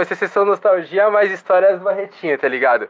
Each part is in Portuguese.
Vai ser sessão nostalgia, mais histórias do Barretinho, tá ligado?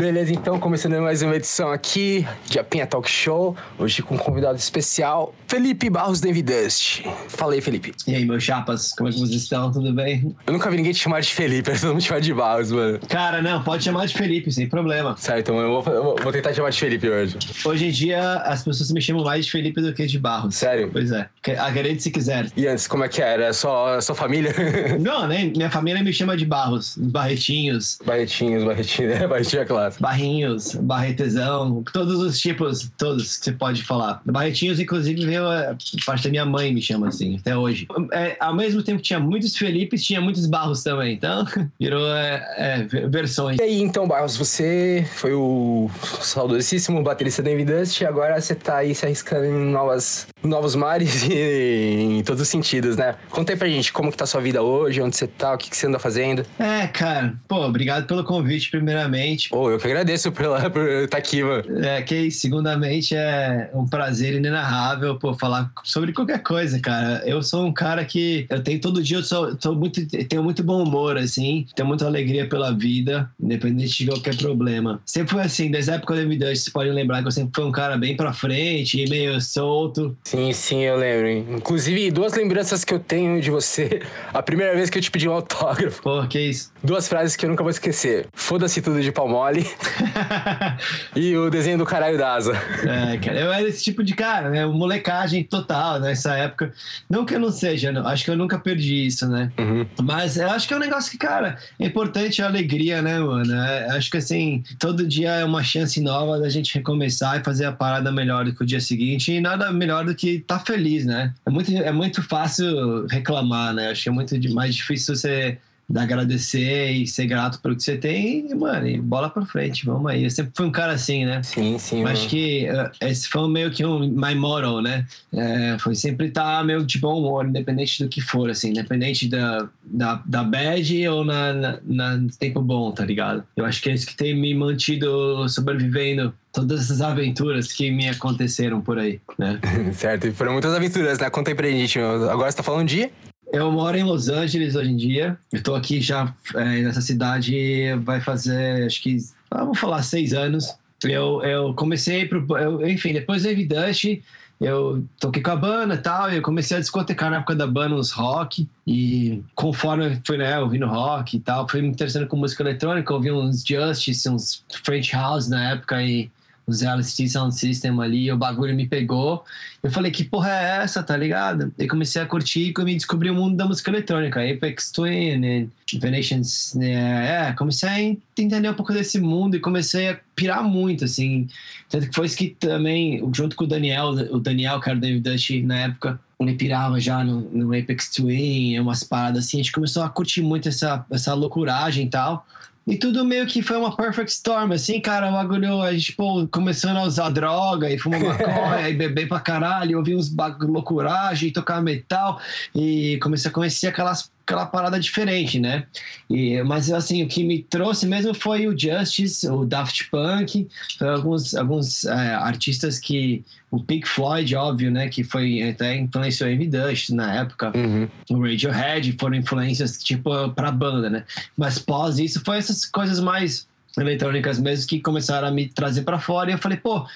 Beleza, então, começando mais uma edição aqui de Apinha Talk Show. Hoje com um convidado especial, Felipe Barros David Dust. Fala aí, Felipe. E aí, meus chapas, como é que vocês estão? Tudo bem? Eu nunca vi ninguém te chamar de Felipe, todo mundo te chamar de Barros, mano. Cara, não, pode chamar de Felipe, sem problema. Certo, então eu vou, eu vou- tentar chamar de Felipe hoje. Hoje em dia, as pessoas me chamam mais de Felipe do que de Barros. Sério? Pois é. Acredite se quiser. E antes, como é que era? Era Só, só família? Não, né? Minha família me chama de Barros. Barretinhos, Barretinhos, Barretinho, né? Barretinho é Barrinhos, Barretezão, todos os tipos, todos que você pode falar. Barretinhos, inclusive, veio a parte da minha mãe me chama assim, até hoje. É, ao mesmo tempo que tinha muitos Felipes, tinha muitos Barros também. Então, virou é, é, ve- versões. E aí, então, Barros, você foi o saudosíssimo baterista David Dust e agora você tá aí se arriscando em novas, novos mares e em todos os sentidos, né? Conta aí pra gente como que tá a sua vida hoje, onde você tá, o que, que você anda fazendo. É, cara, pô, obrigado pelo convite, primeiramente. Pô, eu que agradeço pela, por estar aqui, mano. É, que segundamente é um prazer inenarrável, pô, falar sobre qualquer coisa, cara. Eu sou um cara que eu tenho todo dia, eu sou, sou muito, tenho muito bom humor, assim, tenho muita alegria pela vida, independente de qualquer problema. Sempre foi assim, desde a época da vida, vocês podem lembrar que eu sempre fui um cara bem pra frente, meio solto. Sim, sim, eu lembro. hein? Inclusive, duas lembranças que eu tenho de você. A primeira vez que eu te pedi um autógrafo. Pô, que isso. Duas frases que eu nunca vou esquecer. Foda-se tudo de pau mole e o desenho do caralho da asa. É, cara, eu era esse tipo de cara, né? Molecagem total nessa época. Não que eu não seja, não. acho que eu nunca perdi isso, né? Uhum. Mas eu acho que é um negócio que, cara, é importante a alegria, né, mano? É, acho que assim, todo dia é uma chance nova da gente recomeçar e fazer a parada melhor do que o dia seguinte. E nada melhor do que estar feliz, né? É muito, é muito fácil reclamar, né? Acho que é muito mais difícil você agradecer e ser grato pelo que você tem e, mano, e bola pra frente, vamos aí. Eu sempre fui um cara assim, né? Sim, sim. Acho que eh, esse foi meio que um my motto, né? É, foi sempre estar meio de bom humor, independente do que for, assim, independente da, da, da bad ou na, na, na- no tempo bom, tá ligado? Eu acho que é isso que tem me mantido sobrevivendo todas essas aventuras que me aconteceram por aí, né? Certo, e foram muitas aventuras, né? Conta aí pra gente. Agora você tá falando de. Eu moro em Los Angeles hoje em dia. Tô aqui já é, nessa cidade, vai fazer, acho que, ah, vamos falar, seis anos. Eu, eu comecei, pro, eu, enfim, depois do Evidust, eu toquei com a banda e tal, e eu comecei a discotecar na época da banda uns rock, e conforme fui, né, ouvindo rock e tal, fui me interessando com música eletrônica, ouvi uns Justice, uns French House na época, e uns LSD Sound System ali, o bagulho me pegou. Eu falei, que porra é essa, tá ligado? E comecei a curtir e me descobri o mundo da música eletrônica, Apex Twin, Venations, né, é, comecei a entender um pouco desse mundo e comecei a pirar muito, assim. Tanto que foi isso que também, junto com o Daniel, o Daniel, que era o David Dutch na época, ele pirava já no, no Apex Twin, umas paradas assim, a gente começou a curtir muito essa, essa loucuragem e tal. E tudo meio que foi uma perfect storm, assim, cara, o bagulho, a gente, pô, começando a usar droga e fumar maconha e beber pra caralho, ouvir uns bagulho loucuragem, tocar metal e comecei a conhecer aquelas, aquela parada diferente, né? E, mas, assim, o que me trouxe mesmo foi o Justice, o Daft Punk, alguns, alguns é, artistas que... O Pink Floyd, óbvio, né? Que foi até influenciou Amy Dust na época Uhum. o Radiohead foram influências tipo pra banda, né? Mas pós isso foi essas coisas mais eletrônicas mesmo que começaram a me trazer pra fora e eu falei, pô,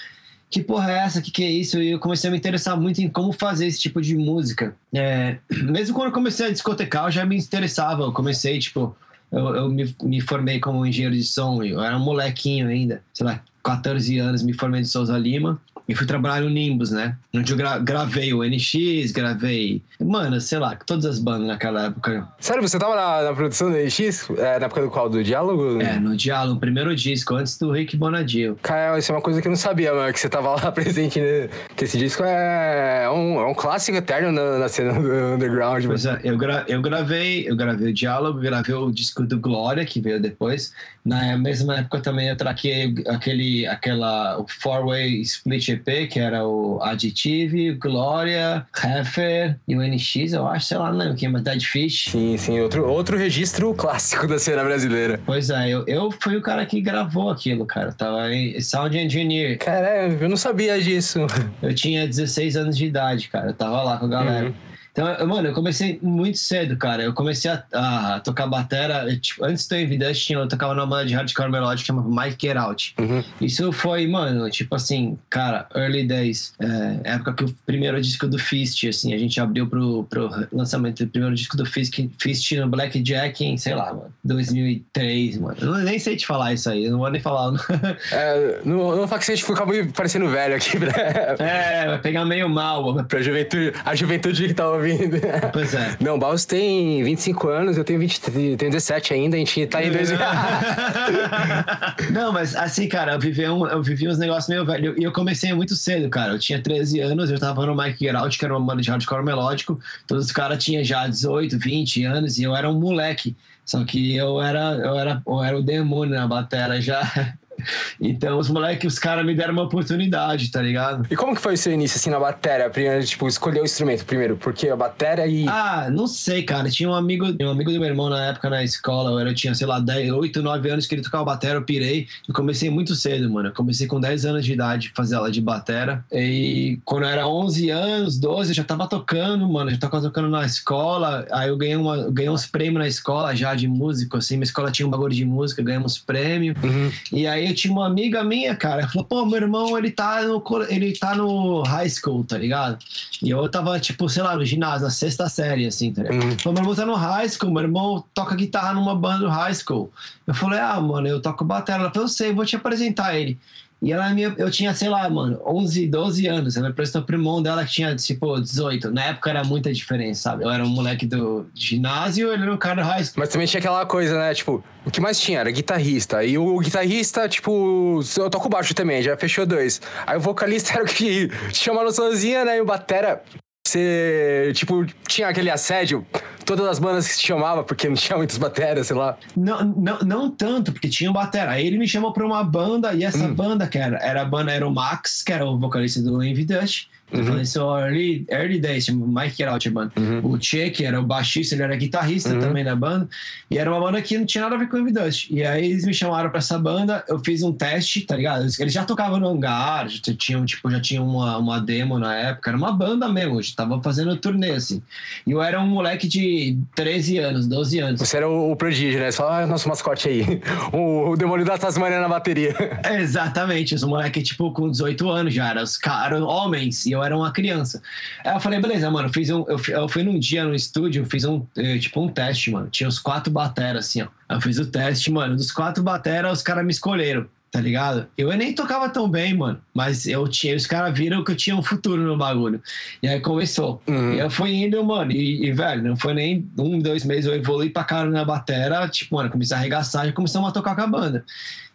que porra é essa? Que que é isso? E eu comecei a me interessar muito em como fazer esse tipo de música. É, mesmo quando eu comecei a discotecar, eu já me interessava. Eu comecei, tipo, eu, eu me, me formei como engenheiro de som, eu era um molequinho ainda, sei lá, 14 anos, me formei de Souza Lima. E fui trabalhar no Nimbus, né? Onde eu gra gravei o NX, gravei. Mano, sei lá, todas as bandas naquela época. Sério, você tava na, na produção do NX? É, na época do qual? Do Diálogo? É, no Diálogo, primeiro disco, antes do Rick Bonadio. Cara, isso é uma coisa que eu não sabia, mano, que você tava lá presente, né? Que esse disco é um, é um clássico eterno na, na cena do underground. Pois é, eu, gra eu gravei, eu gravei o Diálogo, gravei o disco do Glória, que veio depois. Na mesma época também eu traquei aquele, aquela, o Four-Way Split EP, que era o Additive, Glória, Heffer e o NX, eu acho, sei lá, não lembro quem, mas Dead Fish. Sim, sim, outro, outro registro clássico da cena brasileira. Pois é, eu, eu fui o cara que gravou aquilo, cara. Tava em Sound Engineer. Caramba, eu não sabia disso. Eu tinha 16 anos de idade, cara. Eu tava lá com a galera. Uhum. Então, eu, mano, eu comecei muito cedo, cara. Eu comecei a, a tocar batera. Tipo, antes do Evidence, eu tocava numa banda de hardcore melódico que chama Mike Get Out. Uhum. Isso foi, mano, tipo assim, cara, early days. É, época que o primeiro disco do Fist, assim, a gente abriu pro, pro lançamento do primeiro disco do Fist, Fist no Black Jack em, sei lá, mano, 2003, mano. Eu nem sei te falar isso aí, eu não vou nem falar. é, não, não fala que você parecendo velho aqui, né? É, vai pegar meio mal. Mano. Pra juventude, a juventude que tá ouvindo ouvindo. Pois é. Não, o Baus tem 25 anos, eu tenho, 20, tenho 17 ainda, a gente tá em dois... Não, mas assim, cara, eu vivi, um, eu vivi uns negócios meio velho. E eu, eu, comecei muito cedo, cara. Eu tinha 13 anos, eu tava no Mike Geralt, que era uma banda de hardcore melódico. Todos os caras tinham já 18, 20 anos, e eu era um moleque. Só que eu era, eu era, eu era o demônio na bateria já. Então, os moleques, os caras me deram uma oportunidade, tá ligado? E como que foi o seu início, assim, na bateria? Primeiro, tipo, escolher o instrumento primeiro, porque a bateria e... Ah, não sei, cara. Tinha um amigo, um amigo do meu irmão na época na escola, eu tinha, sei lá, 10, 8, 9 anos que ele tocava bateria, eu pirei. E comecei muito cedo, mano. Eu comecei com 10 anos de idade fazer aula de bateria. E quando eu era 11 anos, 12, eu já tava tocando, mano. Eu já tava tocando na escola. Aí eu ganhei, uma, ganhei uns prêmios na escola já de músico, assim. Minha escola tinha um bagulho de música, ganhamos prêmio. Uhum. E aí eu tinha uma amiga minha, cara, ela falou, pô, meu irmão, ele tá no, ele tá no high school, tá ligado? E eu tava, tipo, sei lá, no ginásio, na sexta série, assim, tá ligado? Uhum. Falou, meu irmão tá no high school, meu irmão toca guitarra numa banda do high school. Eu falei, ah, mano, eu toco bateria. Ela falou, eu sei, vou te apresentar ele. E ela é eu tinha, sei lá, mano, 11, 12 anos. Ela me apresentou pro irmão dela que tinha, tipo, 18. Na época era muita diferença, sabe? Eu era um moleque do ginásio, ele era um cara do high school. Mas também tinha aquela coisa, né? Tipo, o que mais tinha era guitarrista. E o guitarrista, tipo, eu toco baixo também, já fechou dois. Aí o vocalista era o que chama sozinha, né? E o batera, você, tipo, tinha aquele assédio todas as bandas que se chamava, porque não tinha muitas baterias, sei lá. Não, não, não tanto, porque tinha batera. Aí ele me chamou pra uma banda, e essa hum. banda, que era, era a banda, era o Max, que era o vocalista do Envy Dutch. Uhum. Eu falei, isso early, early days, chama Mike banda. Uhum. O Che, que era o baixista, ele era guitarrista uhum. também da banda. E era uma banda que não tinha nada a ver com o Dust. E aí eles me chamaram pra essa banda, eu fiz um teste, tá ligado? Eles já tocavam no hangar, já tinham, tipo, já tinha uma, uma demo na época, era uma banda mesmo, já tava fazendo turnê, assim. E eu era um moleque de 13 anos, 12 anos. Você era o, o prodígio, né? Só ah, nosso mascote aí. O, o demônio da Tasmania na bateria. Exatamente, os moleques, tipo, com 18 anos já, eram, os caras, homens, e eu era uma criança. Aí eu falei, beleza, mano, fiz um, eu, eu fui num dia no estúdio, fiz um, eh, tipo, um teste, mano. Tinha os quatro bateras, assim, ó. Eu fiz o teste, mano. Dos quatro bateras, os caras me escolheram tá ligado? Eu nem tocava tão bem, mano, mas eu tinha, os caras viram que eu tinha um futuro no bagulho. E aí começou. Uhum. E eu fui indo, mano, e, e, velho, não foi nem um, dois meses, eu evolui pra cara na batera, tipo, mano, comecei a arregaçar e começamos a tocar com a banda.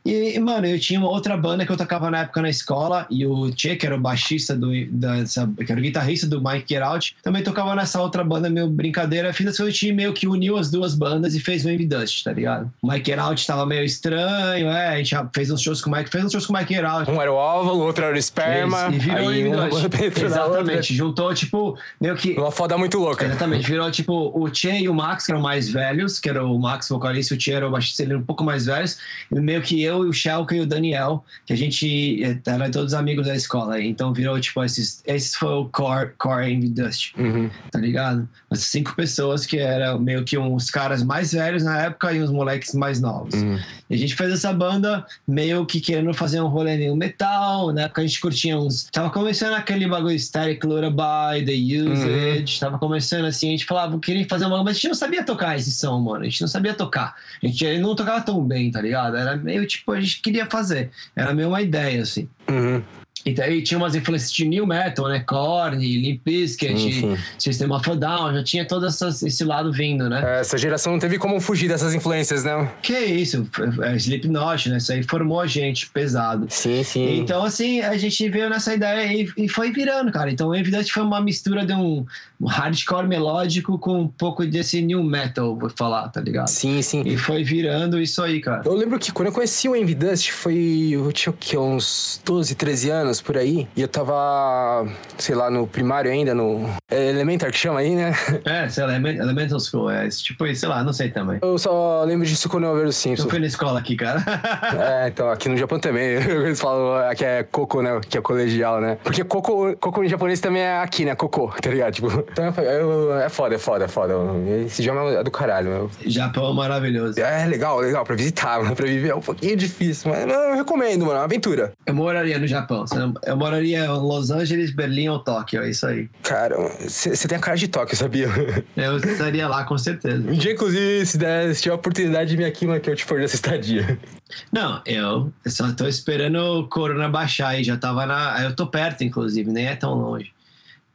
E, mano, eu tinha uma outra banda que eu tocava na época na escola, e o Che, que era o baixista do. Dessa, que era o guitarrista do Mike Get Out, também tocava nessa outra banda, meio brincadeira. Fiz assim, o time meio que uniu as duas bandas e fez o Envy Dust, tá ligado? O Mike Get Out tava meio estranho, é, a gente fez uns shows com o Mike, fez uns shows com o Mike Get Out. Um era o óvulo, o outro era o esperma. E virou aí um Exatamente, juntou, tipo, meio que. Uma foda muito louca. Exatamente, virou tipo o Che e o Max, que eram mais velhos, que era o Max vocalista, o Che era o baixista, ele era um pouco mais velhos, e meio que eu e o Shelka e o Daniel, que a gente eh, era todos amigos da escola. Então virou, tipo, esses, esses foi o core, core Envy Dust, uhum. tá ligado? As cinco pessoas que eram meio que uns caras mais velhos na época e uns moleques mais novos. Uhum. E a gente fez essa banda meio que querendo fazer um rolê meio metal. Na época a gente curtia uns. Tava começando aquele bagulho Static Lullaby, The Usage. Uhum. Tava começando assim, a gente falava, queria fazer uma. Mas a gente não sabia tocar esse som, mano. A gente não sabia tocar. A gente não tocava tão bem, tá ligado? Era meio tipo, a gente queria fazer. Era meio uma ideia, assim. Uhum. E daí tinha umas influências de new metal, né? Korn, Limp Bizkit. System of a Down, já tinha todo essas- esse lado vindo, né? É, Essa geração não teve como fugir dessas influências, né? Que isso, é, Slipknot, né? Isso aí formou a gente pesado. Sim, sim. Então, assim, a gente veio nessa ideia e, e foi virando, cara. Então, o Evidente foi uma mistura de um, um hardcore melódico com um pouco desse new metal, vou falar, tá ligado? Sim, sim. E foi virando isso aí, cara. Eu lembro que quando eu conheci o Envy Dust foi. Eu tinha o quê? Uns 12, 13 anos por aí. E eu tava, sei lá, no primário ainda, no. É Elementar que chama aí, né? É, sei lá, Element- Elemental School, é tipo, sei lá, não sei também. Eu só lembro disso quando eu ver o Eu Simpsons. fui na escola aqui, cara. É, então aqui no Japão também. Eles falam que é coco, né? Que é colegial, né? Porque coco, coco em japonês também é aqui, né? Cocô, tá ligado? Tipo, então eu, eu- é foda, é foda, é foda. Esse idioma é do caralho, meu. Japão maravilhoso. É legal, legal pra visitar, mano. Pra viver é um pouquinho difícil, mas eu recomendo, mano. É uma aventura. Eu moraria no Japão. Eu moraria em Los Angeles, Berlim ou Tóquio, é isso aí. Cara, você tem a cara de Tóquio, sabia? Eu estaria lá com certeza. Um dia, inclusive, se, der, se tiver a oportunidade de vir aqui, que eu te for nessa estadia. Não, eu só tô esperando o corona baixar aí. Já tava na. Eu tô perto, inclusive, nem é tão longe.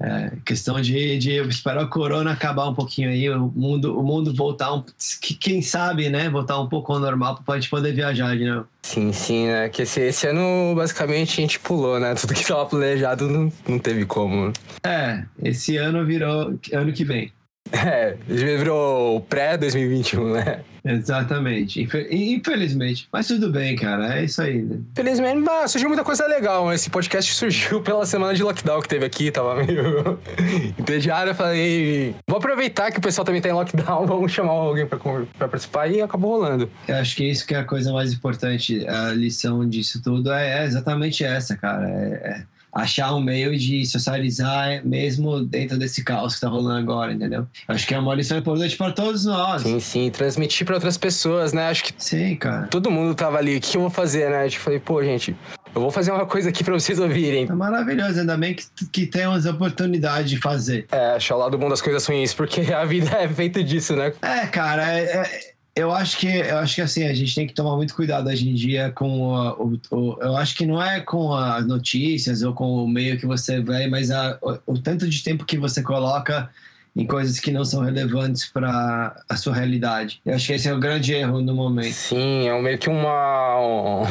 É, questão de, de esperar o corona acabar um pouquinho aí, o mundo, o mundo voltar um. que- Quem sabe, né? Voltar um pouco ao normal pra gente poder viajar de novo. Sim, sim, né? Que esse, esse ano, basicamente, a gente pulou, né? Tudo que tava planejado não, não teve como. É, esse ano virou ano que vem. É, virou pré-2021, né? Exatamente. Infe- Infelizmente. Mas tudo bem, cara. É isso aí. né? Felizmente, surgiu muita coisa legal. Esse podcast surgiu pela semana de lockdown que teve aqui, tava meio entediado. Eu falei, vou aproveitar que o pessoal também tá em lockdown, vamos chamar alguém pra, pra participar e acabou rolando. Eu acho que isso que é a coisa mais importante. A lição disso tudo é, é exatamente essa, cara. É, é achar um meio de socializar mesmo dentro desse caos que tá rolando agora, entendeu? Eu acho que é uma lição importante para todos nós. Sim, sim, transmitir pra outras pessoas, né? Acho que Sim, cara. todo mundo tava ali, o que eu vou fazer, né? Eu falei, pô, gente, eu vou fazer uma coisa aqui pra vocês ouvirem. É maravilhoso, ainda bem que, que temos a oportunidade de fazer. É, achar o lado bom das coisas ruins, porque a vida é feita disso, né? É, cara, é- é- eu acho que eu acho que assim a gente tem que tomar muito cuidado hoje em dia com a- o, o- eu acho que não é com as notícias ou com o meio que você vê, mas a- o, o tanto de tempo que você coloca em coisas que não são relevantes para a sua realidade. Eu acho que esse é o grande erro no momento. Sim, é meio que uma,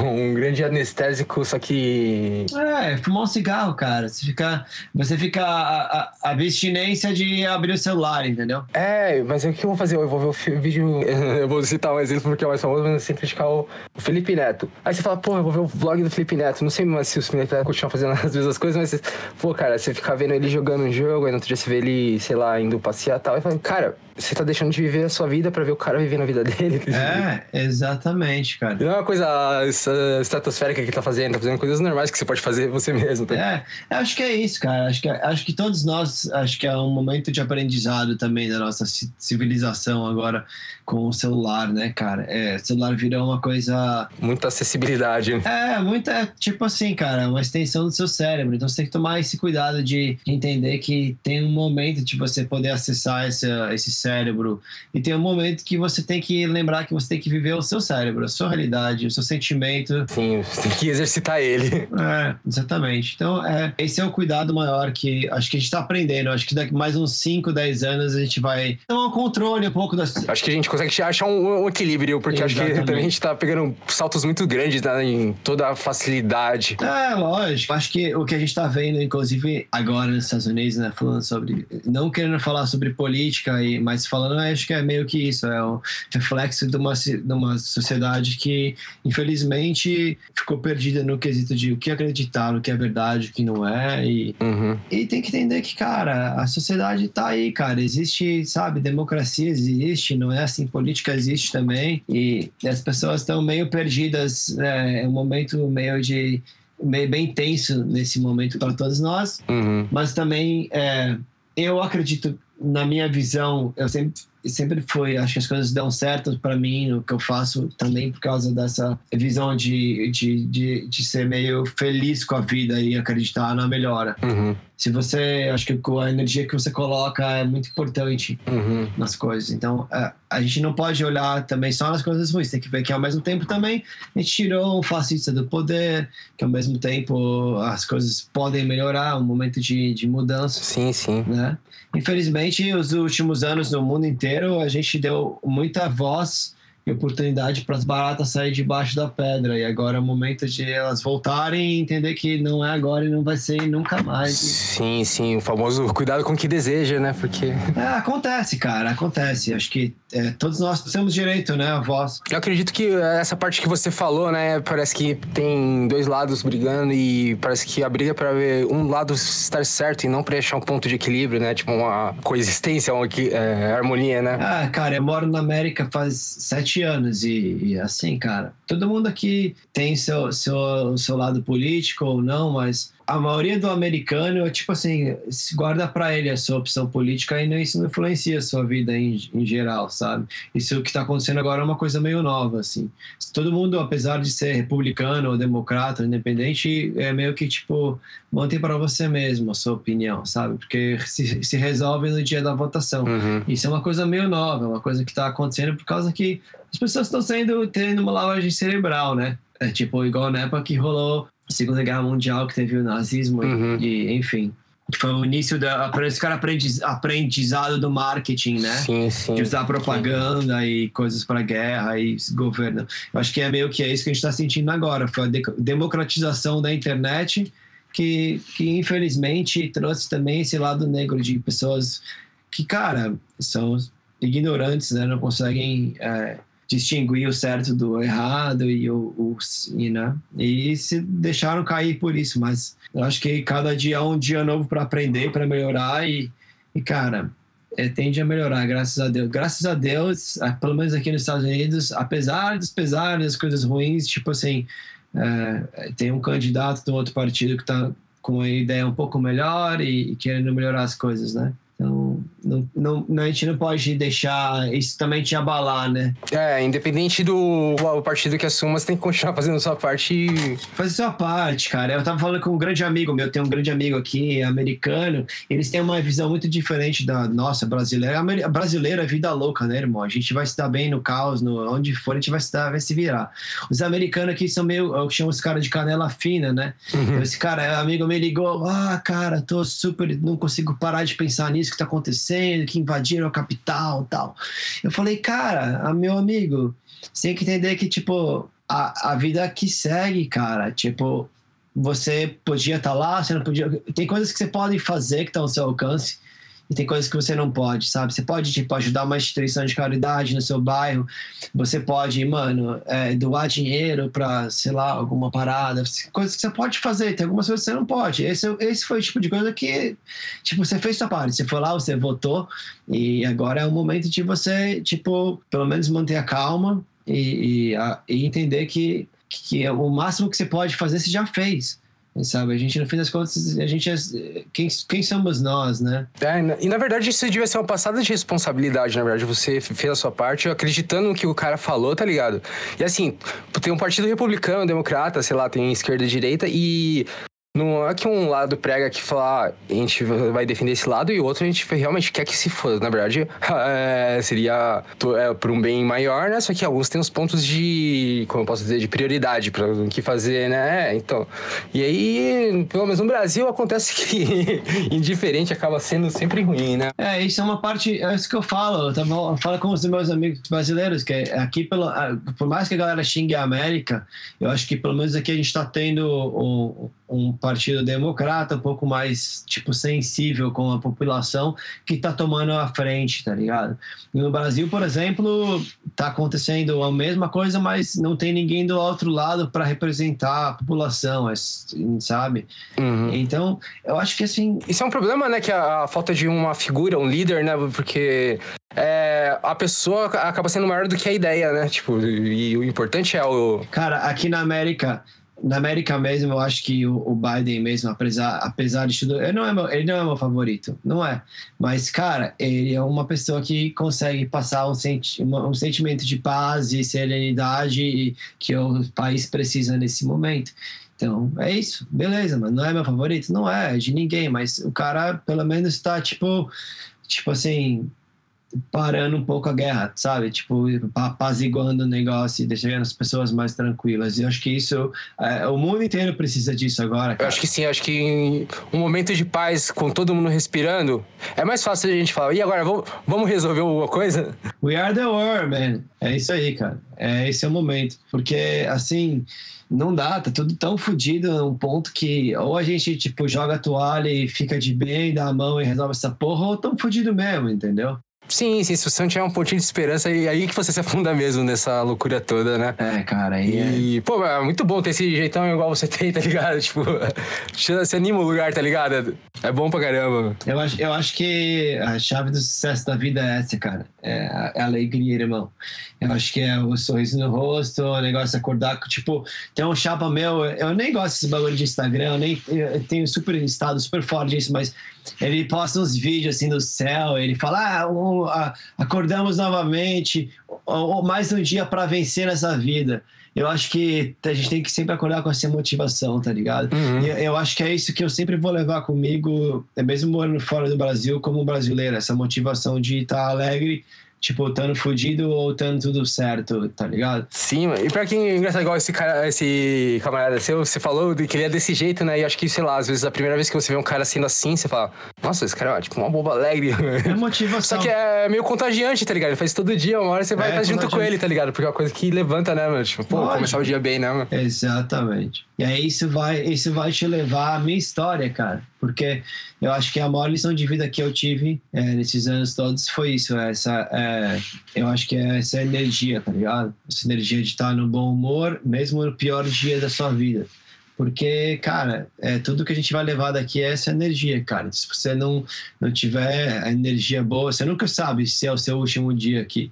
um, grande anestésico, só que. É, fumar um cigarro, cara. Você fica, você fica a, a, a abstinência de abrir o celular, entendeu? É, mas o que eu vou fazer? Eu vou ver o vídeo. Eu vou citar um exemplo porque é o mais famoso, mas sem criticar o, Felipe Neto. Aí você fala, pô, eu vou ver o vlog do Felipe Neto. Não sei mais se o Felipe Neto continua fazendo as mesmas coisas, mas, pô, cara, você fica vendo ele jogando um jogo, aí no outro dia você vê ele, sei lá, indo passear e tal. Aí fala, cara, você tá deixando de viver a sua vida pra ver o cara vivendo a vida dele. É, exatamente, cara. Não é uma coisa essa- estratosférica que tá fazendo, tá fazendo coisas normais que você pode fazer você mesmo. Tá? É, acho que é isso, cara. Acho que, acho que todos nós, acho que é um momento de aprendizado também da nossa ci- civilização agora com o celular, né, cara? É, o celular virou uma coisa. Muita acessibilidade. É, muita, tipo assim, cara, uma extensão do seu cérebro. Então você tem que tomar esse cuidado de entender que tem um momento de você poder acessar esse, esse cérebro e tem um momento que você tem que lembrar que você tem que viver o seu cérebro, a sua realidade, o seu sentimento. Sim, você tem que exercitar ele. É, exatamente. Então, é, esse é o cuidado maior que acho que a gente tá aprendendo. Acho que daqui mais uns 5, 10 anos a gente vai tomar um controle um pouco das. Acho que a gente consegue achar um, um equilíbrio, porque acho que Exatamente. também a gente tá pegando saltos muito grandes né, em toda a facilidade. É, lógico. Acho que o que a gente tá vendo, inclusive agora nos Estados Unidos, né, falando sobre. Não querendo falar sobre política, e, mas falando, acho que é meio que isso. É o reflexo de uma, de uma sociedade que, infelizmente, ficou perdida no quesito de o que acreditar, o que é verdade, o que não é. E Uhum. E tem que entender que, cara, a sociedade tá aí, cara. Existe, sabe, democracia existe, não é assim, política existe também. E as pessoas estão meio perdidas, é, é um momento meio de. bem tenso nesse momento para todos nós. Uhum. Mas também, é, eu acredito, na minha visão, eu sempre sempre foi, acho que as coisas dão certo para mim no que eu faço também por causa dessa visão de, de, de, de ser meio feliz com a vida e acreditar na melhora. Uhum. Se você, acho que a energia que você coloca é muito importante Uhum. nas coisas. Então, a, a gente não pode olhar também só nas coisas ruins, tem que ver que ao mesmo tempo também a gente tirou um fascista do poder, que ao mesmo tempo as coisas podem melhorar, um momento de, de mudança Sim, sim. né? Infelizmente, os últimos anos no mundo inteiro, a gente deu muita voz oportunidade para as baratas sair debaixo da pedra. E agora é o momento de elas voltarem e entender que não é agora e não vai ser nunca mais. Sim, sim. O famoso cuidado com o que deseja, né? Porque. É, acontece, cara, acontece. Acho que é, todos nós temos direito, né, a voz. Eu acredito que essa parte que você falou, né? Parece que tem dois lados brigando e parece que a briga é pra ver um lado estar certo e não pra achar um ponto de equilíbrio, né? Tipo uma coexistência, uma é, harmonia, né? Ah, cara, eu moro na América faz sete anos e, e assim, cara, todo mundo aqui tem seu, seu, seu lado político ou não, mas a maioria do americano, tipo assim, guarda pra ele a sua opção política e não- isso não influencia a sua vida em, em geral, sabe? Isso que tá acontecendo agora é uma coisa meio nova, assim. Todo mundo, apesar de ser republicano ou democrata, independente, é meio que, tipo, mantém para você mesmo a sua opinião, sabe? Porque se, se resolve no dia da votação. Uhum. Isso é uma coisa meio nova, uma coisa que está acontecendo por causa que as pessoas estão sendo tendo uma lavagem cerebral, né? É tipo igual na época que rolou Segunda Guerra Mundial, que teve o nazismo Uhum. e, enfim, que foi o início da esse cara aprendiz, aprendizado do marketing, né? Sim, sim. de usar propaganda e coisas para guerra e governo. Eu acho que é meio que é isso que a gente está sentindo agora. Foi a de- democratização da internet que, que infelizmente trouxe também esse lado negro de pessoas que, cara, são ignorantes, né? Não conseguem é, distinguir o certo do errado e o, o you know? e se deixaram cair por isso. Mas eu acho que cada dia é um dia novo para aprender, para melhorar e, e cara, é, tende a melhorar, graças a Deus. Graças a Deus, pelo menos aqui nos Estados Unidos, apesar dos pesares, das coisas ruins, tipo assim, é, tem um candidato do outro partido que está com uma ideia um pouco melhor e, e querendo melhorar as coisas, né? Então, não, não, a gente não pode deixar isso também te abalar, né? É, independente do o partido que assuma, você tem que continuar fazendo sua parte e. Fazer sua parte, cara. Eu tava falando com um grande amigo meu, tem um grande amigo aqui, americano. Eles têm uma visão muito diferente da nossa brasileira. A meri- a brasileira é vida louca, né, irmão? A gente vai se dar bem no caos, no, onde for, a gente vai se, dar, vai se virar. Os americanos aqui são meio, eu chamo os caras de canela fina, né? Esse cara, amigo me ligou, ah, cara, tô super, não consigo parar de pensar nisso que tá acontecendo, que invadiram a capital tal. Eu falei, cara, meu amigo, você tem que entender que, tipo, a, a vida que segue, cara, tipo, você podia estar lá, você não podia. Tem coisas que você pode fazer que estão ao seu alcance. E tem coisas que você não pode, sabe? Você pode, tipo, ajudar uma instituição de caridade no seu bairro. Você pode, mano, é, doar dinheiro pra, sei lá, alguma parada. Coisas que você pode fazer. Tem algumas coisas que você não pode. Esse, esse foi o tipo de coisa que, tipo, você fez sua parte. Você foi lá, você votou. E agora é o momento de você, tipo, pelo menos manter a calma e, e, a- e entender que, que o máximo que você pode fazer, você já fez. Sabe? A gente, no fim das contas, a gente é. Quem, quem somos nós, né? É, e na- verdade isso devia ser uma passada de responsabilidade, na verdade. Você fez a sua parte acreditando no que o cara falou, tá ligado? E assim, tem um partido republicano, democrata, sei lá, tem esquerda e direita, e não é que um lado prega que fala, ah, a gente vai defender esse lado e o outro a gente realmente quer que se foda. Na verdade, é, seria é, por um bem maior, né? Só que alguns têm os pontos de, como eu posso dizer, de prioridade para o que fazer, né? Então, e aí, pelo menos no Brasil, acontece que indiferente acaba sendo sempre ruim, né? É, isso é uma parte, é isso que eu falo. Tava, eu falo com os meus amigos brasileiros, que é aqui, pelo, por mais que a galera xingue a América, eu acho que pelo menos aqui a gente está tendo um, um partido democrata um pouco mais, tipo, sensível com a população que está tomando a frente, tá ligado? No Brasil, por exemplo, tá acontecendo a mesma coisa, mas não tem ninguém do outro lado para representar a população, é, sabe? Uhum. Então, eu acho que assim, Isso é um problema, né? Que a, a falta de uma figura, um líder, né? Porque é, a pessoa acaba sendo maior do que a ideia, né? Tipo, e o importante é o. Cara, aqui na América, na América mesmo, eu acho que o, Biden mesmo, apesar, apesar de tudo, ele não, é meu, ele não é meu favorito, não é. Mas, cara, ele é uma pessoa que consegue passar um, senti um sentimento de paz e serenidade que o país precisa nesse momento. Então, é isso, beleza, mas não é meu favorito? Não é, é de ninguém, mas o cara pelo menos tá, tipo, tipo assim, parando um pouco a guerra, sabe? Tipo, apaziguando o negócio e deixando as pessoas mais tranquilas. E eu acho que isso, é, o mundo inteiro precisa disso agora. Cara. Eu acho que sim, acho que um momento de paz com todo mundo respirando, é mais fácil a gente falar, e agora, vamos, vamos resolver alguma coisa? We are the world, man. É isso aí, cara. É, esse é o momento. Porque, assim, não dá, tá tudo tão fodido num ponto que ou a gente, tipo, joga a toalha e fica de bem, dá a mão e resolve essa porra, ou tão fodido mesmo, entendeu? Sim, sim, se você não tiver um pontinho de esperança, é aí que você se afunda mesmo nessa loucura toda, né? É, cara, aí E, é... pô, é muito bom ter esse jeitão igual você tem, tá ligado? Tipo, você anima o lugar, tá ligado? É bom pra caramba. Eu acho, eu acho que a chave do sucesso da vida é essa, cara. É a, é a alegria, irmão. Eu acho que é o sorriso no rosto, o negócio de acordar, tipo, tem um chapa meu, eu nem gosto desse bagulho de Instagram, eu nem eu tenho super estado super fora disso, mas ele posta uns vídeos assim do céu, ele fala, ah, acordamos novamente, ou mais um dia para vencer nessa vida. Eu acho que a gente tem que sempre acordar com essa motivação, tá ligado? Uhum. E eu acho que é isso que eu sempre vou levar comigo, é mesmo morando fora do Brasil, como brasileiro, essa motivação de estar tá alegre tipo, estando fudido ou estando tudo certo, tá ligado? Sim, mano. E pra quem é engraçado, igual esse cara, esse camarada seu, você falou que ele é desse jeito, né? E acho que, sei lá, às vezes a primeira vez que você vê um cara sendo assim, você fala, nossa, esse cara é tipo uma boba alegre. É motivação. Só que é meio contagiante, tá ligado? Ele faz todo dia, uma hora você vai é, faz junto com ele, tá ligado? Porque é uma coisa que levanta, né, mano? Tipo, pô, Lógico. começar o dia bem, né, mano? Exatamente. E aí isso vai, isso vai te levar à minha história, cara. Porque eu acho que a maior lição de vida que eu tive é, nesses anos todos foi isso. Essa, é, eu acho que é essa energia, tá ligado? Essa energia de estar no bom humor, mesmo no pior dia da sua vida. Porque, cara, é, tudo que a gente vai levar daqui é essa energia, cara. Se você não, não tiver a energia boa, você nunca sabe se é o seu último dia aqui.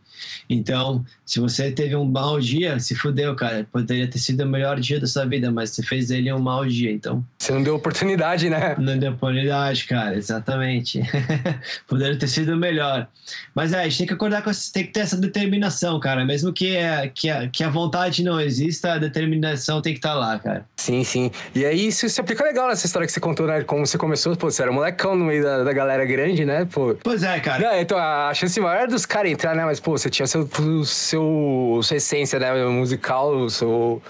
Então, se você teve um mau dia, se fudeu, cara. Poderia ter sido o melhor dia da sua vida, mas você fez ele um mau dia, então. Você não deu oportunidade, né? Não deu oportunidade, cara, exatamente. Poderia ter sido o melhor. Mas é, a gente tem que acordar com tem que ter essa determinação, cara. Mesmo que, é, que, a, que a vontade não exista, a determinação tem que estar tá lá, cara. Sim, sim. E aí isso se aplica legal nessa história que você contou, né? Como você começou, pô, você era um molecão no meio da, da galera grande, né? Pô. Pois é, cara. Não, então a chance maior é dos caras entrar, né? Mas, pô, você tinha seu, seu, sua essência, né? Musical, seu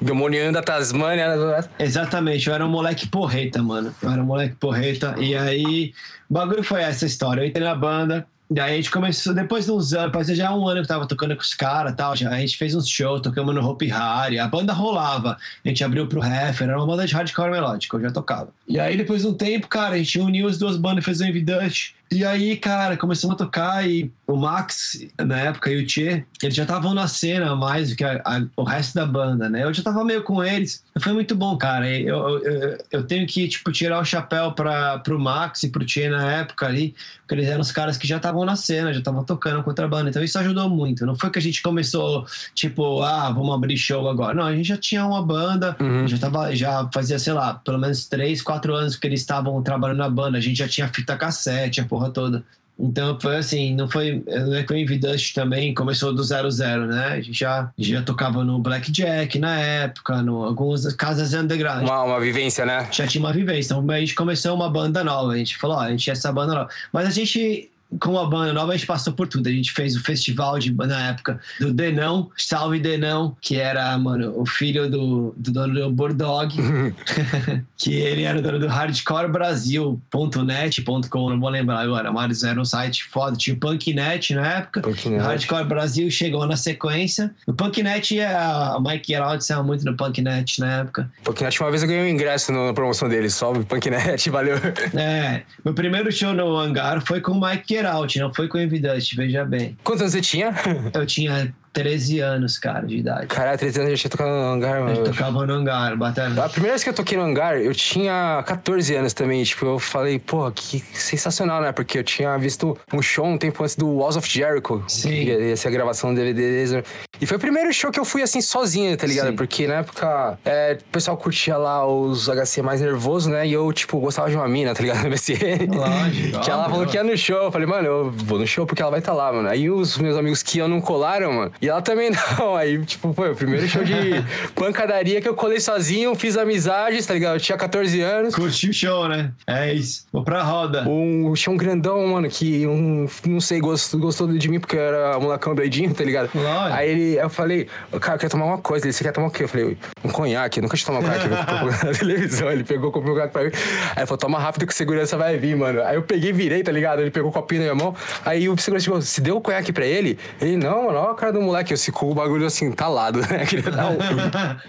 demoniano da Tasmânia. Né? Exatamente, eu era um moleque porreta, mano. Eu era um moleque porreta. E aí, o bagulho foi essa história. Eu entrei na banda, Daí a gente começou, depois de uns anos, parece já um ano que tava tocando com os caras tal. Já, a gente fez uns shows, tocamos no Hope Harry, a banda rolava. A gente abriu pro Heffer, era uma banda de hardcore melódico, eu já tocava. E aí, depois de um tempo, cara, a gente uniu as duas bandas e fez um Evidante. E aí, cara, começamos a tocar e o Max, na época, e o Tchê, eles já estavam na cena mais do que a, a, o resto da banda, né? Eu já tava meio com eles. Foi muito bom, cara. Eu, eu, eu tenho que, tipo, tirar o chapéu para pro Max e pro Tchê na época ali, porque eles eram os caras que já estavam na cena, já estavam tocando contra a banda. Então isso ajudou muito. Não foi que a gente começou, tipo, ah, vamos abrir show agora. Não, a gente já tinha uma banda, uhum. já tava, já fazia, sei lá, pelo menos três, quatro anos que eles estavam trabalhando na banda. A gente já tinha fita cassete, a porra toda. Então foi assim, não foi. Não é que o Envy Dust também começou do zero zero, né? A gente já, já tocava no Blackjack na época, no algumas casas underground. Uma, uma vivência, né? Já tinha uma vivência. Então a gente começou uma banda nova. A gente falou, ó, a gente tinha essa banda nova. Mas a gente com a banda nova, a gente passou por tudo. A gente fez o festival de, na época do Denão, Salve Denão, que era, mano, o filho do, do dono do Bordog, que ele era o dono do Hardcore Brasil.net.com, não vou lembrar agora, mas era um site foda. Tinha o Punknet na época. Punknet. Hardcore Brasil chegou na sequência. O Punknet, a Mike Geraldo saiu muito no Punknet na época. Punknet, uma vez eu ganhei um ingresso na promoção dele, salve Punknet, valeu. É, meu primeiro show no hangar foi com o Mike Out, não foi com Evidente, veja bem. Quantos anos você tinha? Eu tinha 13 anos, cara, de idade. Caralho, 13 anos eu já tinha tocado no hangar, mano. gente tocava no hangar, batendo. A primeira vez que eu toquei no hangar, eu tinha 14 anos também. Tipo, eu falei, porra, que sensacional, né? Porque eu tinha visto um show um tempo antes do Walls of Jericho. Sim. Que ia ser a gravação do DVD deles. E foi o primeiro show que eu fui assim sozinho, tá ligado? Sim. Porque na época é, o pessoal curtia lá os HC mais nervoso, né? E eu, tipo, gostava de uma mina, tá ligado? No MSN. Lógico, Que ela falou que ia no show. Eu falei, mano, eu vou no show porque ela vai estar lá, mano. Aí os meus amigos que iam não colaram, mano. E ela também não. Aí, tipo, foi o primeiro show de pancadaria que eu colei sozinho, fiz amizades, tá ligado? Eu tinha 14 anos. Curtiu o show, né? É isso. Vou pra roda. Um show grandão, mano, que um, não sei, gostou, gostou de mim porque eu era molecão doidinho, tá ligado? Lógico. Aí ele, eu falei, cara, eu quero tomar uma coisa. Ele, você quer tomar o quê? Eu falei, um conhaque. Eu nunca tinha tomado conhaque eu comprei na televisão. Ele pegou, comprou um conhaque pra mim. Aí falou, toma rápido que o segurança vai vir, mano. Aí eu peguei e virei, tá ligado? Ele pegou o copinho na minha mão. Aí o segurança chegou, se deu o conhaque pra ele? Ele, não, mano, olha a cara do moleque. Eu ficou o bagulho assim, talado, né? Queria dar um...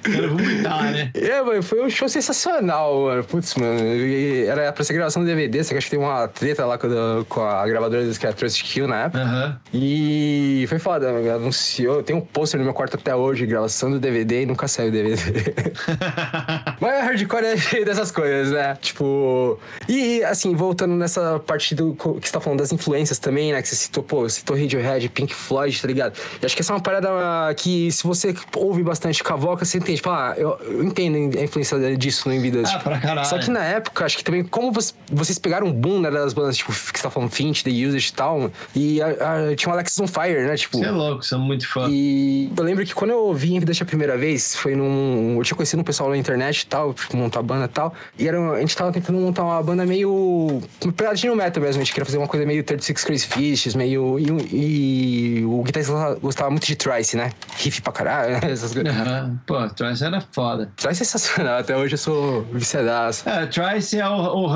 Quero vomitar, né? É, mano, foi um show sensacional, mano. Putz, mano. e Era pra ser gravação do DVD, só que acho que tem uma treta lá com a, com a gravadora que era Trust Kill na época. Aham. E foi foda, mano. anunciou. Tem um pôster no meu quarto até hoje, gravação do DVD e nunca saiu o DVD. Mas hardcore é cheio dessas coisas, né? Tipo. E assim, voltando nessa parte do que você tá falando das influências também, né? Que você citou, pô, citou Radiohead, Pink Floyd, tá ligado? E acho que essa é uma parada que, se você ouve bastante cavoca, você entende. Tipo, ah, eu, eu entendo a influência disso no Envidas. Ah, pra caralho. Só que na época, acho que também, como você- vocês pegaram um boom né, das bandas, tipo, que você tá falando Finch, The Usage e tal, e a- a- tinha o Alex on Fire, né? Tipo. Você é louco, sou muito fã. E eu lembro que quando eu ouvi Envidas a primeira vez, foi num. Eu tinha conhecido um pessoal na internet e tal, tipo, montar banda e tal. E era, a gente tava tentando montar uma banda meio. Pegadinha no metal mesmo. A gente queria fazer uma coisa meio 36 Crazy Fishes, meio. E, e o guitarrista gostava muito de Trice, né? Riff pra caralho, né? Essas coisas. Aham. Pô, Trice era foda. Trice é sensacional, até hoje eu sou viciadaço. É, Trice é o, o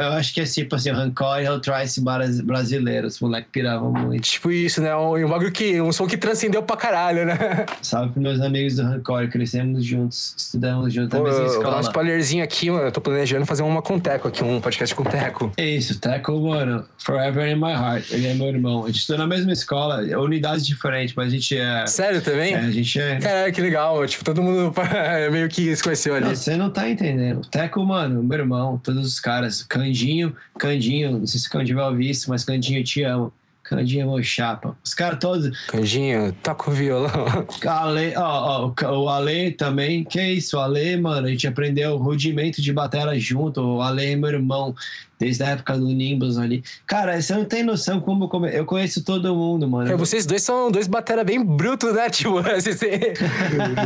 eu acho que é tipo assim, o Hancock é o Trice bras- brasileiro, os moleques piravam muito. Tipo isso, né? Um, um bagulho que. Um som que transcendeu pra caralho, né? Salve pros meus amigos do Hancock, crescemos juntos, estudamos juntos Pô, na mesma eu vou dar um escola. spoilerzinho aqui, mano. Eu tô planejando fazer uma com Teco aqui, um podcast com Teco. É isso, Teco, mano, forever in my heart. Ele é meu irmão. A gente estuda na mesma escola, unidades diferentes, mas a gente é. Sério também? é, a gente é. Caralho, que legal. Tipo, todo mundo meio que se conheceu ali. Não, você não tá entendendo. Teco, mano, meu irmão, todos os caras. Candinho, Candinho, não sei se o Candinho vai ouvir isso, mas Candinho, eu te amo. Candinho é meu chapa. Os caras todos. Canjinho, toca o violão. Ale, ó, ó, o Ale também. Que isso, o Ale, mano, a gente aprendeu o rudimento de batera junto. O Ale é meu irmão, desde a época do Nimbus ali. Cara, você não tem noção como eu come- eu conheço todo mundo, mano. É, vocês dois são dois batera bem brutos, né? Tipo, vocês têm,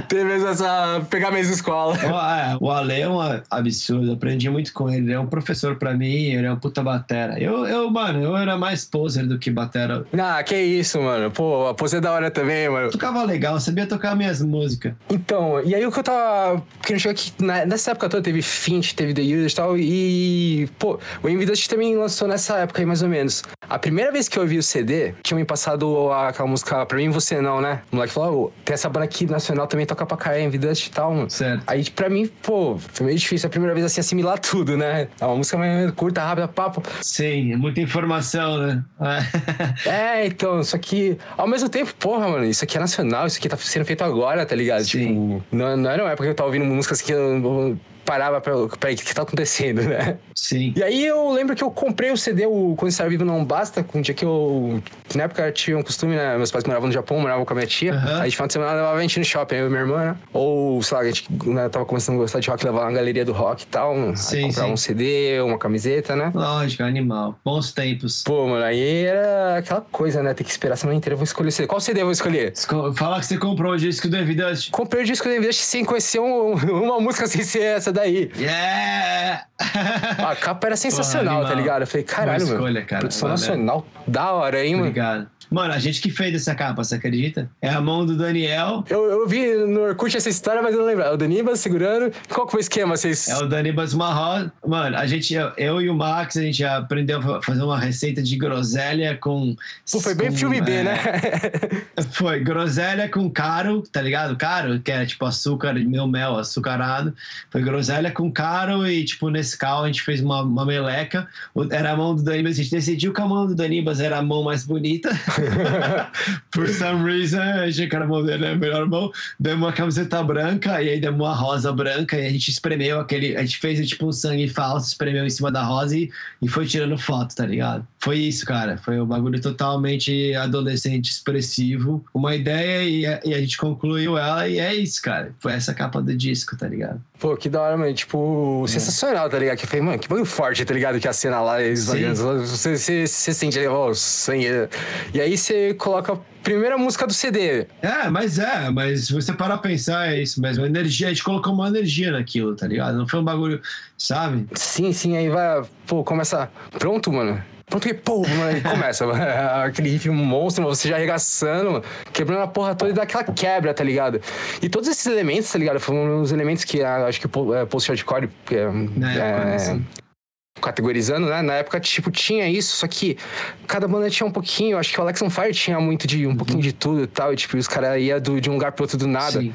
tem mesmo essa. pegar a mesma escola. Ó, é, O Ale é um absurdo, eu aprendi muito com ele. Ele é um professor pra mim, ele é um puta batera. Eu, eu mano, eu era mais poser do que batera. Ah, que isso, mano. Pô, a pose é da hora também, mano. Eu tocava legal, eu sabia tocar minhas músicas. Então, e aí o que eu tava querendo chegar aqui, na- nessa época toda teve Finch, teve The Users e tal, e, pô, o Envidust também lançou nessa época aí, mais ou menos. A primeira vez que eu ouvi o CD, tinha me passado aquela música Pra Mim Você Não, né? O moleque falou, "Ô, tem essa banda aqui nacional também, toca pra caralho, Envidust e tal, mano. Certo. Aí, pra mim, pô, foi meio difícil a primeira vez, assim, assimilar tudo, né? É uma música meio curta, rápida, papo. Sim, é muita informação, né? É, então, só que ao mesmo tempo, porra, mano, isso aqui é nacional, isso aqui tá sendo feito agora, tá ligado? Sim. Tipo, não, não era uma época que eu tava ouvindo músicas que eu parava pra. Peraí, o que, tá acontecendo, né? Sim. E aí eu lembro que eu comprei o CD, o Quando Estar Vivo Não Basta, um dia que eu. que na época tinha um costume, né? Meus pais moravam no Japão, moravam com a minha tia. Aham. Aí de final de semana levava a gente no shopping, eu e minha irmã, né? Ou, sei lá, a gente né, tava começando a gostar de rock, levava na galeria do rock e tal. Sim, comprava sim. um CD, uma camiseta, né? Lógico, animal. Bons tempos. Pô, mano, aí era aquela coisa, né? Tem que esperar a semana inteira, eu vou escolher o CD. Qual CD eu vou escolher? Esco- Fala que você comprou o disco do Evidust. Comprei o disco do Invest sem conhecer um- uma música sem ser essa daí. Yeah! A capa era sensacional, animal. tá ligado? Eu falei, caralho, Boa mano. escolha, cara. Produção Valeu. nacional. Da hora, hein, mano? Obrigado. Mano, a gente que fez essa capa, você acredita? É a mão do Daniel. Eu, eu vi no Orkut essa história, mas eu não lembro. É O Danibas segurando. Qual que foi o esquema? Vocês. É o Danibas Marró. Mano, a gente, eu, eu e o Max, a gente aprendeu a fazer uma receita de groselha com. Pô, foi bem com, filme B, é, né? Foi groselha com caro, tá ligado? Caro, que era tipo açúcar, meu mel, açucarado. Foi groselha com Caro e, tipo, nesse carro a gente fez uma, uma meleca. Era a mão do Danibas, a gente decidiu que a mão do Danibas era a mão mais bonita. Por some reason, a gente era a mão dele era a melhor mão. Demos uma camiseta branca e aí demos uma rosa branca e a gente espremeu aquele. A gente fez tipo um sangue falso, espremeu em cima da rosa e, e foi tirando foto, tá ligado? Foi isso, cara. Foi um bagulho totalmente adolescente, expressivo. Uma ideia e a, e a gente concluiu ela e é isso, cara. Foi essa capa do disco, tá ligado? Pô, que da hora, mano. Tipo, é. sensacional, tá ligado? Que foi, mano, que foi forte, tá ligado? Que a cena lá, você, você, você sente, ó, sangue. E aí você coloca a primeira música do CD. É, mas é, mas se você parar a pensar, é isso mesmo. A energia, a gente colocou uma energia naquilo, tá ligado? Não foi um bagulho, sabe? Sim, sim, aí vai, pô, começa. Pronto, mano. Pronto, e pô, começa aquele riff monstro, você já arregaçando, quebrando a porra toda e dá aquela quebra, tá ligado? E todos esses elementos, tá ligado? Foram os elementos que ah, acho que é, post-hardcore é, é, assim. categorizando, né? Na época, tipo, tinha isso, só que cada banda tinha um pouquinho. Acho que o Alex on Fire tinha muito de um uhum. pouquinho de tudo e tal. E, tipo, os caras iam de um lugar pro outro do nada. Sim.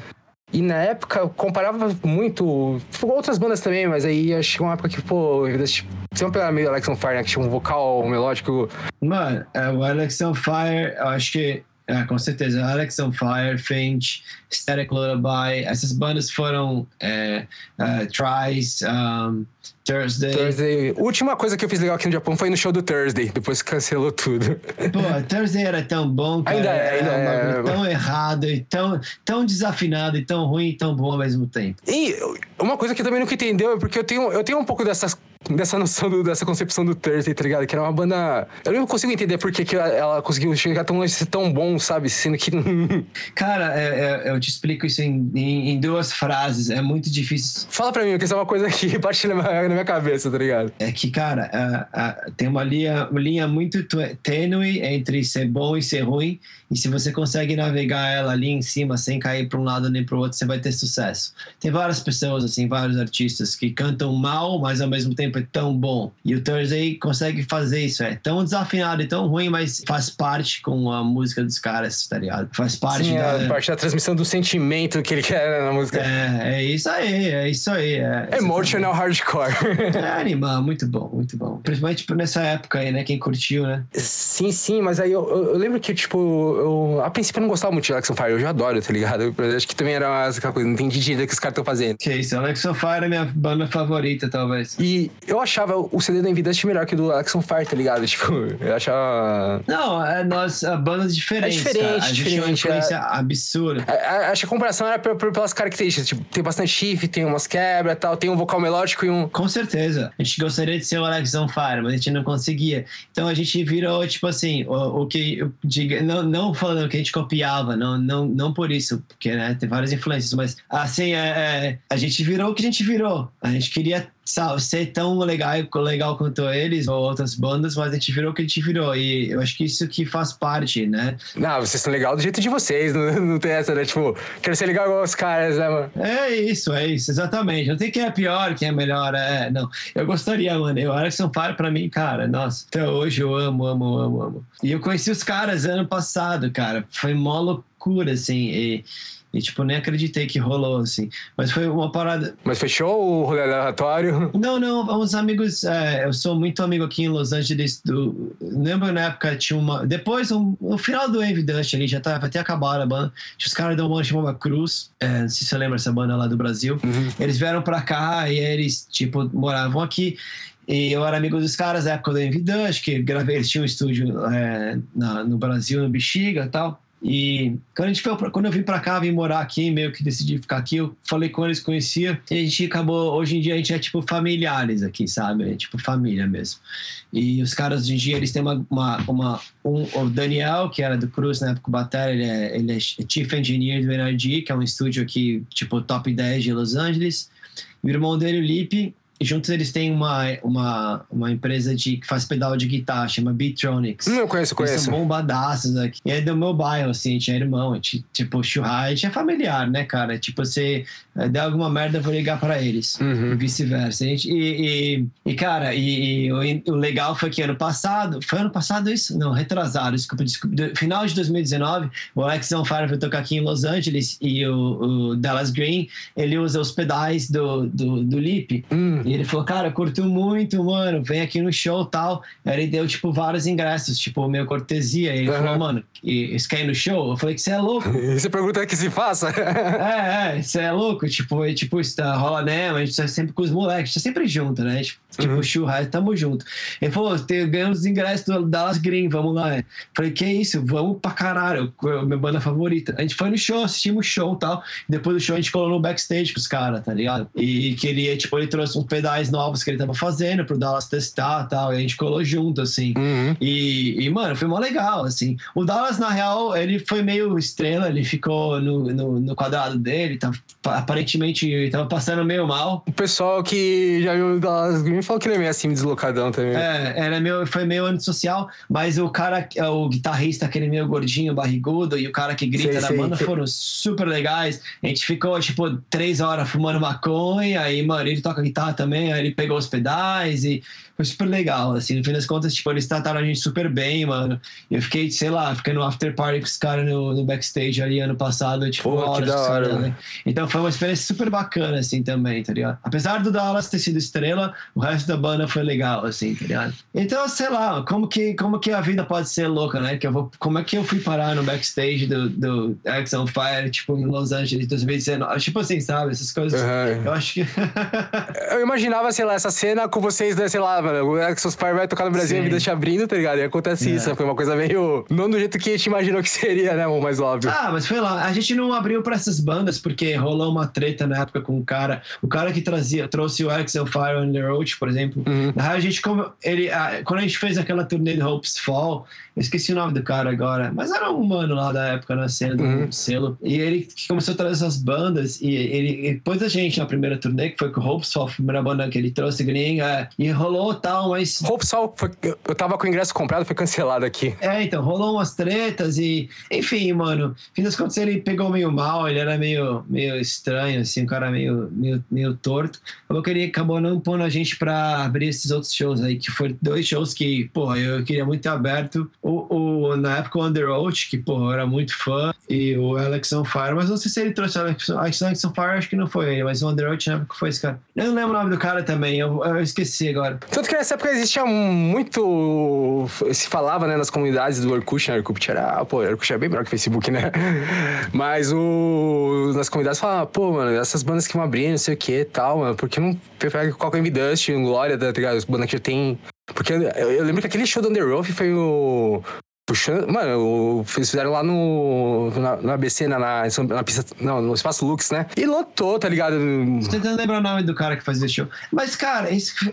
E na época eu comparava muito com outras bandas também, mas aí que uma época que, pô, tipo, sempre era meio Alex on Fire, né? Que tinha um vocal melódico. Mano, é, o Alex on Fire, eu acho que é, com certeza. Alex on Fire, Finch, Static Lullaby, essas bandas foram é, uh, um, Thursday. Thursday. Última coisa que eu fiz legal aqui no Japão foi no show do Thursday, depois cancelou tudo. Pô, Thursday era tão bom, cara. Ainda é, ainda é. Tão errado, e tão, tão desafinado, e tão ruim, e tão bom ao mesmo tempo. E uma coisa que eu também nunca entendeu é porque eu tenho, eu tenho um pouco dessas dessa noção, do, dessa concepção do Thursday, tá ligado? Que era uma banda. Eu não consigo entender por que, que ela, ela conseguiu chegar tão longe ser tão bom, sabe? Sendo que. Cara, é, é, eu te explico isso em, em, em, duas frases. É muito difícil. Fala pra mim, porque isso é uma coisa que bate na minha, cabeça, tá ligado? É que, cara, tem uma linha, uma linha muito tênue entre ser bom e ser ruim. E se você consegue navegar ela ali em cima sem cair para um lado nem para o outro, você vai ter sucesso. Tem várias pessoas, assim, vários artistas que cantam mal, mas ao mesmo tempo é tão bom. E o Thursday consegue fazer isso. É tão desafinado e tão ruim, mas faz parte com a música dos caras, tá ligado? Faz parte Sim, da. É parte da transmissão do sentimento que ele quer na música. É, é isso aí, é isso aí. É, Emotional hardcore. É animal, muito bom, muito bom. Principalmente tipo, nessa época aí, né? Quem curtiu, né? Sim, sim, mas aí eu, eu, eu lembro que, tipo, eu a princípio não gostava muito de Alex on Fire, eu adoro, tá ligado? Eu acho que também era aquela coisa, não entendi direito o que os caras estão fazendo. Que isso, Alex on Fire é minha banda favorita, talvez. E eu achava o CD da Envidust melhor que o do Alex on Fire, tá ligado? Tipo, eu achava. Não, é nós, bandas diferentes. É diferente, cara. A gente diferente. Uma influência é... absurda. acho que a comparação era pelas características, tipo, tem bastante chifre, tem umas quebras e tal, tem um vocal melódico e um. Com certeza. A gente gostaria de ser o Alex on Fire, mas a gente não conseguia. Então a gente virou, tipo assim, o, o que. Diga, não, não falando que a gente copiava, não, não, não por isso, porque né, tem várias influências, mas assim, é, é, a gente virou o que a gente virou. A gente queria sabe, ser tão legal, legal quanto eles ou outras bandas, mas a gente virou o que a gente virou. E eu acho que isso que faz parte, né? Não, vocês são legal do jeito de vocês, não, não tem essa, né? Tipo, quero ser legal igual os caras, né, mano? É isso, é isso, exatamente. Não tem quem é pior, quem é melhor, é, não. Eu gostaria, mano. Eu Alex São Paulo, pra mim, cara, nossa, até hoje eu amo, amo, amo, amo. E eu conheci os caras ano passado, cara. Foi mó loucura, assim. E e, tipo, nem acreditei que rolou, assim. Mas foi uma parada. Mas fechou o rolê aleatório? Não, não. Uns amigos. É, eu sou muito amigo aqui em Los Angeles. Do... Lembro na época tinha uma. Depois, um, no final do Dust ali, já tava até acabar a banda. Tinha os caras de uma banda chamada Cruz. É, não sei se você lembra essa banda lá do Brasil. Uhum. Eles vieram pra cá e eles, tipo, moravam aqui. E eu era amigo dos caras da época do Envy Dust, que gravei, eles tinham um estúdio é, na, no Brasil, no Bexiga e tal. E quando, a gente foi, quando eu vim para cá, vim morar aqui, meio que decidi ficar aqui, eu falei com eles, conhecia, e a gente acabou, hoje em dia a gente é tipo familiares aqui, sabe? É tipo família mesmo. E os caras hoje em dia, eles têm uma, uma, uma um, o Daniel, que era do Cruz na época, o Bater, ele é, ele é Chief Engineer do NRG, que é um estúdio aqui, tipo top 10 de Los Angeles. O irmão dele, o Lipe, juntos eles têm uma, uma, uma empresa de, que faz pedal de guitarra, chama Beatronics. Hum, eu conheço, Eles conheço. são bombadaços aqui. E é do meu bairro, assim, a gente é irmão, a gente, tipo, churrasco, a gente é familiar, né, cara? Tipo, você eh, der alguma merda, eu vou ligar pra eles. Uhum. Vice-versa. E, e, e, cara, e, e o, legal foi que ano passado, foi ano passado isso? Não, retrasado, desculpa, desculpa. final de 2019, o Alex on Fire foi tocar aqui em Los Angeles e o, o Dallas Green, ele usa os pedais do, do, do Lip. Hum. E ele falou, cara, curto muito, mano, vem aqui no show e tal. Aí ele deu, tipo, vários ingressos, tipo, meio cortesia. E ele Aham. falou, mano, você quer ir no show? Eu falei que você é louco. E você pergunta que se faça? É, é, você é louco, tipo, e, tipo, isso tá, rola né, a gente tá sempre com os moleques, a gente tá sempre junto, né? Tipo, tipo Uhum. churrasco, tamo junto. Ele falou, ganhamos os ingressos do Dallas Green, vamos lá. Falei, que isso, vamos pra caralho, é minha banda favorita. A gente foi no show, assistimos o show e tal, depois do show a gente colou no backstage com os caras, tá ligado? E queria, tipo, ele trouxe uns pedais novos que ele tava fazendo pro Dallas testar e tal, e a gente colou junto, assim. Uhum. E, e, mano, foi mó legal, assim. O Dallas, na real, ele foi meio estrela, ele ficou no, no, no quadrado dele, tá, aparentemente tava passando meio mal. O pessoal que já viu o Dallas Green falou que ele é meio assim, deslocadão também. É, era meio, foi meio antissocial, mas o cara, o guitarrista, aquele meio gordinho, barrigudo, e o cara que grita Sei, da sei. banda foram super legais. A gente ficou, tipo, três horas fumando maconha, aí, mano, ele toca guitarra também, aí ele pegou os pedais e foi super legal, assim. No fim das contas, tipo, eles trataram a gente super bem, mano. Eu fiquei, sei lá, fiquei no after party com os caras no, no backstage ali ano passado, tipo, Pô, que horas hora, né? Então foi uma experiência super bacana, assim, também, tá ligado? Apesar do Dallas ter sido estrela, o resto da banda foi legal, assim, tá ligado? Então, sei lá, como que, como que a vida pode ser louca, né? Que eu vou, como é que eu fui parar no backstage do, do X on Fire, tipo, em Los Angeles 2019? Tipo assim, sabe? Essas coisas. Aham. Eu acho que. Eu imaginava, sei lá, essa cena com vocês, né, sei lá, o Exos Fire vai tocar no Brasil, Sim. a vida te abrindo, tá ligado? E acontece É. isso, foi uma coisa meio. Não do jeito que a gente imaginou que seria, né, o mais óbvio. Ah, mas foi lá. A gente não abriu pra essas bandas porque rolou uma treta na época com o cara. O cara que trazia, trouxe o on Fire on the Road, por exemplo. Uhum. Na real, a gente, ele, a- quando a gente fez aquela turnê de Hopes Fall, eu esqueci o nome do cara agora, mas era um mano lá da época na cena do Uhum. selo. E ele que começou a trazer essas bandas, e ele depois da gente na primeira turnê, que foi com o Hopes Fall, a primeira banda que ele trouxe, gringa, e rolou tal, mas Hope Sol, foi- eu tava com o ingresso comprado, foi cancelado aqui. é, então, rolou umas tretas e, enfim, mano, fim das contas ele pegou meio mal, ele era meio, meio estranho, assim, um cara meio, meio, meio torto. Eu queria, acabou não pondo a gente pra abrir esses outros shows aí, que foram dois shows que, porra, eu queria muito ter aberto. O, o, na época o Under Oath, que, porra, eu era muito fã, e o Alex on Fire, mas não sei se ele trouxe o Alex, Alex on Fire, acho que não foi ele, mas o Under Oath na época foi esse cara. Eu não lembro o nome do cara também, eu, eu esqueci agora. Tanto que nessa época existia muito. Se falava, né, nas comunidades do Orkut, né? Orkut era. Pô, Orkut era bem melhor que o Facebook, né? Mas o. Nas comunidades falava, pô, mano, essas bandas que vão abrir, não sei o que e tal, mano, por que não pega qualquer Dust, um Glória, tá ligado? As bandas que já tem. Porque eu, eu lembro que aquele show do Under Oath foi o. Puxando, mano, eles fizeram lá no, na, no ABC, na, na, na pista, não, no Espaço Lux, né? E lotou, tá ligado? Tô tentando lembrar o nome do cara que fazia show. Mas, cara,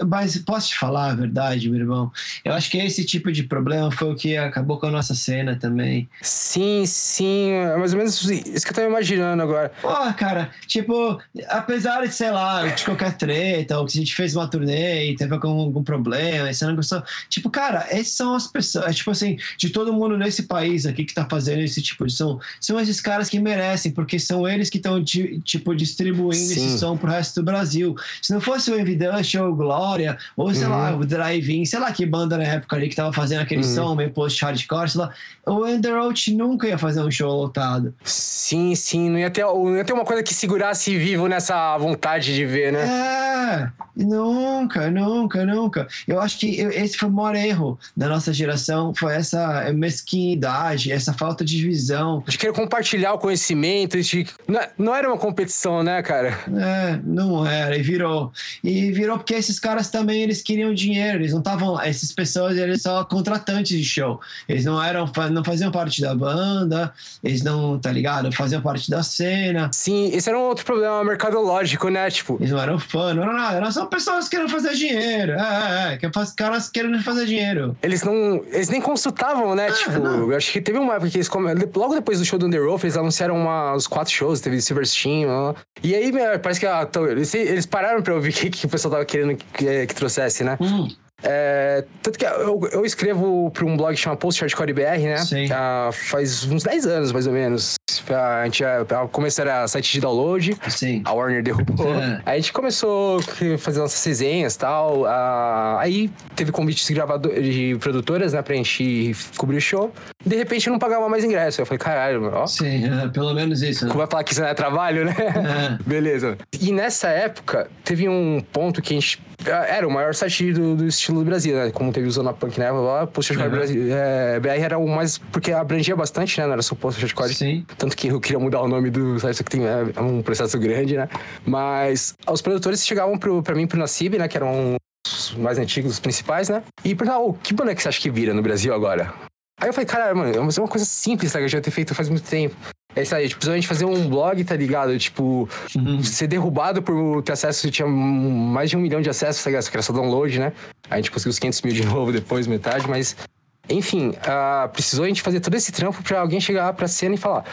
mas posso te falar a verdade, meu irmão? Eu acho que esse tipo de problema foi o que acabou com a nossa cena também. Sim, sim, é mais ou menos isso que eu tô imaginando agora. Porra, cara, tipo, apesar de, sei lá, de qualquer treta, ou que a gente fez uma turnê e teve algum, algum problema, e você não gostou. Tipo, cara, essas são as pessoas, é, tipo assim, de todo mundo nesse país aqui que tá fazendo esse tipo de som, são esses caras que merecem, porque são eles que estão, tipo, distribuindo Sim. esse som pro resto do Brasil. Se não fosse o Evidence ou o Glória, ou sei lá, o Drive-In, sei lá que banda na época ali que tava fazendo aquele Uhum. som meio post-hardcore, sei lá, o Underoath nunca ia fazer um show lotado. Sim, sim, não ia, ter, não ia ter uma coisa que segurasse vivo nessa vontade de ver, né? É, nunca, nunca, nunca. Eu acho que esse foi o maior erro da nossa geração, foi essa mesquinidade, essa falta de visão. De querer compartilhar o conhecimento, de... não, não era uma competição, né, cara? É, não era, e virou. E virou porque esses caras também, eles queriam dinheiro, eles não estavam, essas pessoas, eles são contratantes de show. Eles não eram, não faziam parte da banda, eles não, tá ligado? Faziam parte da cena. Sim, esse era um outro problema mercadológico, né? Tipo, Eles não eram fã, não eram nada, eram só pessoas querendo fazer dinheiro. É, é, é, caras querendo fazer dinheiro. eles não. Eles nem consultavam, né? Né? Ah, tipo, não. eu acho que teve uma época que eles. come- Logo depois do show do Underoath, eles anunciaram uma, os quatro shows, teve Silverstein, ó. E aí, parece que eles, eles pararam pra ouvir o que, que o pessoal tava querendo que, que trouxesse, né? Hum, É, tanto que eu, eu escrevo pra um blog que chama Post Hardcore BR, né? Sim. Ah, faz uns 10 anos, mais ou menos. A gente começou era site de download. sim. A Warner derrubou. É. Aí a gente começou a fazer nossas resenhas e tal. Ah, aí teve convites de, gravador, de produtoras, né, pra gente cobrir o show. De repente eu não pagava mais ingresso. Eu falei, caralho, ó. Sim, é, pelo menos isso. Né? Como vai falar que isso não é trabalho, né? É. Beleza. E nessa época, teve um ponto que a gente. Era o maior site do, do estilo do Brasil, né? Como teve o Zona Punk época lá, Post Hardcore Uhum. Brasil. É, BR era o mais. Porque abrangia bastante, né? Não era só Post Hardcore. Sim. Tanto que eu queria mudar o nome do site, só que tem é, um processo grande, né? Mas os produtores chegavam pro, pra mim pro Nassib, né? Que eram os mais antigos, os principais, né? E perguntavam, "Ô, que que você acha que vira no Brasil agora? Aí eu falei, caralho, mano, é uma uma coisa simples, tá? Que eu já tenho feito faz muito tempo. É isso aí, tipo, principalmente fazer um blog, tá ligado? Tipo, Uhum. ser derrubado por ter acesso, tinha mais de um milhão de acessos, tá ligado? Só que era só download, né? A gente conseguiu os 500 mil de novo depois, metade, mas... Enfim, ah, precisou a gente fazer todo esse trampo pra alguém chegar pra cena e falar...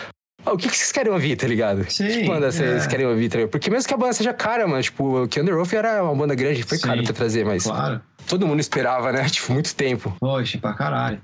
"Ah, o que, que vocês querem ouvir, tá ligado? Sim, Que banda vocês é. querem ouvir, tá ligado? Porque mesmo que a banda seja cara, mano, tipo, que Under Oath era uma banda grande, foi Sim, caro pra trazer, mas Claro. todo mundo esperava, né? Tipo, muito tempo. Poxa, pra caralho.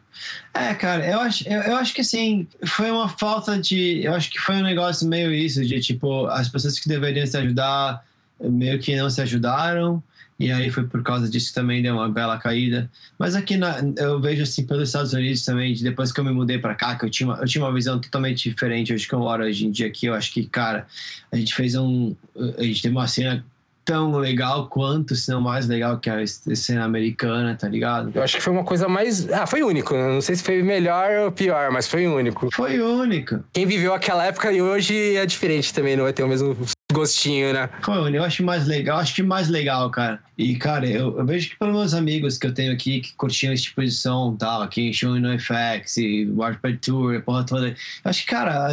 É, cara, eu acho, eu, eu acho que assim, foi uma falta de. Eu acho que foi um negócio meio isso, de tipo, as pessoas que deveriam se ajudar meio que não se ajudaram. E aí foi por causa disso também deu uma bela caída. Mas aqui na, eu vejo assim pelos Estados Unidos também, de depois que eu me mudei pra cá, que eu tinha, uma, eu tinha uma visão totalmente diferente hoje que eu moro hoje em dia aqui. Eu acho que, cara, a gente fez um. A gente teve uma cena tão legal quanto, se não mais legal que a cena americana, tá ligado? Eu acho que foi uma coisa mais. Ah, foi único. né? Não sei se foi melhor ou pior, mas foi único. Foi única. Quem viveu aquela época e hoje é diferente também, não vai ter o mesmo gostinho, né? Foi único. Eu acho mais legal, acho que mais legal, cara. E, cara, eu, eu vejo que pelos meus amigos que eu tenho aqui que curtiam esse tipo de som e tal, aqui em Show no FX e Warped Tour, a porra toda. Eu acho que, cara,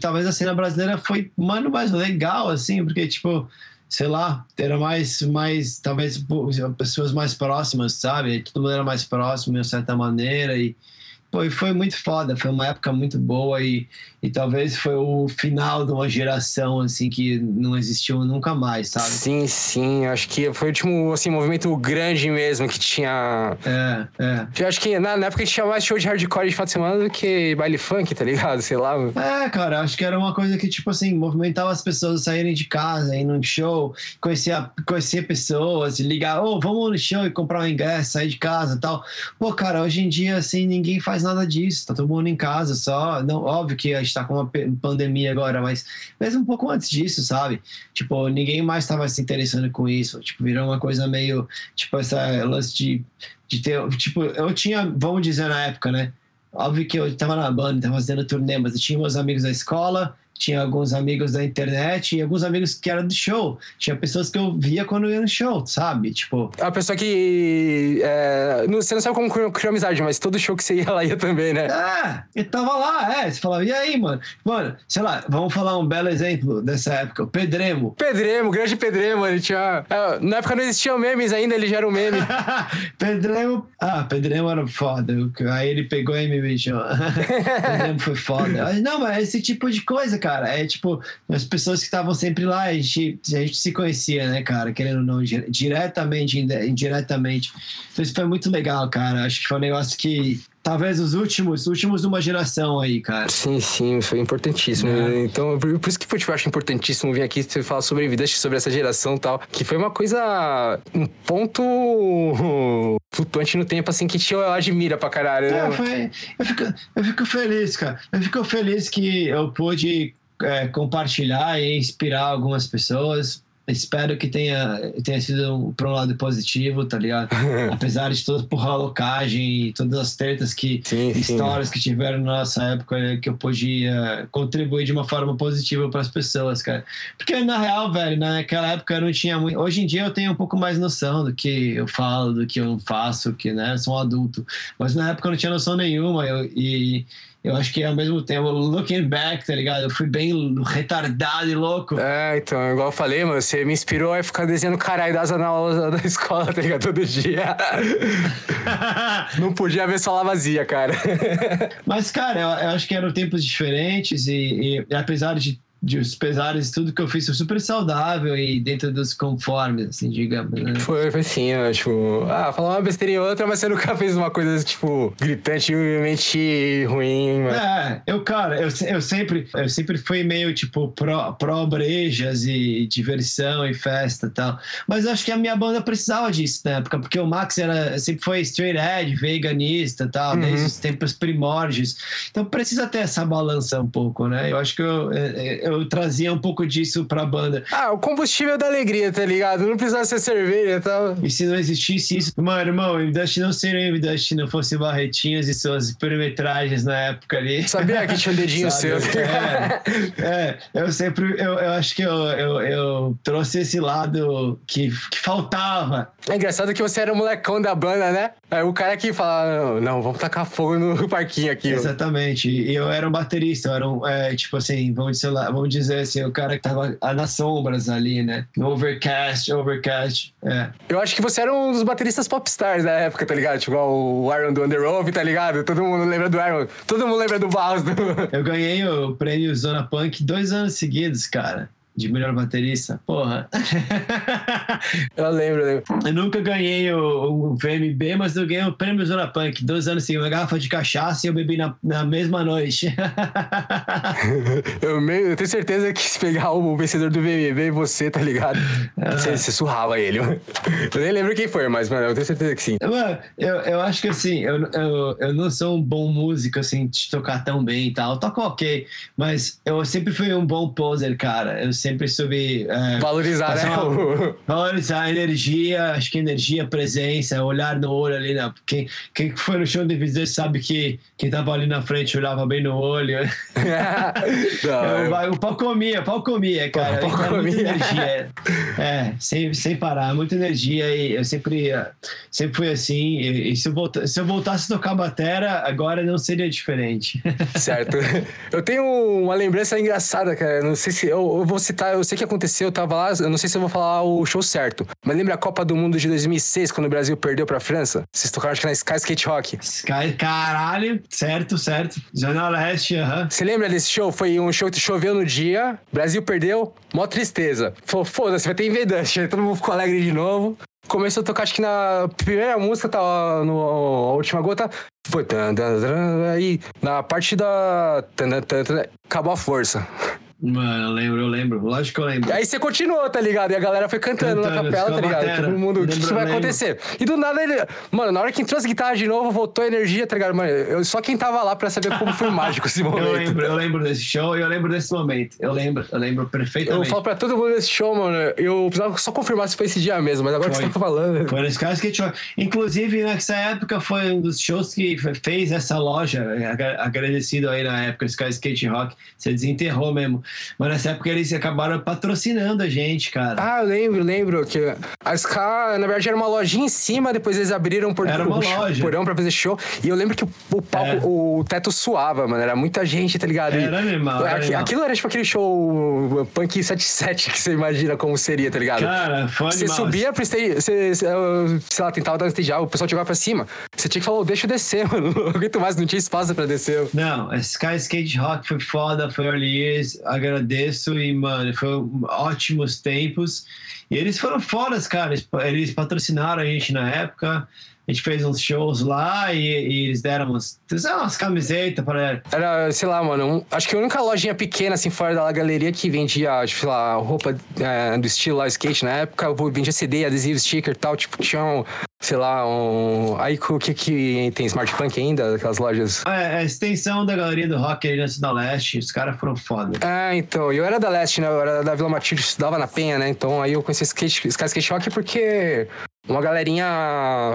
talvez a cena brasileira foi, mano, mais legal, assim, porque, tipo, sei lá, era mais, mais talvez pessoas mais próximas, sabe? Todo mundo era mais próximo de certa maneira e e foi muito foda, foi uma época muito boa e, e talvez foi o final de uma geração assim que não existiu nunca mais, sabe? Sim, sim. Acho que foi o último, assim, movimento grande mesmo que tinha. É, é. Eu acho que na, na época a gente tinha mais show de hardcore de final de semana do que baile funk, tá ligado? Sei lá. É, cara, acho que era uma coisa que, tipo assim, movimentava as pessoas a saírem de casa, ir num show, conhecer, conhecer pessoas, ligar, ô, vamos no show e comprar um ingresso, sair de casa e tal. Pô, cara, hoje em dia, assim, ninguém faz nada disso, tá todo mundo em casa só. Não, óbvio que a gente tá com uma pandemia agora, mas mesmo um pouco antes disso, sabe? Tipo, ninguém mais tava se interessando com isso. Tipo, virou uma coisa meio, tipo, essa lance de, de ter, tipo, eu tinha, vamos dizer na época, né? Óbvio que eu tava na banda, tava fazendo turnê, mas eu tinha meus amigos da escola, tinha alguns amigos da internet e alguns amigos que eram do show. Tinha pessoas que eu via quando eu ia no show, sabe? Tipo, A pessoa que. é, não- você não sabe como criou, amizade, mas todo show que você ia lá ia também, né? ah, eu tava lá, é. Você falava, e aí, mano? Mano, sei lá, vamos falar um belo exemplo dessa época, o Pedremo. Pedremo, grande Pedremo, ele tinha. é, na época não existiam memes ainda, ele já era um meme. Pedremo. Ah, Pedremo era foda. Aí ele pegou e me beijou. Pedremo foi foda. Não, mas esse tipo de coisa, cara. É tipo, as pessoas que estavam sempre lá, a gente, a gente se conhecia, né, cara? Querendo ou não, dire- diretamente, indiretamente. Então isso foi muito legal, cara. Acho que foi um negócio que. Talvez os últimos, últimos de uma geração aí, cara. Sim, sim, foi importantíssimo. É. Então, por, por isso que tipo, eu acho importantíssimo vir aqui e falar sobre Evidence, sobre essa geração e tal. Que foi uma coisa. um ponto flutuante no tempo, assim, que eu admira pra caralho, né? É, foi, eu, fico, eu fico feliz, cara. Eu fico feliz que eu pude é, compartilhar e inspirar algumas pessoas. Espero que tenha, tenha sido um, para um lado positivo, tá ligado? Apesar de toda porra locagem e todas as tretas que. Sim, sim. Histórias que tiveram na nossa época é, que eu podia contribuir de uma forma positiva para as pessoas, cara. Porque na real, velho, naquela época eu não tinha muito. Hoje em dia eu tenho um pouco mais noção do que eu falo, do que eu faço, que né, eu sou um adulto. Mas na época eu não tinha noção nenhuma eu, e eu acho que ao mesmo tempo, looking back, tá ligado? Eu fui bem retardado e louco. É, então, igual eu falei, mano, você me inspirou a ficar desenhando caralho das na aula da escola, tá ligado? Todo dia. Não podia ver só lá vazia, cara. Mas, cara, eu, eu acho que eram tempos diferentes e, e, e apesar de de os pesares, tudo que eu fiz foi super saudável e dentro dos conformes, assim, digamos, né? Foi, foi sim, eu, tipo, ah, falar uma besteira em outra, mas você nunca fez uma coisa, tipo, gritantemente ruim, mano. É, eu, cara, eu, eu sempre, eu sempre fui meio, tipo, pró, pró brejas e diversão e festa e tal, mas eu acho que a minha banda precisava disso na época, porque o Max era, sempre foi straight edge, veganista e tal, uhum. desde os tempos primórdios, então precisa ter essa balança um pouco, né? Eu acho que eu, eu eu trazia um pouco disso pra banda. Ah, o combustível da alegria, tá ligado? Não precisava ser cerveja e tal. E se não existisse isso, mano, irmão, o Dust não seria o Dust não fosse Barretinhas e suas perimetragens na época ali. Sabia que tinha um dedinho seu. É, é, eu sempre, eu, eu acho que eu, eu, eu trouxe esse lado que, que faltava. É engraçado que você era o molecão da banda, né? É o cara que fala, não, não, vamos tacar fogo no parquinho aqui. Exatamente. E eu era um baterista, eu era um, é, tipo assim, vamos dizer, vamos dizer assim, o cara que tava nas sombras ali, né? No overcast, overcast. É. Eu acho que você era um dos bateristas popstars da época, tá ligado? Tipo, o Aaron do Underoath, tá ligado? Todo mundo lembra do Aaron, todo mundo lembra do. Do... Eu ganhei o prêmio Zona Punk dois anos seguidos, cara de melhor baterista. Porra. eu lembro, eu lembro. Eu nunca ganhei o, o VMB, mas eu ganhei o prêmio Zona Punk. Dois anos seguidos, uma garrafa de cachaça e eu bebi na, na mesma noite. eu, me, eu, tenho certeza que se pegar o vencedor do VMB, você, tá ligado? Você, você surrava ele. Eu nem lembro quem foi, mas, mano, eu tenho certeza que sim. Mano, eu, eu acho que assim, eu, eu, eu não sou um bom músico, assim, de tocar tão bem e tal. Eu toco ok, mas eu sempre fui um bom poser, cara. Eu sempre sempre soube é, valorizar, né? Uma, valorizar a energia, acho que energia, presença, olhar no olho ali, né? Quem, quem foi no show de Viseu sabe que quem tava ali na frente olhava bem no olho. Não, eu... O pau comia, o pau comia, cara. Pau comia. energia. É, sem, sem parar, muita energia e eu sempre, sempre fui assim. E, e se, eu volta, se eu voltasse a tocar batera, agora não seria diferente. Certo. Eu tenho uma lembrança engraçada, cara. Não sei se eu, eu vou citar citar, eu sei que aconteceu, eu tava lá, eu não sei se eu vou falar o show certo. Mas lembra a Copa do Mundo de 2006, quando o Brasil perdeu pra França? Vocês tocaram, acho que na Sky Skate Rock. Sky, caralho, certo, certo. Zona Leste, aham. Você lembra desse show? Foi um show que choveu no dia, Brasil perdeu, mó tristeza. Falou, foda-se, vai ter invadante. Todo mundo ficou alegre de novo. Começou a tocar, acho que na primeira música, tá, no, a última gota, foi. Aí, na parte da. Acabou a força. Mano, eu lembro, eu lembro. Lógico que eu lembro. Aí você continuou, tá ligado? E a galera foi cantando, cantando na capela, tá ligado? Todo mundo, o que, que vai acontecer? E do nada ele. Mano, na hora que entrou as guitarras de novo, voltou a energia, tá ligado? Mano, eu, só quem tava lá pra saber como foi mágico esse momento. Eu lembro, eu lembro desse show e eu lembro desse momento. Eu lembro, eu lembro perfeitamente. Eu falo pra todo mundo desse show, mano. Eu precisava só confirmar se foi esse dia mesmo, mas agora foi. que você tá falando. Foi nesse caso que show. Inclusive, nessa época foi um dos shows que fez essa loja. Agradecido aí na época, Sky Skate Rock. Você desenterrou mesmo. Mas nessa época eles acabaram patrocinando a gente, cara. Ah, eu lembro, lembro que a Ska, na verdade, era uma lojinha em cima, depois eles abriram por era uma o loja. porão pra fazer show. E eu lembro que o, palco, é. o teto suava, mano. Era muita gente, tá ligado? Era animal, era animal. Aquilo era tipo aquele show Punk 77 que você imagina como seria, tá ligado? Cara, foi Você animal. subia pro stage, você, sei lá, tentava dar um stage, o pessoal jogava pra cima. Você tinha que falar, oh, deixa eu descer, mano. Não aguento mais, não tinha espaço pra descer. Não, Sky Skate Rock foi foda, foi early years. Agradeço e, mano, foi ótimos tempos. E eles foram fodas, cara. Eles, eles patrocinaram a gente na época. A gente fez uns shows lá e, e eles deram umas, umas camisetas para. Era, sei lá, mano. Um, acho que a única lojinha pequena, assim, fora da galeria que vendia, sei lá, roupa é, do estilo lá skate na época, vendia CD, adesivo, sticker e tal. Tipo, tinha um, sei lá, um. Aí o que que tem Smart Punk ainda, aquelas lojas? É, a extensão da galeria do rock aí da Leste, os caras foram foda. É, então, eu era da Leste, né? Eu era da Vila Matilde, estudava na Penha, né? Então aí eu conheci skate, Sky Skate Rock porque uma galerinha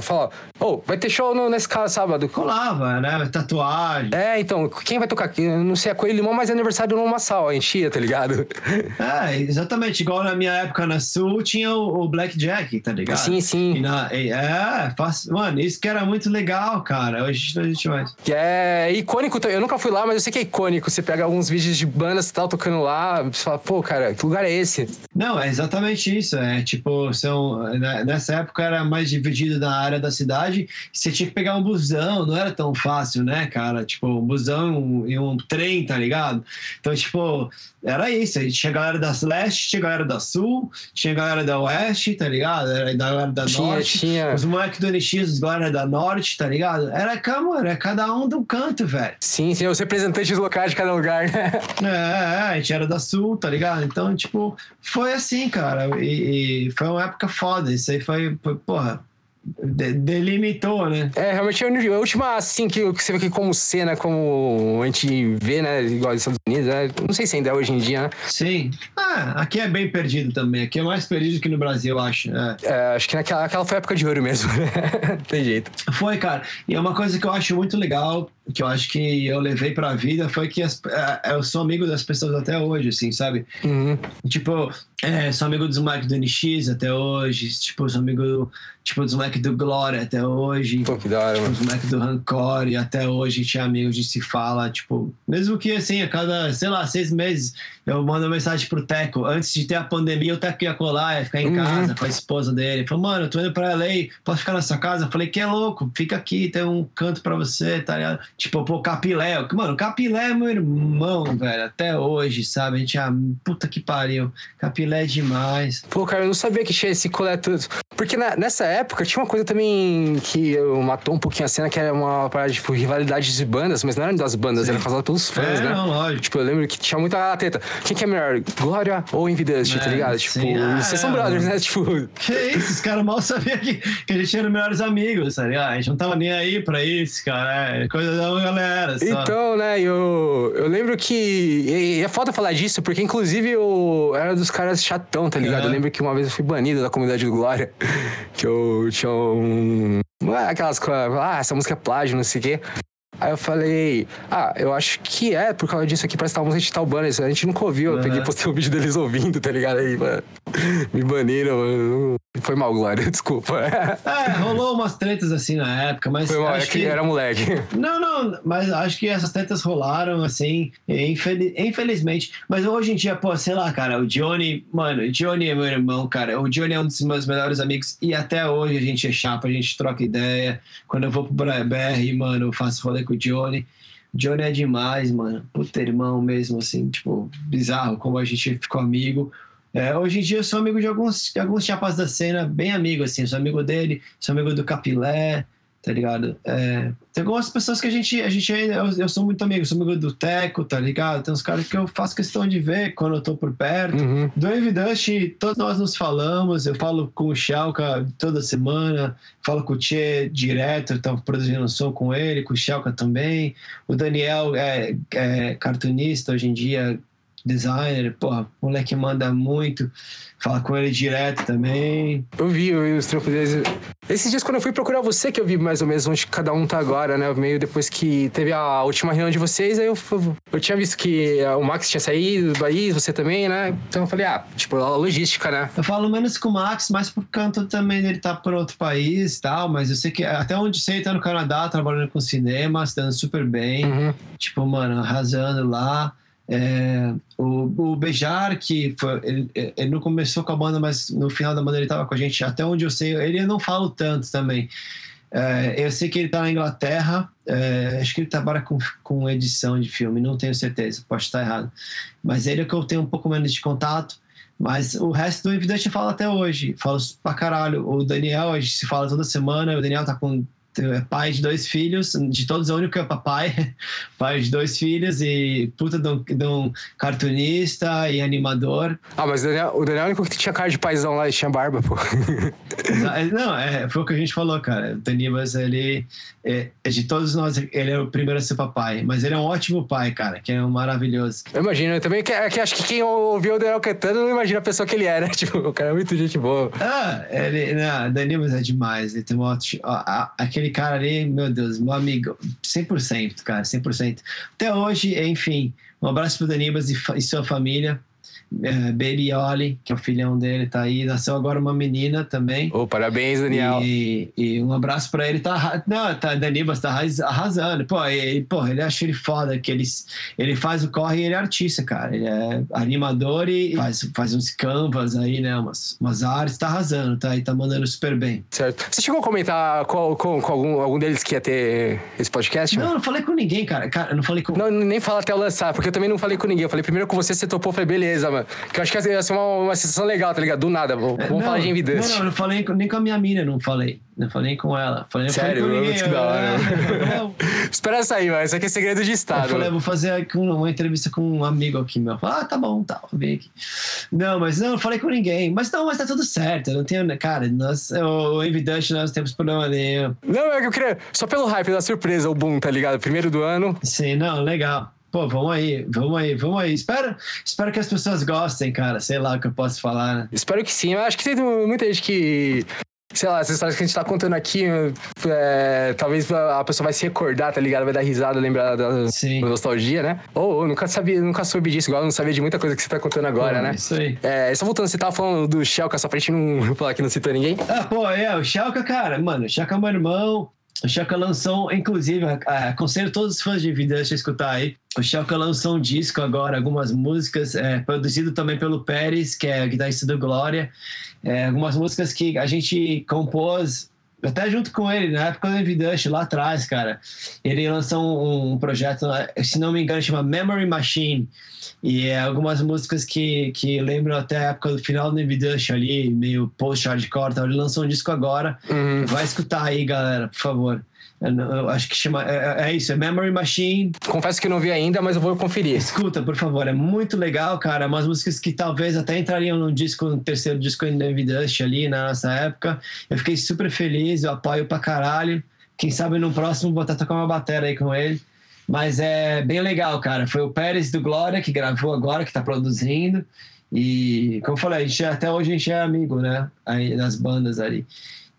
fala, ô, vai ter show no, nesse cara sábado. Colava, né? Tatuagem. É, então, quem vai tocar aqui? Eu não sei, é Coelho Limão, mas é aniversário no Massal, enchia, tá ligado? É, exatamente. Igual na minha época na Sul tinha o, o Blackjack, tá ligado? Sim, E sim. na, e- é, faz, mano, isso que era muito legal, cara. Hoje não existe mais. Que é icônico também. Eu nunca fui lá, mas eu sei que é icônico. Você pega alguns vídeos de bandas e tal tocando lá, você fala, pô, cara, que lugar é esse? Não, é exatamente isso. É tipo, são, né, nessa época era mais dividido na área da cidade. Você tinha que pegar um busão, não era tão fácil, né, cara? Tipo, um busão e um trem, tá ligado? Então, tipo, era isso. Aí tinha galera das leste, tinha galera da sul, tinha galera da oeste, tá ligado? Era da galera da Tinha, norte. tinha. Os moleques do NX, os galera da norte, tá ligado? Era, cara, era cada um de um canto, velho. Sim, sim, os representantes locais de cada lugar, né? É, é, a gente era da Sul, tá ligado? Então, tipo, foi assim, cara. E, e foi uma época foda. Isso aí foi, foi porra, de- delimitou, né? É, realmente a última, assim, que, que você vê que como cena, como a gente vê, né, igual nos Estados Unidos, né? Não sei se ainda é hoje em dia, né? Sim. Ah, aqui é bem perdido também. Aqui é mais perdido que no Brasil, eu acho. É. É, acho que naquela aquela foi a época de ouro mesmo, né? Tem jeito. Foi, cara. E é uma coisa que eu acho muito legal, que eu acho que eu levei pra vida, foi que as- é, eu sou amigo das pessoas até hoje, assim, sabe? Uhum. Tipo, é, sou amigo dos moleques do NX até hoje. Tipo, sou amigo tipo, dos moleques do Glória até hoje. Pô, que da hora, Tipo, mano. os moleques do Rancor e até hoje a gente é amigo, a gente se fala, tipo, mesmo que assim, a cada, sei lá, seis meses eu mando uma mensagem pro Teco. Antes de ter a pandemia, o Teco ia colar, ia ficar em Uhum. casa com a esposa dele. Ele falou, mano, eu tô indo pra LA, posso ficar na sua casa? Eu falei, que é louco, fica aqui, tem um canto pra você, tá ligado? Tipo, pô, Capilé. Mano, Capilé é meu irmão, velho, até hoje, sabe? A gente, ah, puta que pariu. Capilé é demais. Pô, cara, eu não sabia que tinha esse coleto. Porque na- nessa época tinha uma coisa também que matou um pouquinho a cena, que era uma parada, tipo, rivalidade de bandas, mas não era das bandas, Sim. era causada pelos fãs, é, né? não, lógico. Tipo, eu lembro que tinha muita treta. Quem que é melhor, Glória ou Invidust, tá É, ligado? Tipo. Ah, vocês são brothers, né? Tipo, Que isso, os caras mal sabiam que, que a gente era melhores amigos, tá ligado? A gente não tava nem aí pra isso, cara. É coisa da galera. Só. Então, né, eu, eu lembro que. E, e é foda falar disso, porque inclusive eu era dos caras chatão, tá ligado? É. Eu lembro que uma vez eu fui banido da comunidade do Glória, que eu um. não é Aquelas coisas, ah, essa música é plágio, não sei o quê. Aí eu falei, ah, eu acho que é por causa disso aqui, parece que tá uma música de tal banda, isso a gente nunca ouviu. Eu Uhum. peguei e postei um vídeo deles ouvindo, tá ligado? Aí, mano, me baniram, mano. Foi mal, Glória, desculpa. É, rolou umas tretas assim na época, mas Foi mal, é acho que que... era moleque. Não, não, mas acho que essas tretas rolaram, assim, infeli- infelizmente. Mas hoje em dia, pô, sei lá, cara, o Johnny, mano, o Johnny é meu irmão, cara. O Johnny é um dos meus melhores amigos e até hoje a gente é chapa, a gente troca ideia. Quando eu vou pro BR, mano, eu faço rolê com o Johnny. Johnny é demais, mano. Puta irmão mesmo, assim, tipo, bizarro como a gente ficou amigo. É, hoje em dia eu sou amigo de alguns, de alguns chapas da cena, bem amigo, assim. Sou amigo dele, sou amigo do Capilé, tá ligado? É, tem algumas pessoas que a gente, a gente ainda, eu, eu sou muito amigo, sou amigo do Teco, tá ligado? Tem uns caras que eu faço questão de ver quando eu tô por perto. Uhum. Do Evidust, todos nós nos falamos, eu falo com o Shalka toda semana, falo com o Tchê direto, eu tava produzindo um som com ele, com o Shalka também. O Daniel é, é cartunista hoje em dia, designer, porra, o moleque manda muito, fala com ele direto também. Eu vi, eu vi os trampos deles. Esses dias, quando eu fui procurar você, que eu vi mais ou menos onde cada um tá agora, né? Meio depois que teve a última reunião de vocês, aí eu, eu tinha visto que o Max tinha saído do Bahia, você também, né? Então eu falei, ah, tipo, a logística, né? Eu falo menos com o Max, mais por canto também dele tá por outro país e tal, mas eu sei que até onde sei, tá no Canadá, trabalhando com cinema, se dando super bem. Uhum. tipo, mano, arrasando lá. É, o, o Beijar, que foi, ele, ele não começou com a banda, mas no final da banda ele tava com a gente, até onde eu sei, ele não falo tanto também. É, eu sei que ele tá na Inglaterra, é, acho que ele trabalha com, com edição de filme, não tenho certeza, pode estar errado. Mas ele é que eu tenho um pouco menos de contato. Mas o resto do Evidente eu falo até hoje, falo pra caralho. O Daniel, a gente se fala toda semana, o Daniel tá com pai de dois filhos, de todos é o único que é papai, pai de dois filhos e puta de um, de um cartunista e animador. Ah, mas o Daniel, o Daniel é o único que tinha cara de paizão lá e tinha barba, pô. Não, é, foi o que a gente falou, cara. O Danibas, ele, é, é, de todos nós, ele é o primeiro a ser papai, mas ele é um ótimo pai, cara, que é um maravilhoso. Eu imagino, eu também, que, que acho que quem ouviu o Daniel Caetano não imagina a pessoa que ele era. Tipo, o cara é muito gente boa. Ah, ele, não, Danibas é demais. Ele tem uma, aquele cara ali, meu Deus, meu amigo, 100%, cara, 100%. Até hoje, enfim, um abraço pro Danibas e, e sua família é, Baby Oli, que é o filhão dele, tá aí. Nasceu agora uma menina também. Oh, parabéns, Daniel. E, e um abraço pra ele. Tá, não, tá, Danibas tá arrasando. Pô, ele, pô, ele acha ele foda, que ele, ele faz o corre e ele é artista, cara. Ele é animador e faz, faz uns canvas aí, né? Umas, umas artes, tá arrasando, tá aí, tá mandando super bem. Certo. Você chegou a comentar com, com, com algum, algum deles que ia ter esse podcast? Não, não falei com ninguém, cara. Cara, eu não falei com. Não, nem fala até eu lançar, porque eu também não falei com ninguém. Eu falei primeiro com você, você topou, falei, beleza, mano. Que eu acho que ia ser uma, uma sensação legal, tá ligado? Do nada. Vamos é, não, falar de Envidance. Não, não, não falei nem com a minha mina, não falei. Não falei com ela. Falei, Sério? Falei com ninguém, que da hora. Espera essa aí, mas isso aqui é segredo de Estado. Eu falei, vou fazer uma entrevista com um amigo aqui meu. Falei, ah, tá bom, tá, ver aqui. Não, mas não, não falei com ninguém. Mas não, mas tá tudo certo. Eu não tenho, cara, nós, o Envidante nós temos problema nenhum. Não, é que eu queria, só pelo hype da surpresa, o boom, tá ligado? Primeiro do ano. Sim, não, legal. Pô, vamos aí, vamos aí, vamos aí. Espero, espero que as pessoas gostem, cara. Sei lá o que eu posso falar, né? Espero que sim. Eu acho que tem muita gente que sei lá, essas histórias que a gente tá contando aqui, é, talvez a pessoa vai se recordar, tá ligado? Vai dar risada, lembrar da, Sim. nostalgia, né? Ou oh, nunca sabia, nunca soube disso, igual eu não sabia de muita coisa que você tá contando agora, pô, né? Isso aí. É, só voltando, você tava falando do Shelka, só pra gente não falar que não citou ninguém. Ah, pô, é, o Shelka, cara, mano, o Shelka é meu irmão. O Shelka lançou, inclusive, aconselho todos os fãs de vida a escutar aí. O Shelka lançou um disco agora, algumas músicas, é, produzido também pelo Pérez, que é guitarrista do Glória. É, algumas músicas que a gente compôs até junto com ele, na época do Evidust, lá atrás, cara. Ele lançou um, um, projeto, se não me engano, chama Memory Machine. E é algumas músicas que, que lembram até a época do final do Evidust ali, meio post-hardcore. Ele lançou um disco agora. Uhum. Vai escutar aí, galera, por favor. Eu, eu acho que chama. É, é, isso, é Memory Machine. Confesso que não vi ainda, mas eu vou conferir. Escuta, por favor, é muito legal, cara. Umas músicas que talvez até entrariam no disco, no terceiro disco em David Dust ali na nossa época. Eu fiquei super feliz, eu apoio pra caralho. Quem sabe no próximo vou até tocar uma bateria aí com ele. Mas é bem legal, cara. Foi o Pérez do Glória que gravou agora, que tá produzindo. E, como eu falei, a gente, até hoje a gente é amigo, né? Aí, das bandas ali.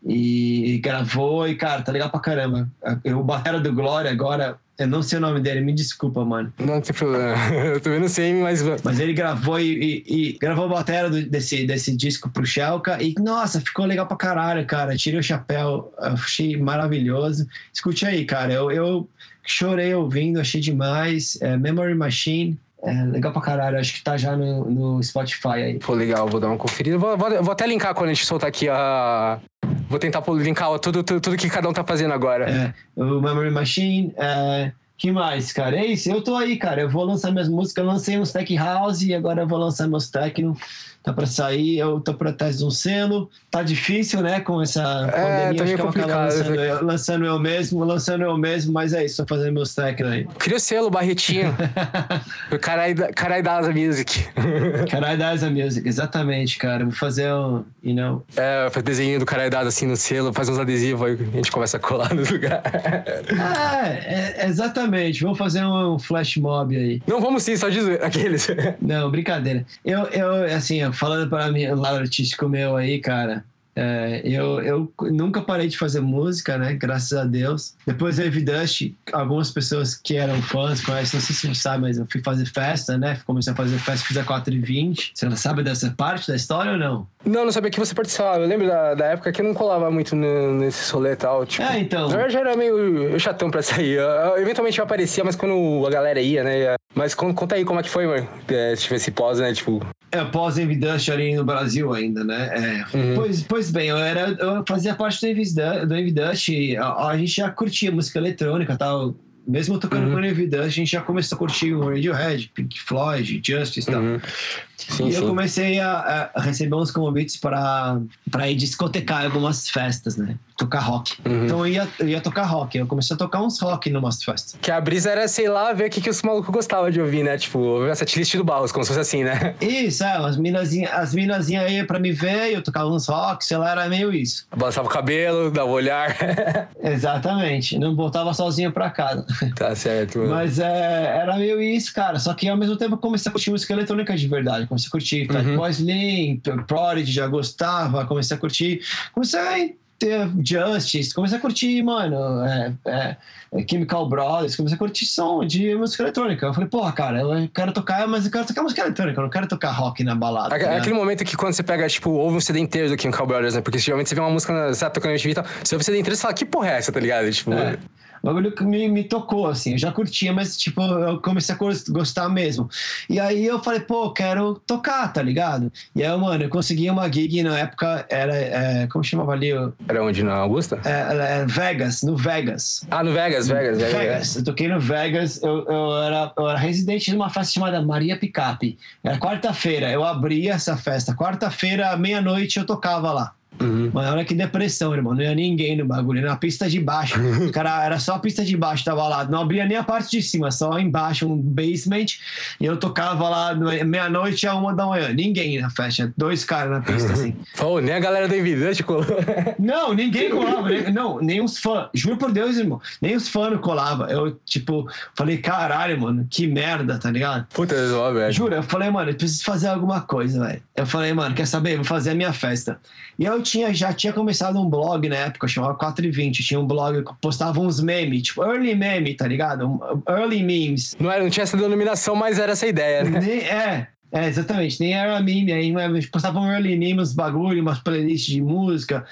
E, gravou e, cara, tá legal pra caramba. O batera do Glória agora, eu não sei o nome dele, me desculpa, mano. Não tem problema. Eu também não sei, mas. Mas ele gravou e, e, e gravou a batera desse, desse disco pro Shelka e, nossa, ficou legal pra caralho, cara. Tirei o chapéu, achei maravilhoso. Escute aí, cara. Eu, eu chorei ouvindo, achei demais. É, Memory Machine. É legal pra caralho, acho que tá já no, no Spotify aí. Pô, legal, vou dar uma conferida. Vou, vou, vou até linkar quando a gente soltar aqui a, Vou tentar linkar tudo, tudo, tudo que cada um tá fazendo agora. É, o Memory Machine, é, que mais, cara? É isso, eu tô aí, cara. Eu vou lançar minhas músicas, eu lancei uns tech house e agora eu vou lançar meus techno tá para sair, eu tô por trás de um selo. Tá difícil, né, com essa é, pandemia, tá meio complicado. Lançando eu, lançando eu mesmo, lançando eu mesmo, mas é isso, tô fazendo meus tech aí. Cria o selo, Barretinho. Carai Daza Music. Carai Daza Music, exatamente, cara. Vou fazer um, you know... É, fazer desenho do Carai Daza assim no selo, faz uns adesivos aí, a gente começa a colar no lugar. é, é, exatamente. Vamos fazer um flash mob aí. Não, vamos sim, só dizer aqueles. Não, brincadeira. Eu, eu assim, eu falando para mim, o lado artístico meu aí, cara, é, eu, eu nunca parei de fazer música, né? Graças a Deus. Depois do Evidust, algumas pessoas que eram fãs conhecem, não sei se você sabe, mas eu fui fazer festa, né? Comecei a fazer festa, fiz a 4 e 20. Você não sabe dessa parte da história ou não? Não, não sabia que você participava. Eu lembro da, da época que eu não colava muito no, nesse rolê e tal. Tipo, é, então. Eu já era meio chatão pra sair. Eu, eu, eventualmente eu aparecia, mas quando a galera ia, né? Mas conta aí como é que foi, mano. É, se tivesse pós, né? Tipo. É, pós Evidust ali no Brasil ainda, né? É. Uhum. Pois, pois bem, eu, era, eu fazia parte do Evidust, do a, a gente já curtia música eletrônica e tal mesmo tocando uhum. com o Dust, a gente já começou a curtir o Radiohead, Pink Floyd, Justice e tal. Uhum. Sim, e sim. eu comecei a, a receber uns convites para ir discotecar algumas festas, né? Tocar rock. Uhum. Então eu ia, eu ia tocar rock. Eu comecei a tocar uns rock em umas festas. Que a brisa era, sei lá, ver o que, que os malucos gostavam de ouvir, né? Tipo, essa setlist do Barros, como se fosse assim, né? Isso, é, as minazinhas as minazinha aí pra me ver, eu tocava uns rock, sei lá, era meio isso. Balançava o cabelo, dava o olhar. Exatamente. Não voltava sozinho pra casa. tá certo, mano. Mas é, era meio isso, cara. Só que ao mesmo tempo eu comecei a curtir música eletrônica de verdade. Comecei a curtir Uhum. Fatboy Slim, Prodigy, já gostava. Comecei a curtir. Comecei a ter Justice. Comecei a curtir, mano, é, é, é Chemical Brothers. Comecei a curtir som de música eletrônica. Eu falei, porra, cara, eu quero tocar, mas eu quero tocar música eletrônica. Eu não quero tocar rock na balada. tá ligado? Aquele momento que quando você pega, tipo, ouve um CD inteiro do Chemical Brothers, né? Porque geralmente você vê uma música, tá tocando MTV e tal, você ouve o CD inteiro e você fala, que porra é essa, tá ligado? Tipo, É. O bagulho que me, me tocou, assim. Eu já curtia, mas, tipo, eu comecei a gos- gostar mesmo. E aí eu falei, pô, quero tocar, tá ligado? E aí, mano, eu consegui uma gig na época, era. é, como chamava ali? era onde? Na Augusta? É, é, Vegas, no Vegas. Ah, no Vegas, Vegas, Vegas. Vegas. Eu toquei no Vegas, eu, eu, era, eu era residente de uma festa chamada Maria Picape. Era quarta-feira, eu abria essa festa. Quarta-feira, meia-noite, eu tocava lá. Uhum. Mano, olha que depressão, irmão. Não ia ninguém no bagulho, era na pista de baixo. O cara era só a pista de baixo, tava lá. Não abria nem a parte de cima, só embaixo, um basement. E eu tocava lá no- meia-noite a uma da manhã. Ninguém na festa, dois caras na pista, assim. Pô, nem a galera do Evidente colou. Não, ninguém colava. nem- não, nem os fãs. Juro por Deus, irmão. Nem os fãs não colavam. Eu, tipo, falei, caralho, mano, que merda, tá ligado? Puta, ó, velho. Juro, eu falei, mano, eu preciso fazer alguma coisa, velho. Eu falei, mano, quer saber? Vou fazer a minha festa. E eu tinha, já tinha começado um blog na época, chamava 420. Tinha um blog que postava uns memes, tipo, early meme, tá ligado? Um- Early memes. Não, era, não tinha essa denominação, mas era essa ideia, né? Nem, é, é, exatamente. Nem era meme aí, mas postava um early meme, uns bagulho, umas playlists de música.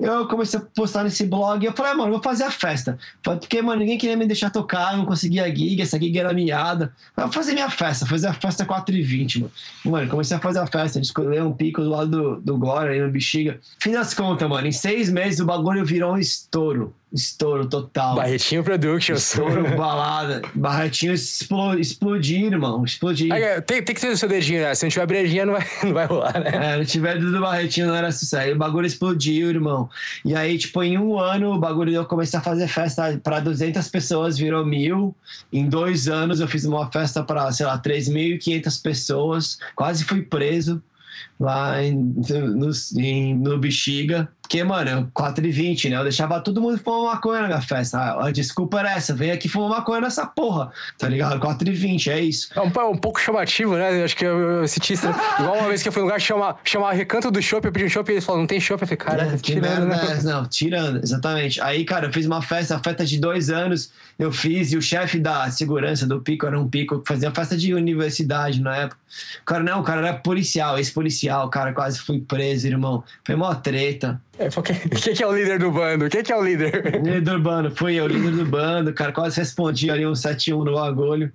Eu comecei a postar nesse blog e eu falei, ah, mano, vou fazer a festa. Porque, mano, ninguém queria me deixar tocar, eu não conseguia gig, essa gig era miada. Eu vou fazer minha festa, fazer a festa 4h20, mano. Mano, comecei a fazer a festa, escolher um pico do lado do, do Glória, aí no Bexiga. Fiz as contas, mano, em seis meses o bagulho virou um estouro. Estouro total. Barretinho Productions. Estouro, balada. Barretinho explo- explodir, irmão. Explodir. Tem, tem que ter o seu dedinho, né? Se não tiver brejinha, não vai, não vai rolar, né? É, não tiver Dudu Barretinho, não era sucesso. Aí o bagulho explodiu, irmão. E aí, tipo, em um ano, o bagulho eu comecei a fazer festa para 200 pessoas, virou mil. Em dois anos, eu fiz uma festa para, sei lá, 3.500 pessoas. Quase fui preso lá em, no, em- no Bexiga. Porque, mano, 4h20, né? Eu deixava todo mundo fumar maconha na minha festa. Ah, a desculpa era essa, vem aqui fumar maconha nessa porra, tá ligado? 4h20, é isso. É um, é um pouco chamativo, né? Acho que eu, eu senti isso. Igual uma vez que eu fui num lugar chamar, chamar Recanto do Chopp, eu pedi um chopp e eles falaram, não tem chopp. Eu falei, caralho, É, que tirando, merda né? é essa? Não, tirando, exatamente. Aí, cara, eu fiz uma festa, a festa de dois anos, eu fiz, e o chefe da segurança do Pico era um Pico que fazia festa de universidade na época. O cara, não, o cara era policial, ex-policial, cara quase foi preso, irmão. Foi mó treta. É, porque- Quem que é o líder do bando? Quem que é o líder? Líder do bando, fui eu, líder do bando, cara, quase respondi ali um 7-1 no bagulho.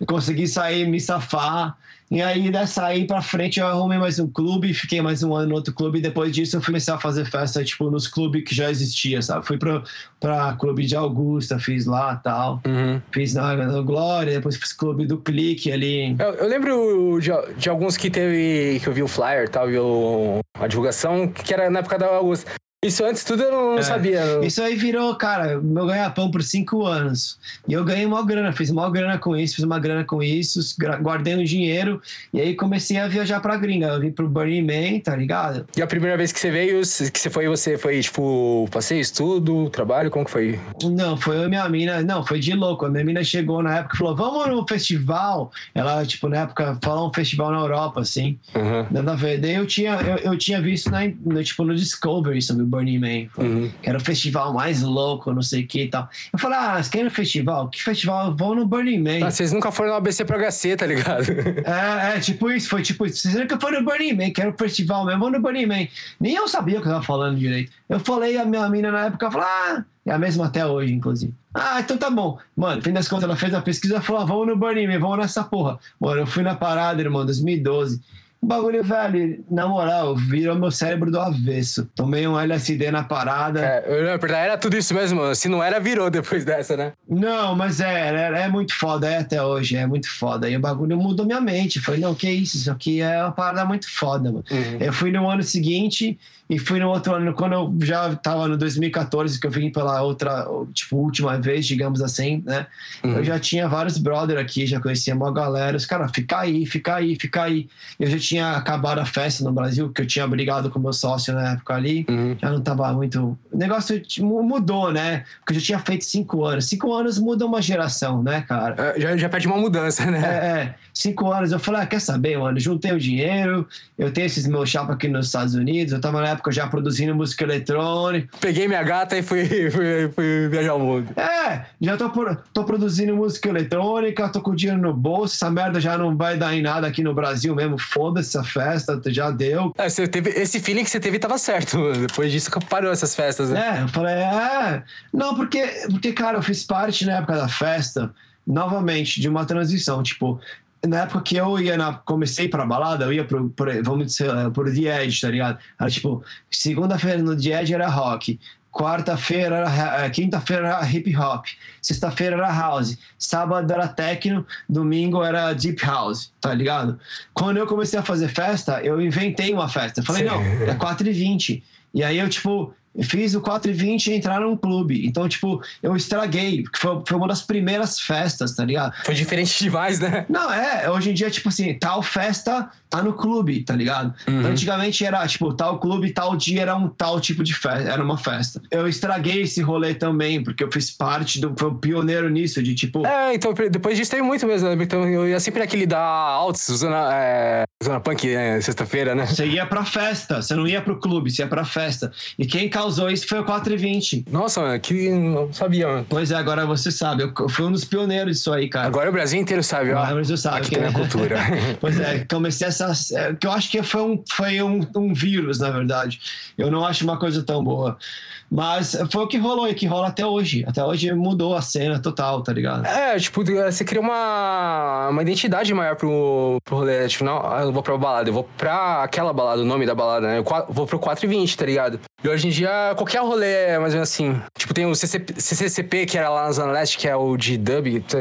Eu Consegui sair, me safar. E aí, dessa aí pra frente, eu arrumei mais um clube, fiquei mais um ano no outro clube. E depois disso, eu comecei a fazer festa, tipo, nos clubes que já existia, sabe? Fui pro, pra clube de Augusta, fiz lá tal. Uhum. Fiz na, na Glória, depois fiz clube do Clique ali. Eu, eu lembro de, de alguns que teve. que eu vi o flyer e tal, o- a divulgação, que era na época da Augusta. Isso antes tudo eu não, É. sabia. não- Isso aí virou, cara, meu ganha-pão por cinco anos. E eu ganhei uma grana, fiz uma grana com isso, fiz uma grana com isso, guardei um dinheiro. E aí comecei a viajar pra gringa. Eu vim pro Burning Man, tá ligado? E a primeira vez que você veio, que você foi, você foi, tipo, passeio, estudo, trabalho, como que foi? Não, foi eu e minha mina. Não, foi de louco. A minha mina chegou na época e falou: vamos no festival. Ela, tipo, na época, falou um festival na Europa, assim. Uhum. Nada a ver. Daí eu tinha, eu, eu tinha visto na, no, tipo, no Discovery sobre o Burning Man. Uhum. que era o festival mais louco, não sei o que e tal. Eu falei, ah, você quer no festival? Que festival? Vão no Burning Man. Ah, vocês nunca foram no ABC pro HC, tá ligado? É, é, tipo isso, foi tipo isso. Vocês nunca foram no Burning Man, que era o festival mesmo, vou no Burning Man. Nem eu sabia o que eu tava falando direito. Eu falei, a minha mina na época falou, ah, é a mesma até hoje, inclusive. Ah, então tá bom. Mano, fim das contas, ela fez a pesquisa e falou, ah, vamos no Burning Man, vamos nessa porra. Mano, eu fui na parada, irmão, 2012. O bagulho, velho, na moral, virou meu cérebro do avesso. Tomei um LSD na parada. É, era tudo isso mesmo. Se não era, virou depois dessa, né? Não, mas é, é, é muito foda, é até hoje, é muito foda. E o bagulho mudou minha mente. Falei, não, que isso? Isso aqui é uma parada muito foda, mano. Uhum. Eu fui no ano seguinte e fui no outro ano, quando eu já tava no 2014, que eu vim pela outra, tipo, última vez, digamos assim, né? Uhum. Eu já tinha vários brother aqui, já conhecia uma galera. Os caras, fica aí, fica aí, fica aí. Eu já tinha acabado a festa no Brasil, que eu tinha brigado com meu sócio na época ali. Uhum. Já não tava muito. O negócio mudou, né? Porque eu já tinha feito cinco anos. Cinco anos muda uma geração, né, cara? É, Já, já pede uma mudança, né? É, é, cinco anos. Eu falei, ah, quer saber, mano? Juntei o dinheiro, eu tenho esses meus chapa aqui nos Estados Unidos. Eu tava na época já produzindo música eletrônica. Peguei minha gata e fui, fui, fui viajar o mundo. É, já tô, tô produzindo música eletrônica, tô com o dinheiro no bolso. Essa merda já não vai dar em nada aqui no Brasil mesmo. Foda-se essa festa, já deu. É, você teve, esse feeling que você teve tava certo. Depois disso parou essas festas, né? É, eu falei, é. Não, porque, porque, cara, eu fiz parte na época da festa, novamente, de uma transição. Tipo, na época que eu ia na. Comecei pra balada, eu ia pro, pro vamos dizer, eh, pro The Edge, tá ligado? Era tipo, segunda-feira no The Edge era rock. Quarta-feira era. ra- eh, Quinta-feira era hip hop. Sexta-feira era house. Sábado era techno. Domingo era deep house, tá ligado? Quando eu comecei a fazer festa, eu inventei uma festa. Eu falei, Sim. não, é 4 e 20 E aí eu, tipo, fiz o 4 e 20 e entrar num clube. Então, tipo, eu estraguei, porque foi, foi uma das primeiras festas, tá ligado? Foi diferente demais, né? Não, é, hoje em dia, tipo assim, tal festa tá no clube, tá ligado? Uhum. Antigamente era, tipo, tal clube, tal dia era um tal tipo de festa, era uma festa. Eu estraguei esse rolê também, porque eu fiz parte do, foi o pioneiro nisso, de tipo, É, então depois disso teve muito mesmo. né? Então eu ia sempre naquele da Alts, usando é, usando a punk, né? Sexta-feira, né? você ia pra festa, você não ia pro clube, você ia pra festa. E quem causou isso foi o 420. Nossa, mano, que não sabia, mano. Pois é, agora você sabe, eu fui um dos pioneiros disso aí, cara. Agora o Brasil inteiro sabe, ó. Agora o Brasil sabe. Aqui tem a cultura. Pois é, comecei essa. é, Que eu acho que foi, um, foi um, um vírus, na verdade. Eu não acho uma coisa tão boa. Mas foi o que rolou e que rola até hoje. Até hoje mudou a cena total, tá ligado? É, tipo, você cria uma, uma identidade maior pro, pro rolê. Tipo, não, ah, eu vou pra balada, eu vou pra aquela balada, o nome da balada, né? Eu vou pro 420, tá ligado? E hoje em dia, qualquer rolê é mais ou menos assim. Tipo, tem o CCP, CCCP, que era lá na Zona Leste, que é o de dub, tá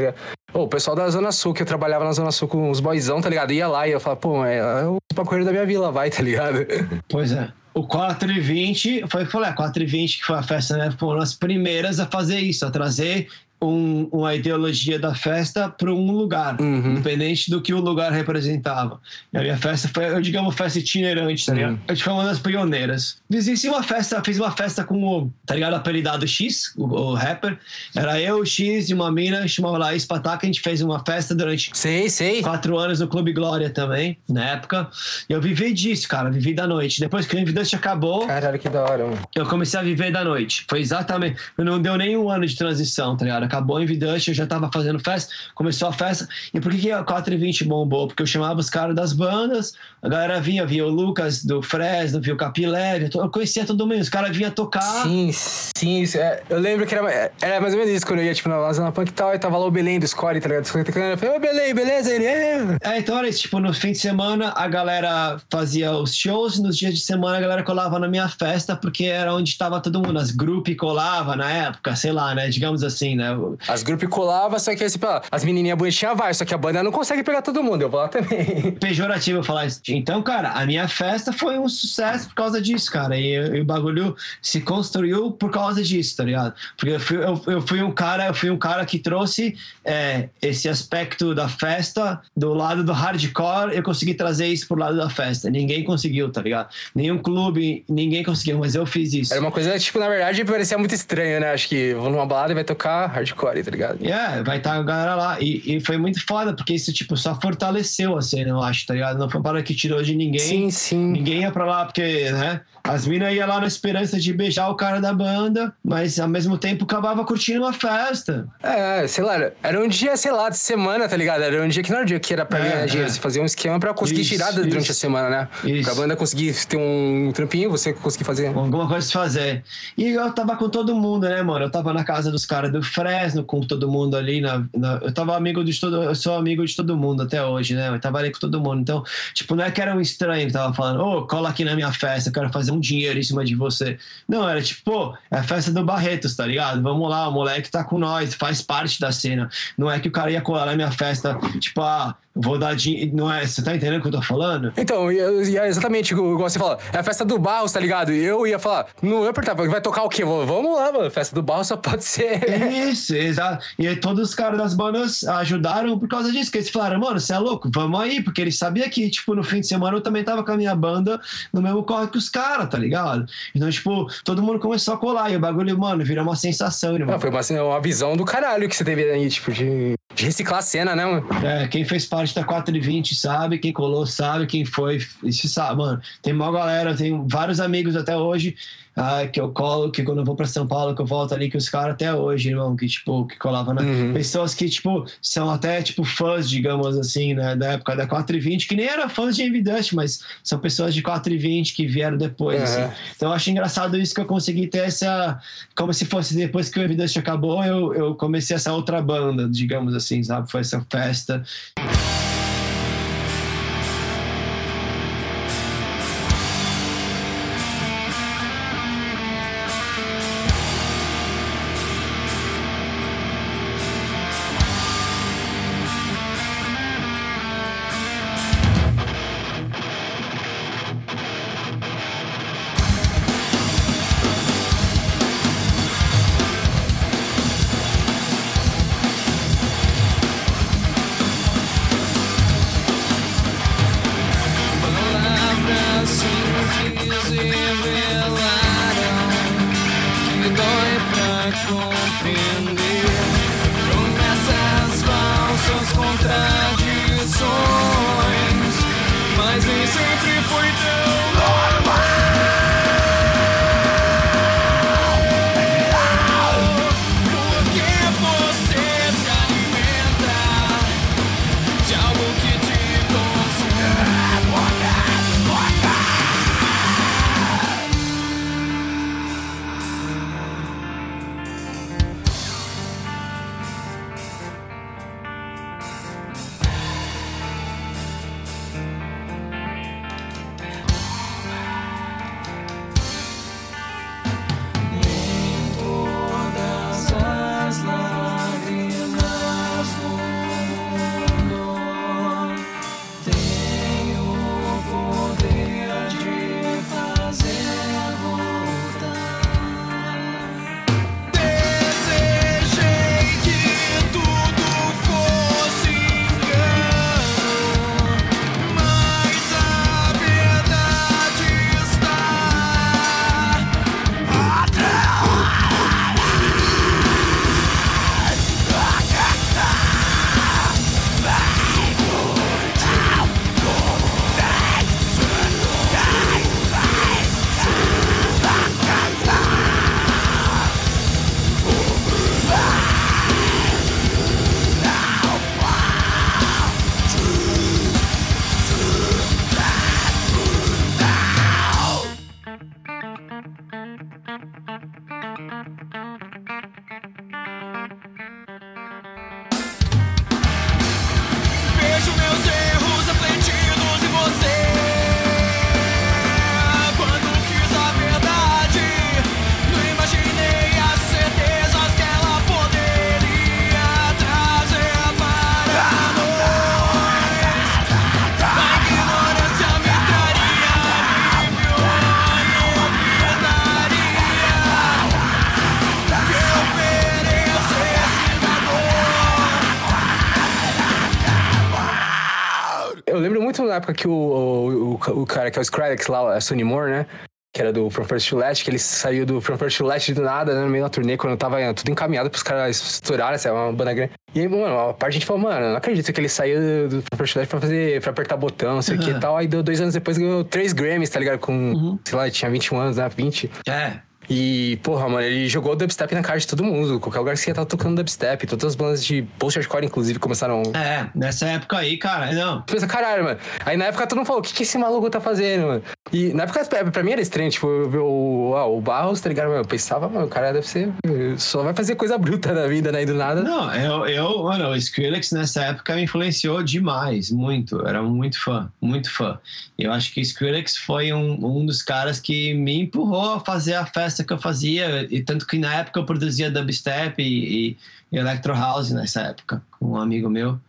o pessoal da Zona Sul, que eu trabalhava na Zona Sul com os boyzão, tá ligado? Ia lá e eu falava, pô, é, é o pacoeiro da minha vila, vai, tá ligado? Pois é. O 4 e 20 foi, foi lá, 4 e 20 que foi a festa, né? Foram as primeiras a fazer isso, a trazer um- uma ideologia da festa para um lugar, Uhum. independente do que o lugar representava. E a minha festa foi, eu digamos, festa itinerante, tá ligado? Uhum. A gente foi uma das pioneiras. Fiz uma festa, fiz uma festa com o, tá ligado? Apelidado X, o, o rapper. Era eu, o X e uma mina, chamava Laís Pataca. A gente fez uma festa durante Sei, sei. quatro anos no Clube Glória também, na época. E eu vivi disso, cara, vivi da noite. Depois que o Evidence acabou, Caralho, que da hora, mano. eu comecei a viver da noite. Foi exatamente. Não deu nem um ano de transição, tá ligado? Acabou em Vidante, eu já tava fazendo festa, começou a festa. E por que, que a 4 e 20 bombou? Porque eu chamava os caras das bandas, a galera vinha, via o Lucas do Fresno, via o Capileve, eu conhecia todo mundo, os caras vinham tocar. Sim, sim. isso é- eu lembro que era, era mais ou menos isso quando eu ia, tipo, na Zona Punk e tal, e tava lá o Belém do Score, tá ligado? Eu falei, ô Belém, beleza? Ele é. É, então era isso, tipo, no fim de semana a galera fazia os shows, nos dias de semana a galera colava na minha festa, porque era onde tava todo mundo, as grupos colava na época, sei lá, né, digamos assim, né. As grupos colava, só que assim, as menininhas bonitinhas vai, só que a banda não consegue pegar todo mundo, eu vou lá também. Pejorativo falar isso. Então, cara, a minha festa foi um sucesso por causa disso, cara, e, e o bagulho se construiu por causa disso, tá ligado? Porque eu fui, eu, eu fui um cara, eu fui um cara que trouxe é, esse aspecto da festa do lado do hardcore, eu consegui trazer isso pro lado da festa. Ninguém conseguiu, tá ligado? Nenhum clube, ninguém conseguiu, mas eu fiz isso. Era uma coisa, tipo, na verdade, parecia muito estranho, né? Acho que vou numa balada e vai tocar hardcore, tá ligado? É, vai estar a galera lá. E, e foi muito foda, porque isso, tipo, só fortaleceu a cena, eu acho, tá ligado? Não foi uma parada que tirou de ninguém. Sim, sim. Ninguém ia pra lá, porque, né? As minas iam lá na esperança de beijar o cara da banda, mas ao mesmo tempo acabava curtindo uma festa. É, sei lá, era um dia, sei lá, de semana, tá ligado? Era um dia que não era um dia que era pra É, ganhar dinheiro, é. você fazia um esquema pra conseguir Isso, tirar durante isso. a semana, né? Isso. Pra banda conseguir ter um trampinho, você conseguir fazer. Alguma coisa se fazer. E eu tava com todo mundo, né, mano? Eu tava na casa dos caras do Fresno com todo mundo ali. Na, na, eu tava amigo de todo. Eu sou amigo de todo mundo até hoje, né? Eu trabalhei com todo mundo. Então, tipo, não é que era um estranho que tava falando, ô, oh, cola aqui na minha festa, eu quero fazer um dinheiro em cima de você. Não, era tipo, pô, é a festa do Barretos, tá ligado? Vamos lá, o moleque tá com nós, faz parte da cena. Não é que o cara ia colar na minha festa, tipo, ah, vou dar dinheiro. Não é, você tá entendendo o que eu tô falando? Então, é exatamente igual você fala. É a festa do Barros, tá ligado? Eu ia falar, não ia perguntar, vai tocar o quê? Vamos lá, mano. Festa do Barros só pode ser. Isso, exato. E aí todos os caras das bandas ajudaram por causa disso. Que eles falaram, mano, você é louco, vamos aí. Porque eles sabiam que, tipo, no fim de semana eu também tava com a minha banda no mesmo corre que os caras, tá ligado? Então, tipo, todo mundo começou a colar. E o bagulho, mano, virou uma sensação, irmão. Não, foi uma, uma visão do caralho que você teve aí, tipo, de, de reciclar a cena, né, mano? É, quem fez parte da 420 sabe, quem colou sabe, quem foi, isso sabe, mano. Tem uma galera, tem vários amigos até hoje ah, que eu colo, que quando eu vou pra São Paulo, que eu volto ali, que os caras até hoje, irmão, que tipo, que colava, né? Uhum. Pessoas que, tipo, são até, tipo, fãs, digamos assim, né? Da época da 420, que nem eram fãs de Envy mas são pessoas de 420 que vieram depois, uhum. assim. Então eu acho engraçado isso que eu consegui ter essa. Como se fosse depois que o Envy acabou, eu, eu comecei essa outra banda, digamos assim, sabe? Foi essa festa. na o, é Skrillex lá, a Sonny Moore, né? Que era do From First to Last, que ele saiu do From First to Last do nada, né? No meio da turnê, quando tava tudo encaminhado pros caras estourarem, essa é uma banda grande. E aí, mano, a parte a gente falou, mano, não acredito que ele saiu do From First to Last pra fazer, pra apertar botão, não sei o que e tal. Aí deu dois anos depois ganhou três Grammys, tá ligado? Com, uhum. sei lá, tinha 21 anos, né? 20. É. E, porra, mano, ele jogou dubstep na cara de todo mundo. Qualquer lugar que você ia tá tocando dubstep. Todas as bandas de post-hardcore, inclusive, começaram. É, nessa época aí, cara, não. Pensa, caralho, mano. Aí na época todo mundo falou: o que, que esse maluco tá fazendo, mano? E na época, pra mim era estranho, tipo, eu ver o, ah, o Barros, tá ligado? Mano, eu pensava, mano, o cara deve ser. Só vai fazer coisa bruta na vida, né? E do nada. Não, eu, eu mano, o Skrillex nessa época me influenciou demais, muito. Era muito fã, muito fã. Eu acho que o Skrillex foi um, um dos caras que me empurrou a fazer a festa que eu fazia. E tanto que na época eu produzia dubstep e, e electro house nessa época, com um amigo meu,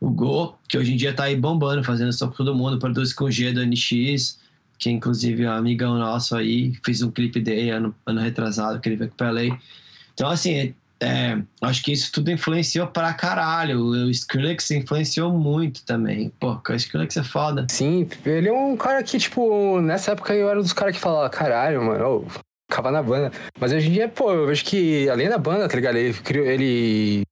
o Go, que hoje em dia tá aí bombando, fazendo som pra todo mundo, produz com o G do NX que inclusive é um amigão nosso aí, fiz um clipe dele ano, ano retrasado, que ele veio com o LA. Então, assim, é, acho que isso tudo influenciou pra caralho. O Skrillex influenciou muito também. Pô, o Skrillex é foda. Sim, ele é um cara que, tipo, nessa época eu era um dos caras que falava, caralho, mano, ficava na banda. Mas hoje em dia, pô, eu vejo que além da banda, tá ligado? Ele, criou, ele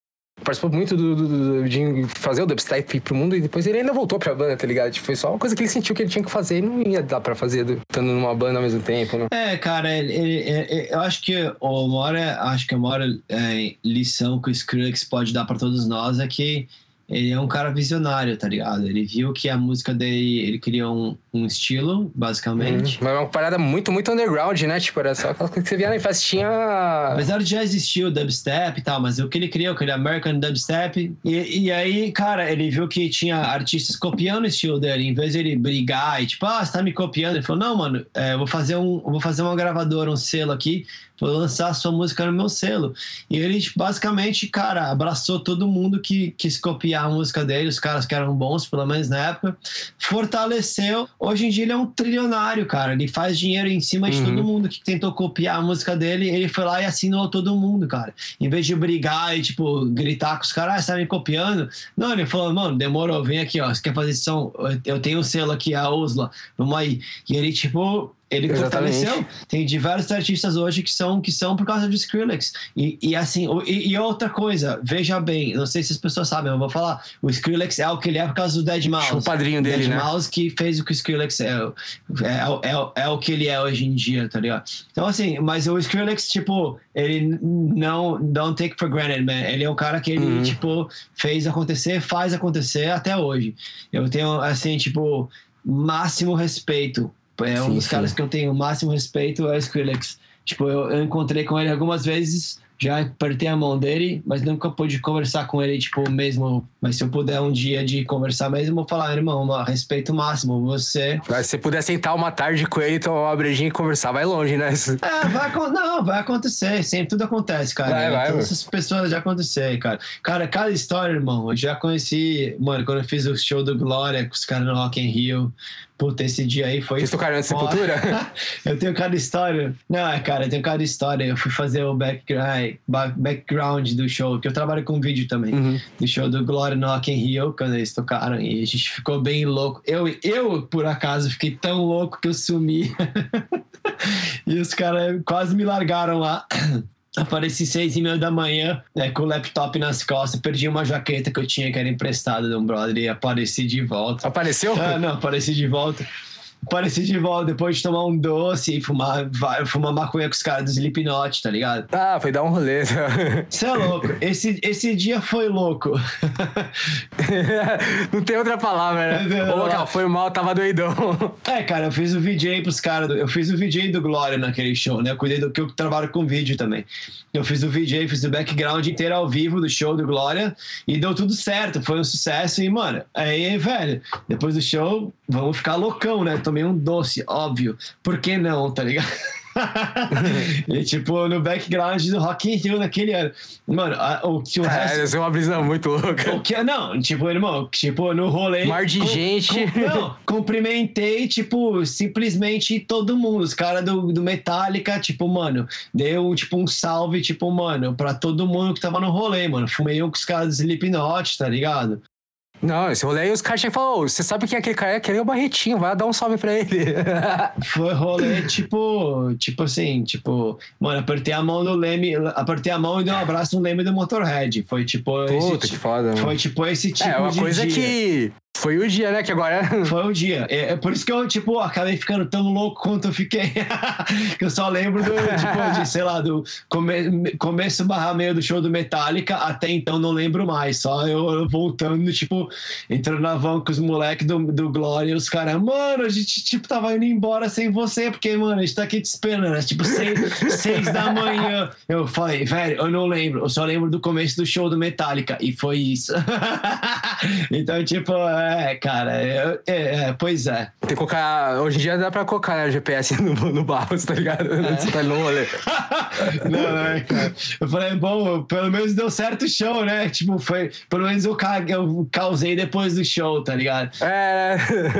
participou muito do, do, do, de fazer o dubstep pro mundo e depois ele ainda voltou pra banda, tá ligado? Tipo, foi só uma coisa que ele sentiu que ele tinha que fazer e não ia dar pra fazer estando numa banda ao mesmo tempo, né? É, cara, ele, ele, eu acho que a maior, acho que a maior é, lição que o Skrillex pode dar pra todos nós é que ele é um cara visionário, tá ligado? Ele viu que a música dele, ele criou um, um estilo, basicamente. Hum, mas é uma parada muito, muito underground, né? Tipo, era só aquela coisa que você via na festinha. Apesar de já existir o dubstep e tal, mas o que ele criou, que ele é American Dubstep. E, e aí, cara, ele viu que tinha artistas copiando o estilo dele. Em vez de ele brigar e tipo, ah, você tá me copiando. Ele falou, não, mano, é, eu vou fazer um. vou fazer uma gravadora, um selo aqui vou lançar a sua música no meu selo. E ele, basicamente, cara, abraçou todo mundo que quis copiar a música dele, os caras que eram bons, pelo menos na época, fortaleceu. Hoje em dia ele é um trilionário, cara. Ele faz dinheiro em cima de uhum. todo mundo que tentou copiar a música dele. Ele foi lá e assinou todo mundo, cara. Em vez de brigar e, tipo, gritar com os caras, ah, você tá me copiando. Não, ele falou, mano, demorou, vem aqui, ó. Você quer fazer som? Eu tenho um selo aqui, a Osla, vamos aí. E ele, tipo, ele Exatamente. fortaleceu. Tem diversos artistas hoje que são que são por causa do Skrillex. E, e assim, e, e, outra coisa, veja bem, não sei se as pessoas sabem, eu vou falar. O Skrillex é o que ele é por causa do Dead Mouse. O padrinho dele, Dead né? Mouse que fez o que o Skrillex é, é, é, é, o que ele é hoje em dia, tá ligado? Então, assim, mas o Skrillex, tipo, ele não. Don't take for granted, man. Ele é um cara que ele, uhum. tipo, fez acontecer, faz acontecer até hoje. Eu tenho, assim, tipo, máximo respeito é um sim, dos sim. caras que eu tenho o máximo respeito é o Skrillex. Tipo, eu, eu encontrei com ele algumas vezes já apertei a mão dele, mas nunca pude conversar com ele, tipo, mesmo. Mas se eu puder um dia de conversar mesmo, eu vou falar, irmão, respeito máximo, você. Mas se você puder sentar uma tarde com ele, tomar uma brejinha e conversar, vai longe, né? É, vai, não, vai acontecer, sempre tudo acontece, cara. Vai, vai, Todas essas pessoas já aconteceram, cara. Cara, cada história, irmão, eu já conheci, mano, quando eu fiz o show do Glória com os caras no Rock in Rio, Puta, esse dia aí foi. Vocês tocaram na Sepultura? eu tenho cada história. Não, é, cara, eu tenho cada história. Eu fui fazer o background, background do show, que eu trabalho com vídeo também. Uhum. Do show do Glory no Rock in Rio, quando eles tocaram. E a gente ficou bem louco. Eu, eu por acaso, fiquei tão louco que eu sumi. e os caras quase me largaram lá. Apareci seis e meia da manhã, né, com o laptop nas costas, perdi uma jaqueta que eu tinha que era emprestada de um brother e apareci de volta. Apareceu? Ah, não, apareci de volta. Pareci de volta depois de tomar um doce e fumar, fumar maconha com os caras do Slipknot, tá ligado? Ah, foi dar um rolê. Você é louco. Esse, esse dia foi louco. Não tem outra palavra, né? Ô, local, foi mal, tava doidão. É, cara, eu fiz o VJ pros caras. Eu fiz o VJ do Glória naquele show, né? Eu cuidei do que eu trabalho com vídeo também. Eu fiz o VJ, fiz o background inteiro ao vivo do show do Glória e deu tudo certo. Foi um sucesso. E, mano, aí, velho, depois do show, vamos ficar loucão, né? Tomei um doce, óbvio. Por que não, tá ligado? e tipo, no background do Rock in Rio naquele ano. Mano, a, o que o é, resto. É uma brisa muito louca. O que, não, tipo, irmão, tipo, no rolê. Mar de com, gente. Com, não, cumprimentei, tipo, simplesmente todo mundo. Os caras do, do Metallica, tipo, mano, deu tipo um salve, tipo, mano, pra todo mundo que tava no rolê, mano. Fumei um com os caras do Slipknot, tá ligado? Não, esse rolê aí os caras falaram, você sabe quem é aquele cara? É aquele é o Barretinho, vai dar um salve pra ele. Foi rolê, tipo, tipo assim, tipo, mano, apertei a mão do Leme, apertei a mão e dei um abraço no Leme do Motorhead. Foi tipo. Puta, esse, que foda, Foi tipo esse tipo É, uma de coisa dia. que Foi o dia, né? Que agora. Foi o dia. É, é por isso que eu, tipo, acabei ficando tão louco quanto eu fiquei. que eu só lembro do, tipo, de, sei lá, do come, começo barra meio do show do Metallica, até então não lembro mais. Só eu, eu voltando, tipo, entrando na van com os moleques do, do Glória e os caras, mano, a gente, tipo, tava indo embora sem você, porque, mano, a gente tá aqui te esperando. Né? Tipo, seis, seis da manhã. Eu falei, velho, eu não lembro. Eu só lembro do começo do show do Metallica. E foi isso. então, tipo, é, cara, é, é, pois é. Tem que colocar. Hoje em dia dá pra colocar né, o GPS no, no barro, tá ligado? É. Você tá no rolê. não, não é, cara. Eu falei, bom, pelo menos deu certo o show, né? Tipo, foi. Pelo menos eu, eu causei depois do show, tá ligado? É.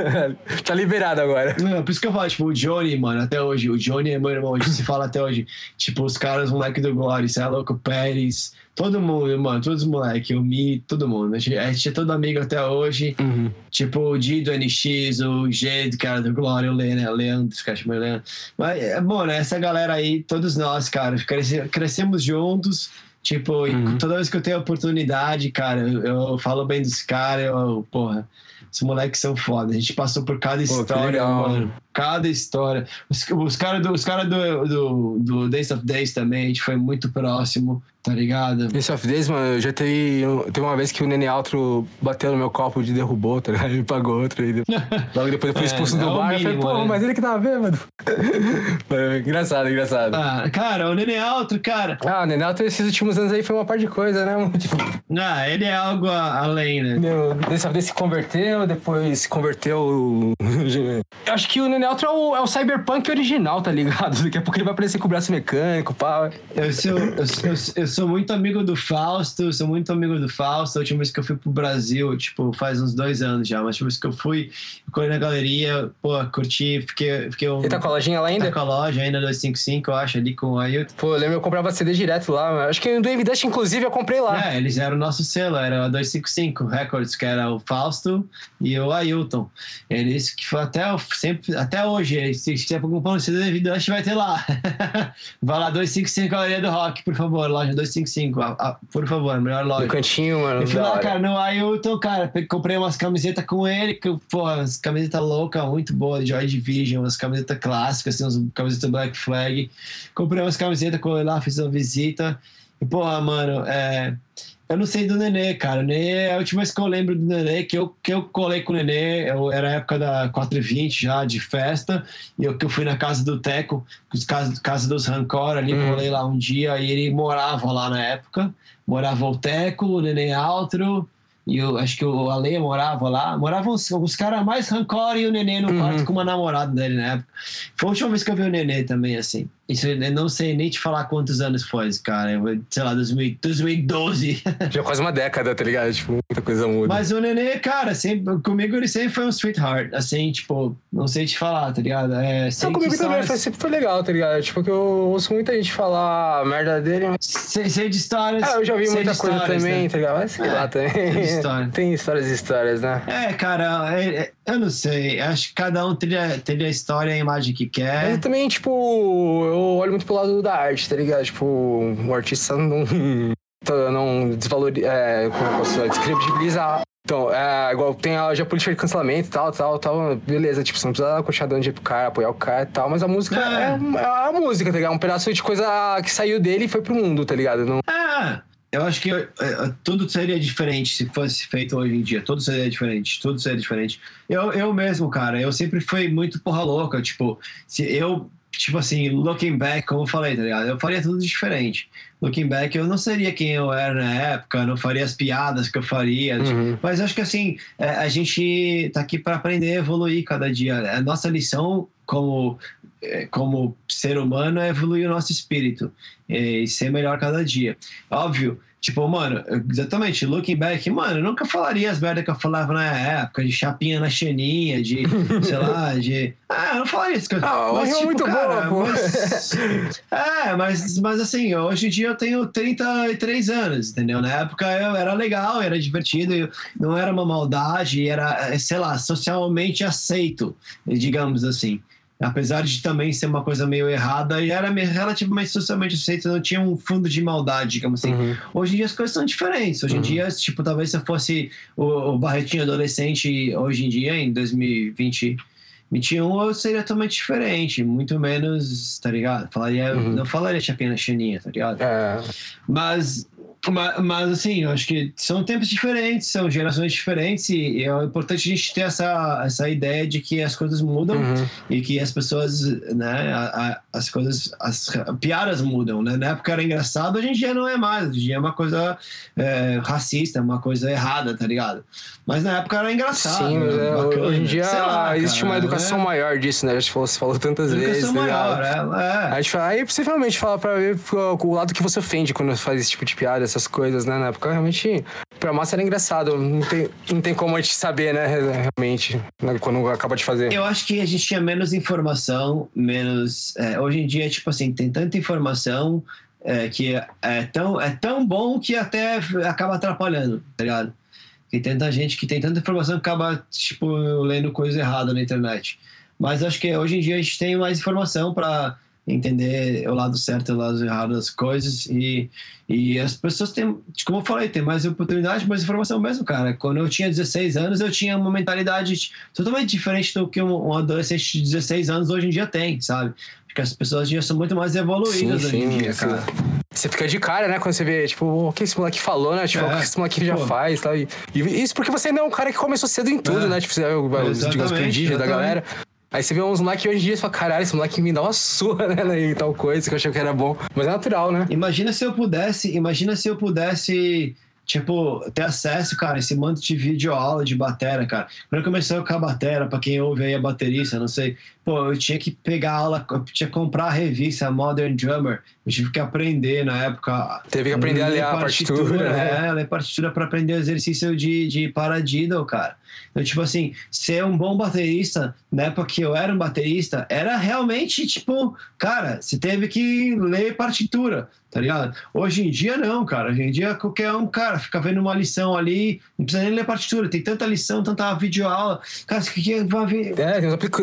tá liberado agora. Não, por isso que eu falo, tipo, o Johnny, mano, até hoje. O Johnny é meu irmão, a gente se fala até hoje. Tipo, os caras, moleque do Glória, é louco, Pérez. Todo mundo, mano, todos os moleques, o Mi, todo mundo. A gente, a gente é todo amigo até hoje. Uhum. Tipo, o Di do NX, o G do cara do Glória, o Lê, né? Leandro, que acho Leandro. Mas, é, bom, né? Essa galera aí, todos nós, cara, cresce, crescemos juntos. Tipo, uhum. toda vez que eu tenho oportunidade, cara, eu, eu falo bem dos caras, eu, porra, os moleques são foda. A gente passou por cada Pô, história, mano. Cada história. Os, os caras do, os cara do, do, do Days of Days também, a gente foi muito próximo tá ligado? Days of Days, mano, eu já teve, teve uma vez que o Nenê Altro bateu no meu copo de derrubou, tá ligado? Ele pagou outro. E logo depois eu fui é, expulso é, do é bar. Mínimo, eu falei, pô, né? mas ele que tava bêbado. engraçado, engraçado. Ah, cara, o Nenê Altro, cara. Ah, o Nenê Altro esses últimos anos aí foi uma parte de coisa, né? Tipo... Ah, ele é algo além, né? Meu, dessa vez se converteu, depois se converteu. eu acho que o Nenê Altro é o, é o cyberpunk original, tá ligado? Daqui a pouco ele vai aparecer com o braço mecânico, pá. Eu sou, eu, eu, eu sou muito amigo do Fausto, sou muito amigo do Fausto. A última vez que eu fui pro Brasil, tipo, faz uns dois anos já, mas a última vez que eu fui, corri na galeria, pô, curti, fiquei. fiquei um, Ele tá com a lojinha lá ainda? Tá com a loja ainda, 255, eu acho, ali com o Ailton. Pô, eu lembro eu comprava CD direto lá. Acho que do Evidust, inclusive, eu comprei lá. É, eles eram o nosso selo, era a 255 Records, que era o Fausto e o Ailton. Eles que foi até, sempre, até hoje, se tiver comprando CD do Evidust, vai ter lá. vai lá, 255 Galeria do Rock, por favor, loja 255. A, a, por favor, melhor loja. No cantinho, mano. Eu fui lá, cara, no Ailton, cara, comprei umas camisetas com ele, que, pô, as camisetas loucas, muito boas, Joy Division, umas camisetas clássicas, assim, umas camisetas Black Flag. Comprei umas camisetas com ele lá, fiz uma visita. E, porra, mano, é. Eu não sei do Nenê, cara. O Nenê é a última vez que eu lembro do Nenê, que eu, que eu colei com o Nenê, eu, era a época da 420 já, de festa, e eu que eu fui na casa do Teco, casa, casa dos Rancor ali, hum. colei lá um dia, e ele morava lá na época. Morava o Teco, o Nenê Altro, e eu acho que o Ale morava lá. Moravam os, os caras mais rancor e o Nenê no quarto uhum. com uma namorada dele na época. Foi a última vez que eu vi o Nenê também, assim. Isso eu não sei nem te falar quantos anos foi, cara. Sei lá, 2012. Já quase uma década, tá ligado? Tipo, muita coisa muda. Mas o Nenê, cara, sempre, comigo ele sempre foi um sweetheart. Assim, tipo, não sei te falar, tá ligado? É, não, comigo histórias... também foi, sempre foi legal, tá ligado? Tipo, que eu ouço muita gente falar merda dele. Mas... Sei, sei de histórias. Ah, eu já vi muita coisa também, né? tá ligado? Mas sei é, lá também. História. tem histórias e histórias, né? É, cara, é, é, eu não sei. Acho que cada um teria, teria a história e a imagem que quer. Mas também, tipo eu olho muito pro lado da arte, tá ligado? Tipo, o artista não. não desvaloriza. É, como eu posso descredibilizar. Então, é, igual tem a geopolítica de cancelamento e tal, tal, tal. Beleza, tipo, você não precisa continuar dando dinheiro pro cara, apoiar o cara e tal, mas a música é, é, é a música, tá ligado? Um pedaço de coisa que saiu dele e foi pro mundo, tá ligado? Não... É, eu acho que é, tudo seria diferente se fosse feito hoje em dia. Tudo seria diferente, tudo seria diferente. Eu, eu mesmo, cara, eu sempre fui muito porra louca. Tipo, se eu tipo assim, looking back, como eu falei, tá ligado? Eu faria tudo diferente. Looking back, eu não seria quem eu era na época, não faria as piadas que eu faria. Uhum. Mas acho que assim, é, a gente tá aqui para aprender a evoluir cada dia. A nossa lição como, é, como ser humano é evoluir o nosso espírito e ser melhor cada dia. Óbvio, Tipo, mano, exatamente, looking back, mano, eu nunca falaria as merdas que eu falava na época, de chapinha na xeninha, de, sei lá, de. Ah, eu não falaria isso. Ah, mas, tipo, muito cara, boa, mas... É, mas, mas assim, hoje em dia eu tenho 33 anos, entendeu? Na época eu era legal, era divertido, não era uma maldade, era, sei lá, socialmente aceito, digamos assim. Apesar de também ser uma coisa meio errada, e era relativamente socialmente aceita, não tinha um fundo de maldade, digamos assim. Uhum. Hoje em dia as coisas são diferentes. Hoje em dia, tipo, talvez se eu fosse o, o Barretinho adolescente hoje em dia, em 2020, 21, eu seria totalmente diferente. Muito menos, tá ligado? Falaria, Uhum. Não falaria chapinha chininha, tá ligado? É, Mas, ma- mas, assim, eu acho que são tempos diferentes, são gerações diferentes, e, é importante a gente ter essa, essa ideia de que as coisas mudam uhum. e que as pessoas, né, a- a- as coisas, as piadas mudam, né? Na época era engraçado, hoje em dia não é mais, hoje em dia é uma coisa é, racista, uma coisa errada, tá ligado? Mas na época era engraçado. Sim, mas é, bacana, hoje em dia lá, existe cara, uma educação né? maior disso, né? A gente falou, você falou tantas vezes. Educação ligado? maior, é, é. A gente fala, aí possivelmente fala pra ver o lado que você ofende quando faz esse tipo de piada, essas coisas, né? Na época, realmente, pra massa era engraçado. Não tem, não tem como a gente saber, né? Realmente, né, quando acaba de fazer. Eu acho que a gente tinha menos informação, menos. é, hoje em dia, tipo assim, tem tanta informação é, que é, tão, é tão bom que até acaba atrapalhando, tá ligado? Tem tanta gente que tem tanta informação que acaba, tipo, lendo coisa errada na internet. Mas acho que hoje em dia a gente tem mais informação para entender o lado certo e o lado errado das coisas e, e as pessoas têm, como eu falei, tem mais oportunidade, mais informação mesmo, cara. Quando eu tinha 16 anos, eu tinha uma mentalidade totalmente diferente do que um, adolescente de 16 anos hoje em dia tem, sabe? Porque as pessoas já são muito mais evoluídas hoje em dia, sim. cara. Você fica de cara, né? Quando você vê, tipo, o que esse moleque falou, né? Tipo, É. o que esse moleque já Pô. faz, tal. E, isso porque você ainda é um cara que começou cedo em tudo, É. né? Tipo, você é o, os, digamos, prodígios da galera. Aí você vê uns moleques hoje em dia e fala, caralho, esse moleque me dá uma surra, né? E tal coisa que eu achei que era bom. Mas é natural, né? Imagina se eu pudesse, imagina se eu pudesse, tipo, ter acesso, cara, esse monte de vídeo aula de batera, cara. Quando eu comecei com a batera, pra quem ouve aí a baterista, não sei, pô, eu tinha que pegar aula, eu tinha que comprar a revista Modern Drummer, eu tive que aprender na época. Teve que aprender a ler a partitura, né? É, ler partitura pra aprender exercício de, de paradiddle, cara. Então, tipo assim, ser um bom baterista, na época que eu era um baterista, era realmente, tipo, cara, você teve que ler partitura, tá ligado? Hoje em dia, não, cara. Hoje em dia, qualquer um, cara, fica vendo uma lição ali, não precisa nem ler partitura, tem tanta lição, tanta videoaula. Cara, você que vai ver. É,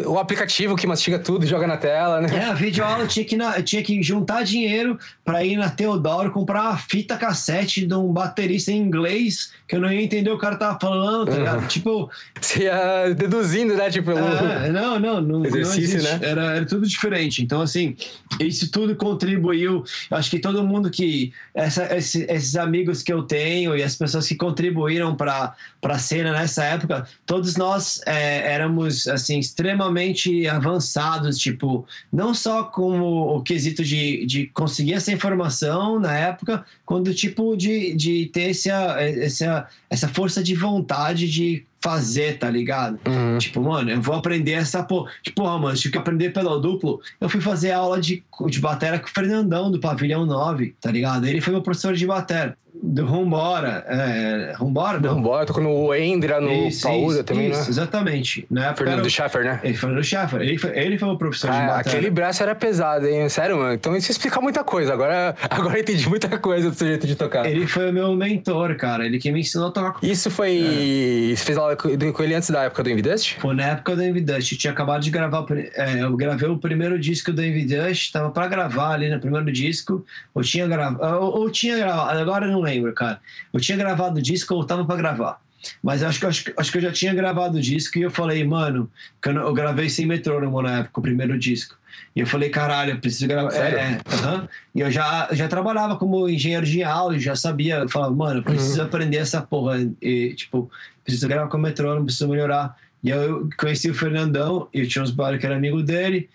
o aplicativo que mastiga tudo e joga na tela, né? É, a videoaula tinha que, na- tinha que juntar dinheiro pra ir na Teodoro comprar uma fita cassete de um baterista em inglês que eu não ia entender o que o cara tava falando, tá ligado? Tipo, Você ia deduzindo, né? Tipo, É, não, não, não, não Exercício, existe. né? Era, era tudo diferente. Então, assim, isso tudo contribuiu. Eu acho que todo mundo que. essa- esse- esses amigos que eu tenho e as pessoas que contribuíram para a cena nessa época, todos nós é, éramos, assim, extremamente avançados, tipo, não só como o quesito de, de conseguir essa informação na época, quanto tipo de, de ter essa, essa, essa força de vontade de fazer, tá ligado? Uhum. Tipo, mano, eu vou aprender essa porra. Tipo, porra, mano, tive que aprender pedal duplo. Eu fui fazer aula de, de batera com o Fernandão, do Pavilhão 9, tá ligado? Ele foi meu professor de batera. Do Rumbora. É, Rumbora? Não. Vambora, tô no Endra, no Isso, Paúda isso, também, isso, né? exatamente. Na época Fernando era- Schaffer, né? Ele Fernando Schaffer. Ele foi, ele foi meu professor de Ah, batera. aquele braço era pesado, hein? Sério, mano. Então isso explica muita coisa. Agora, agora eu entendi muita coisa do seu jeito de tocar. Ele foi o meu mentor, cara. Ele que me ensinou a tocar Isso foi. Você fez aula com ele antes da época do Envidust? Foi na época do Envy Dust. Eu tinha acabado de gravar. o é, eu gravei o primeiro disco do Envy Dust. Tava pra gravar ali no primeiro disco. Eu tinha gravado. Ou, ou tinha gravado. Agora eu não lembro, cara. Eu tinha gravado o disco ou tava pra gravar. Mas eu acho que, acho, acho que eu já tinha gravado o disco e eu falei, mano, que eu, eu gravei sem metrônomo na época, o primeiro disco. E eu falei, caralho, eu preciso gravar. É, é, aham. E eu já, já trabalhava como engenheiro de áudio, já sabia. Eu falava, mano, eu preciso aprender essa porra. E, tipo, preciso gravar com metrônomo, preciso melhorar. E eu conheci o Fernandão, e eu tinha uns brothers que era amigo dele.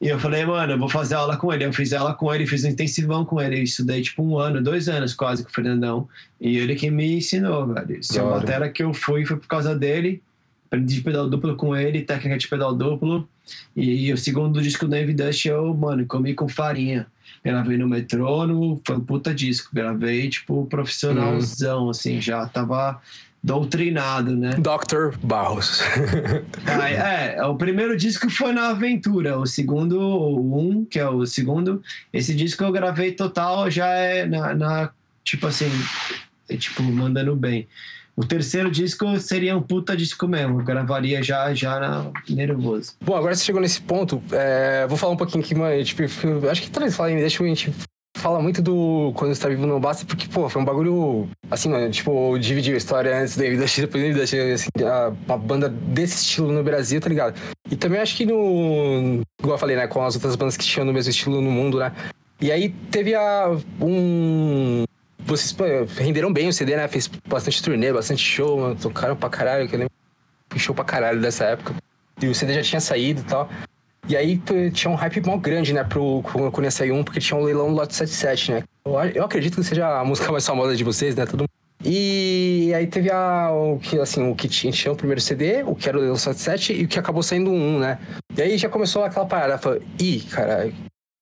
E eu falei, mano, eu vou fazer aula com ele. Eu fiz aula com ele, fiz um intensivão com ele. Eu estudei tipo um ano, dois anos quase com o Fernandão. E ele que me ensinou, velho. Se a Da hora. matéria que eu fui foi por causa dele. Aprendi pedal duplo com ele, técnica de pedal duplo. E o segundo disco do Envy Dust eu, mano, comi com farinha. Gravei no metrônomo, foi um puta disco. Gravei, tipo, profissionalzão, assim, já tava doutrinado, né? Dr. Barros. Ah, é, o primeiro disco foi na Aventura, o segundo, o um, que é o segundo, esse disco eu gravei total já é na, na- tipo assim, é, tipo, mandando bem. O terceiro disco seria um puta disco mesmo. Eu gravaria já, já na nervoso. Bom, agora você chegou nesse ponto, é, vou falar um pouquinho aqui, mano. Tipo, acho que talvez falem, deixa a gente fala muito do Quando Está Vivo Não Basta, porque, pô, foi um bagulho, assim, mano, tipo, dividiu a história antes da David X, depois da David X, assim, a, uma banda desse estilo no Brasil, tá ligado? E também acho que no, igual eu falei, né, com as outras bandas que tinham no mesmo estilo no mundo, né? E aí teve a, um... Vocês pô, renderam bem o CD, né? Fez bastante turnê, bastante show, mano, tocaram pra caralho, que eu lembro. Show pra caralho dessa época. E o CD já tinha saído e tal. E aí tinha um hype mal grande, né, pro quando sair um, porque tinha um leilão no Lote 77, né? Eu, eu acredito que seja a música mais famosa de vocês, né? Todo e aí teve a, o que assim, o que tinha, tinha o primeiro CD, o que era o Leilão 77 e o que acabou saindo um, né? E aí já começou aquela parada, falou, ih, cara,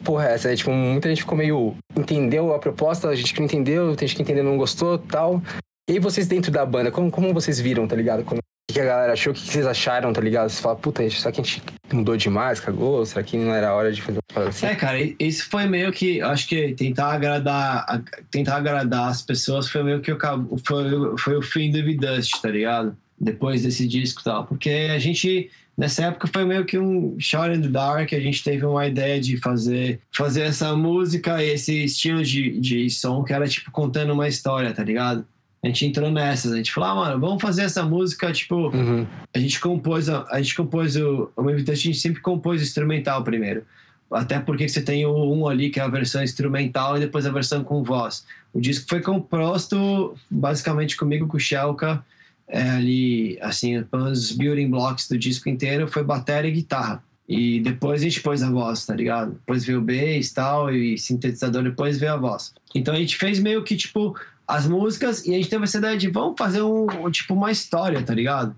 porra, é essa aí, tipo, muita gente ficou meio. Entendeu a proposta, a gente que não entendeu, tem gente que entendeu não gostou tal. E vocês dentro da banda, como, como vocês viram, tá ligado? O que a galera achou, o que vocês acharam, tá ligado? Você fala, puta, será que a gente mudou demais, cagou? Será que não era hora de fazer assim? É, cara, isso foi meio que, acho que tentar agradar, tentar agradar as pessoas foi meio que o, foi, foi o fim do Evidust, tá ligado? Depois desse disco e tal, porque a gente nessa época foi meio que um shot in the dark. A gente teve uma ideia de fazer, fazer essa música, esse estilo de, de som que era tipo contando uma história, tá ligado? A gente entrou nessas, a gente falou, ah, mano, vamos fazer essa música, tipo, uhum. a gente compôs, a, a gente compôs o, o a gente sempre compôs o instrumental primeiro. Até porque você tem o um ali, que é a versão instrumental, e depois a versão com voz. O disco foi composto basicamente comigo, com o Shelka, é, ali, assim, os building blocks do disco inteiro foi bateria e guitarra. E depois a gente pôs a voz, tá ligado? Depois veio o bass e tal, e sintetizador, depois veio a voz. Então a gente fez meio que, tipo, as músicas e a gente teve essa ideia de vamos fazer um, um tipo uma história, tá ligado?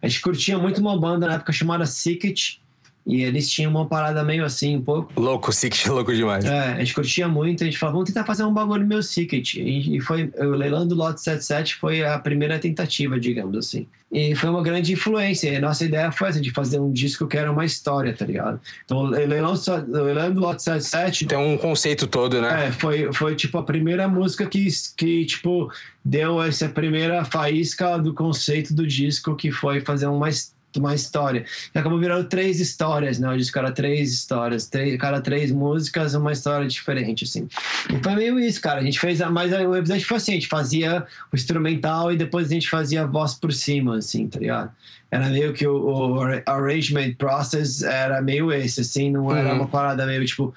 A gente curtia muito uma banda na época chamada Sicket e eles tinham uma parada meio assim, um pouco. Louco, Sicket, louco demais. É, a gente curtia muito, a gente falou, vamos tentar fazer um bagulho meio Sicket. E, foi, o leilão do Lot 77 foi a primeira tentativa, digamos assim. E foi uma grande influência. E a nossa ideia foi essa, de fazer um disco que era uma história, tá ligado? Então, o leilão, o leilão do Lot 77... Tem um conceito todo, né? É, foi, foi tipo a primeira música que, que tipo, deu essa primeira faísca do conceito do disco, que foi fazer uma história uma história. E acabou virando três histórias, né? Disco era três histórias, três, cada três músicas, uma história diferente, assim. E foi meio isso, cara. A gente fez, mas o episódio foi assim, a gente fazia o instrumental e depois a gente fazia a voz por cima, assim, tá ligado? Era meio que o, o arrangement process era meio esse, assim, não era uhum. uma parada meio, tipo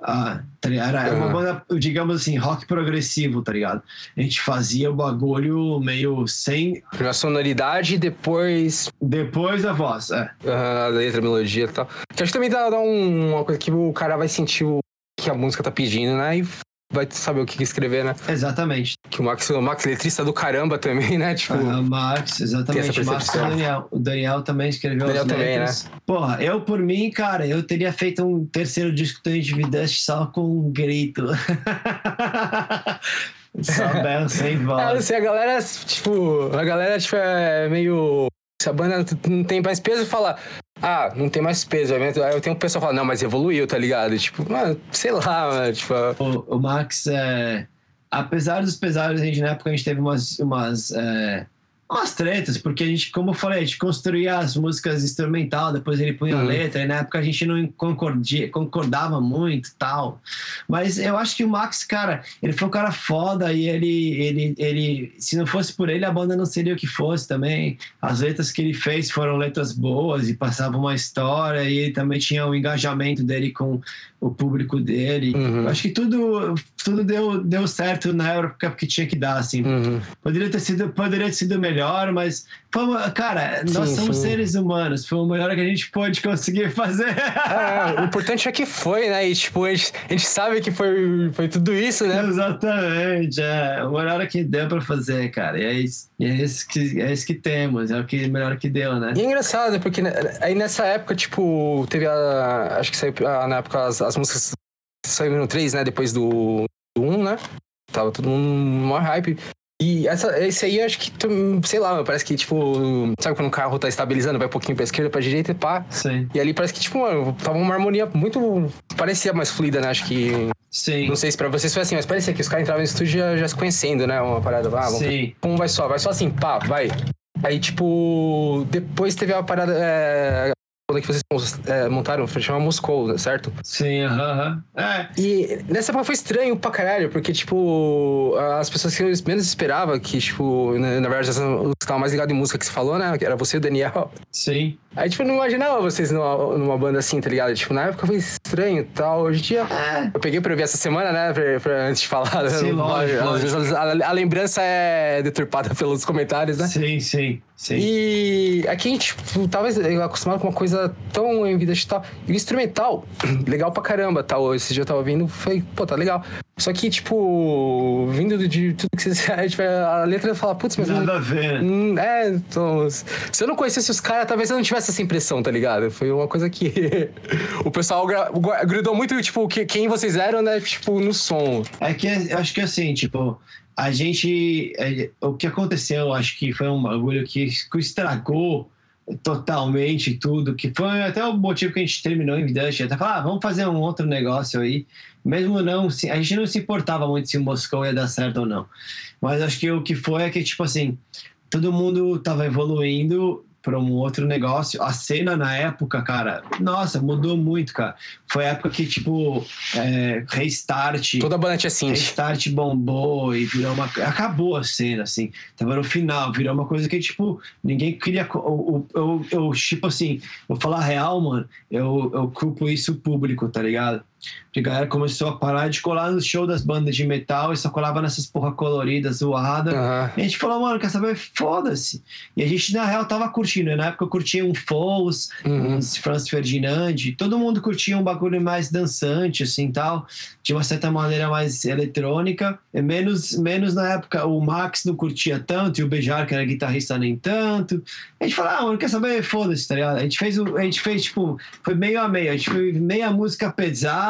ah, tá Era uma banda, digamos assim, rock progressivo, tá ligado? A gente fazia o bagulho meio sem. Primeira sonoridade e depois. Depois a voz, é. a letra, a melodia e tal. Que acho que também dá, dá um, uma coisa que o cara vai sentir o que a música tá pedindo, né? E vai saber o que escrever, né? Exatamente. Que o Max, o Max letrista do caramba também, né? Tipo, ah, Max, exatamente. Max e o Daniel. O Daniel também escreveu Daniel as também, letras. Né? Porra, eu por mim, cara, eu teria feito um terceiro disco do Dust só com um grito. só belo sem voz. É, assim, a galera, tipo, a galera, tipo, é meio se a banda não tem mais peso, fala, ah, não tem mais peso. Aí eu tenho um pessoal falando, não, mas evoluiu, tá ligado? Tipo, mano, sei lá, mano, tipo... O, o Max, é, apesar dos pesares, a gente, na época a gente teve umas, umas é, umas tretas, porque a gente, como eu falei, a gente construía as músicas instrumental, depois ele punha uhum. a letra, e na época a gente não concordia, concordava muito tal. Mas eu acho que o Max, cara, ele foi um cara foda e ele, ele, ele, se não fosse por ele, a banda não seria o que fosse também. As letras que ele fez foram letras boas e passavam uma história, e ele também tinha o engajamento dele com o público dele. Uhum. Acho que tudo, tudo deu, deu certo na época que tinha que dar, assim. Uhum. Poderia ter sido, poderia ter sido melhor mas, cara, sim, nós somos sim. seres humanos, foi o melhor que a gente pôde conseguir fazer. É, o importante é que foi, né? E, tipo, a gente, a gente sabe que foi, foi tudo isso, né? Exatamente, é. O melhor que deu pra fazer, cara. E é isso, e é isso, que, é isso que temos, é o que melhor que deu, né? E é engraçado, porque né, aí nessa época, tipo, teve a. Acho que saiu na época as, as músicas saíram no 3, né? Depois do, do 1, né? Tava todo mundo no maior hype. E essa, esse aí, acho que, sei lá, parece que, tipo, sabe quando o carro tá estabilizando, vai um pouquinho pra esquerda, pra direita e pá. Sim. E ali parece que, tipo, mano, tava uma harmonia muito. Parecia mais fluida, né? Acho que. Sim. Não sei se pra vocês foi assim, mas parecia que os caras entravam no estúdio já, já se conhecendo, né? Uma parada. Ah, vamos Sim. Como vai só? Vai só assim, pá, vai. Aí, tipo, depois teve a parada. É que vocês é, montaram, chama Moscou, certo? Sim, aham. aham. É. E nessa época foi estranho pra caralho, porque, tipo, as pessoas que eu menos esperava, que, tipo, na, na verdade, os que estavam mais ligados em música que você falou, né? Era você e o Daniel. Sim. Aí, tipo, eu não imaginava vocês numa, numa banda assim, tá ligado? Tipo, na época foi estranho e tal. Hoje em dia. É. Eu peguei pra ver essa semana, né? Pra, pra- antes de falar. né, Sim, não- lógico, às vezes a, a lembrança é deturpada pelos comentários, né? Sim, sim, sim. E aqui a gente tipo, tava acostumado com uma coisa tão em vida de tal. E o instrumental, legal pra caramba, tal. Esse dia eu tava vendo, foi, pô, tá legal. Só que, tipo, vindo de tudo que você. A, gente vai- a letra fala, putz, mas. não- Nada a ver. né? Hum, É, então. Se eu não conhecesse os caras, talvez eu não tivesse essa impressão, tá ligado? Foi uma coisa que o pessoal grudou muito, tipo, que, quem vocês eram, né? Tipo, no som. É que eu acho que assim, tipo, a gente. é, o que aconteceu, acho que foi um bagulho que, estragou totalmente tudo, que foi até o motivo que a gente terminou em Vidante, até falar, ah, vamos fazer um outro negócio aí, mesmo não, a gente não se importava muito se o Moscou ia dar certo ou não, mas acho que o que foi é que, tipo assim, todo mundo tava evoluindo para um outro negócio, a cena na época, cara, nossa, mudou muito, cara, foi a época que, tipo, é, Restart... Toda a banda tinha synth. Restart bombou e virou uma. Acabou a cena, assim. Tava no final, virou uma coisa que, tipo, ninguém queria. Eu, eu, eu, tipo assim, vou falar real, mano, eu, eu culpo isso o público, tá ligado? Porque a galera começou a parar de colar no show das bandas de metal e só colava nessas porra coloridas, zoada. Aham. E a gente falou, mano, quer saber? Foda-se. E a gente, na real, tava curtindo. Na época eu curtia um Foles, Uhum. uns Franz Ferdinand. Todo mundo curtia um bagulho mais dançante, assim, tal. De uma certa maneira mais eletrônica. E menos, menos na época o Max não curtia tanto e o Bejar, que era guitarrista, nem tanto. A gente falou, ah, mano, quer saber? Foda-se, tá ligado? A gente fez, a gente fez, tipo, foi meio a meio. A gente fez meia música pesada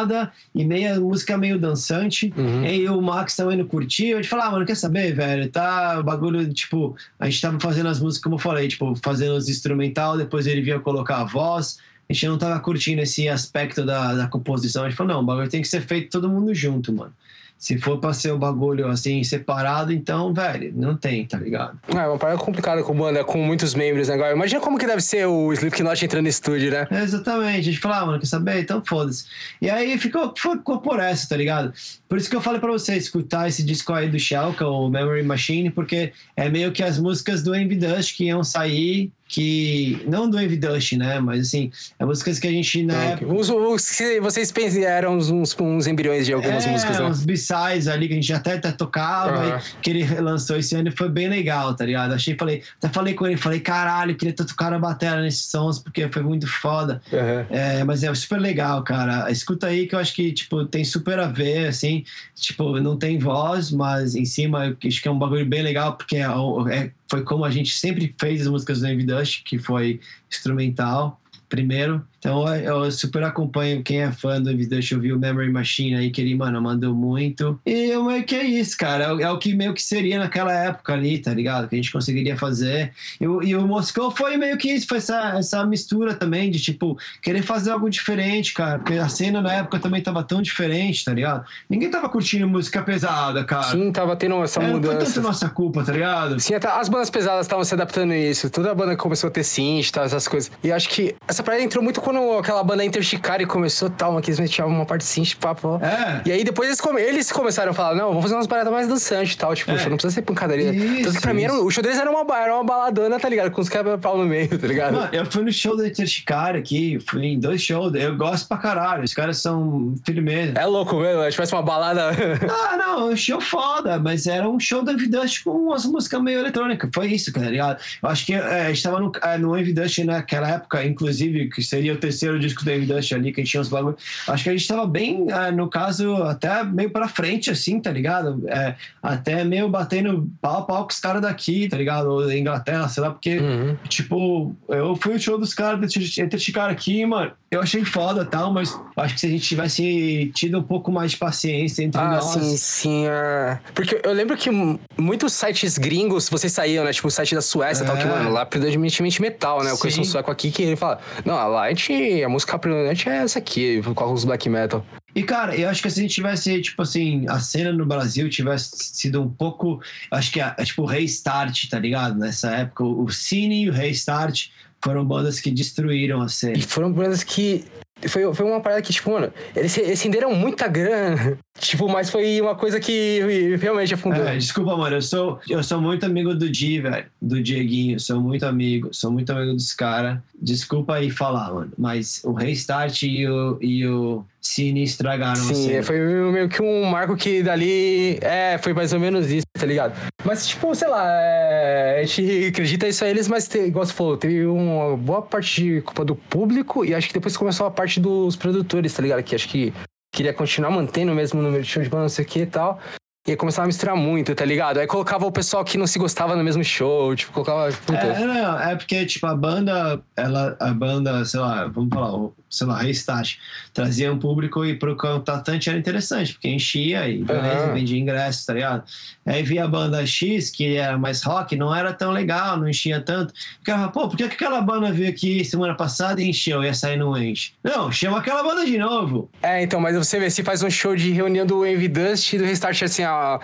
e meia música meio dançante. Uhum. E o Max também não curtiu. A gente falou, ah, mano, quer saber, velho? Tá o bagulho, tipo, a gente tava fazendo as músicas, como eu falei, tipo, fazendo os instrumental, depois ele vinha colocar a voz. A gente não tava curtindo esse aspecto da, da composição. A gente falou, não, o bagulho tem que ser feito todo mundo junto, mano. Se for pra ser o bagulho assim, separado, então, velho, não tem, tá ligado? É uma parada complicada com banda, com muitos membros, né? Agora, imagina como que deve ser o Slipknot entrando no estúdio, né? É, exatamente. A gente falou, ah, mano, quer saber? Então foda-se. E aí ficou, ficou por essa, tá ligado? Por isso que eu falei pra você escutar esse disco aí do Shell, que é o Memory Machine, porque é meio que as músicas do Envy Dust que iam sair, que. Não do Envy Dust, né? Mas assim, é músicas que a gente na É, época. os, os que vocês pensam eram uns, uns, uns embriões de algumas é, músicas, né? uns B-sides ali que a gente até, até tocava, e que ele lançou esse ano e foi bem legal, tá ligado? Achei, falei, até falei com ele, falei, caralho, queria ter tocado a bateria nesses sons, porque foi muito foda. Aham. É, mas é super legal, cara. Escuta aí que eu acho que, tipo, tem super a ver, assim. Tipo, não tem voz, mas em cima eu acho que é um bagulho bem legal, porque é, é- foi como a gente sempre fez as músicas do Envy Dust, que foi instrumental primeiro. Então eu, super acompanho quem é fã do Dust, eu vi o Memory Machine aí, que ele, mano, mandou muito. E eu meio que é isso, cara. É, o- é que meio que seria naquela época ali, tá ligado? Que a gente conseguiria fazer. E, o- e o Moscou foi meio que isso, foi essa, essa mistura também de, tipo, querer fazer algo diferente, cara. Porque a cena na época também tava tão diferente, tá ligado? Ninguém tava curtindo música pesada, cara. Sim, tava tendo essa É, não foi mudança. tanto nossa culpa, tá ligado? Sim, até as bandas pesadas estavam se adaptando a isso. Toda a banda começou a ter synth, tal, essas coisas. E acho que essa parada entrou muito quando aquela banda Interchicari começou, tal, uma que eles metiam uma parte synth, papo. É. E aí depois eles, come- eles começaram a falar, não, vamos fazer umas paradas mais dançantes e tal. Tipo, É. show não precisa ser pancadaria. Isso, que pra mim, era, o show deles era uma, era uma baladona, tá ligado? Com os quebra-pau no meio, tá ligado? Mano, eu fui no show da Interchicari aqui, fui em dois shows, eu gosto pra caralho, os caras são firmeza. É louco mesmo, é, tivesse uma balada. Ah, não, um show foda, mas era um show do Envy Dust com umas músicas meio eletrônicas. Foi isso, cara, ligado? Eu acho que é, a gente tava no, é, no Envy Dust naquela época, inclusive, que seria terceiro disco do Dust ali, que a gente tinha uns bagulho. Acho que a gente tava bem, é, no caso, até meio pra frente, assim, tá ligado? É, até meio batendo pau a pau com os caras daqui, tá ligado? Ou da Inglaterra, sei lá, porque, Uhum. tipo, eu fui no show dos caras, entre esse cara aqui, mano. Eu achei foda e tal, mas acho que se a gente tivesse tido um pouco mais de paciência entre Ah, nós. sim, sim. é. Porque eu lembro que muitos sites gringos, vocês saíam, né? Tipo o site da Suécia e tal, que, É. mano, lá é predominantemente metal, né? Eu conheço um Sim. sueco aqui que ele fala, não, lá a gente, a música predominante é essa aqui, com os black metal. E, cara, eu acho que se a gente tivesse, tipo assim, a cena no Brasil tivesse sido um pouco. Acho que, é, é tipo, o Restart, tá ligado? Nessa época, o Cine e o Restart foram bandas que destruíram a cena. E foram bandas que. Foi, foi uma parada que, tipo, mano, eles, eles renderam muita grana. Tipo, mas foi uma coisa que realmente afundou. É, desculpa, mano, eu sou, eu sou muito amigo do Di, velho, do Dieguinho, sou muito amigo, sou muito amigo dos caras. Desculpa aí falar, mano, mas o Restart e o, e o A Sim, foi meio que um marco que dali. É, foi mais ou menos isso, tá ligado? Mas, tipo, sei lá, é, a gente acredita isso a eles, mas, te, igual você falou, teve uma boa parte de culpa do público e acho que depois começou a parte dos produtores, tá ligado? Que acho que queria continuar mantendo o mesmo número de show de banda, não sei o que e tal. E aí começava a misturar muito, tá ligado? Aí colocava o pessoal que não se gostava no mesmo show, tipo, colocava. Puta. É, não, é porque, tipo, a banda, ela, a banda, sei lá, vamos falar, sei lá, Restart, trazia um público e pro contratante era interessante, porque enchia e beleza, Aham. vendia ingressos, tá ligado? Aí via a banda X, que era mais rock, não era tão legal, não enchia tanto. Ficava, pô, por que que aquela banda veio aqui semana passada e encheu e essa aí não enche? Não, chama aquela banda de novo. É, então, mas você vê, se faz um show de reunião do Envy Dust e do Restart, assim, ó. uh,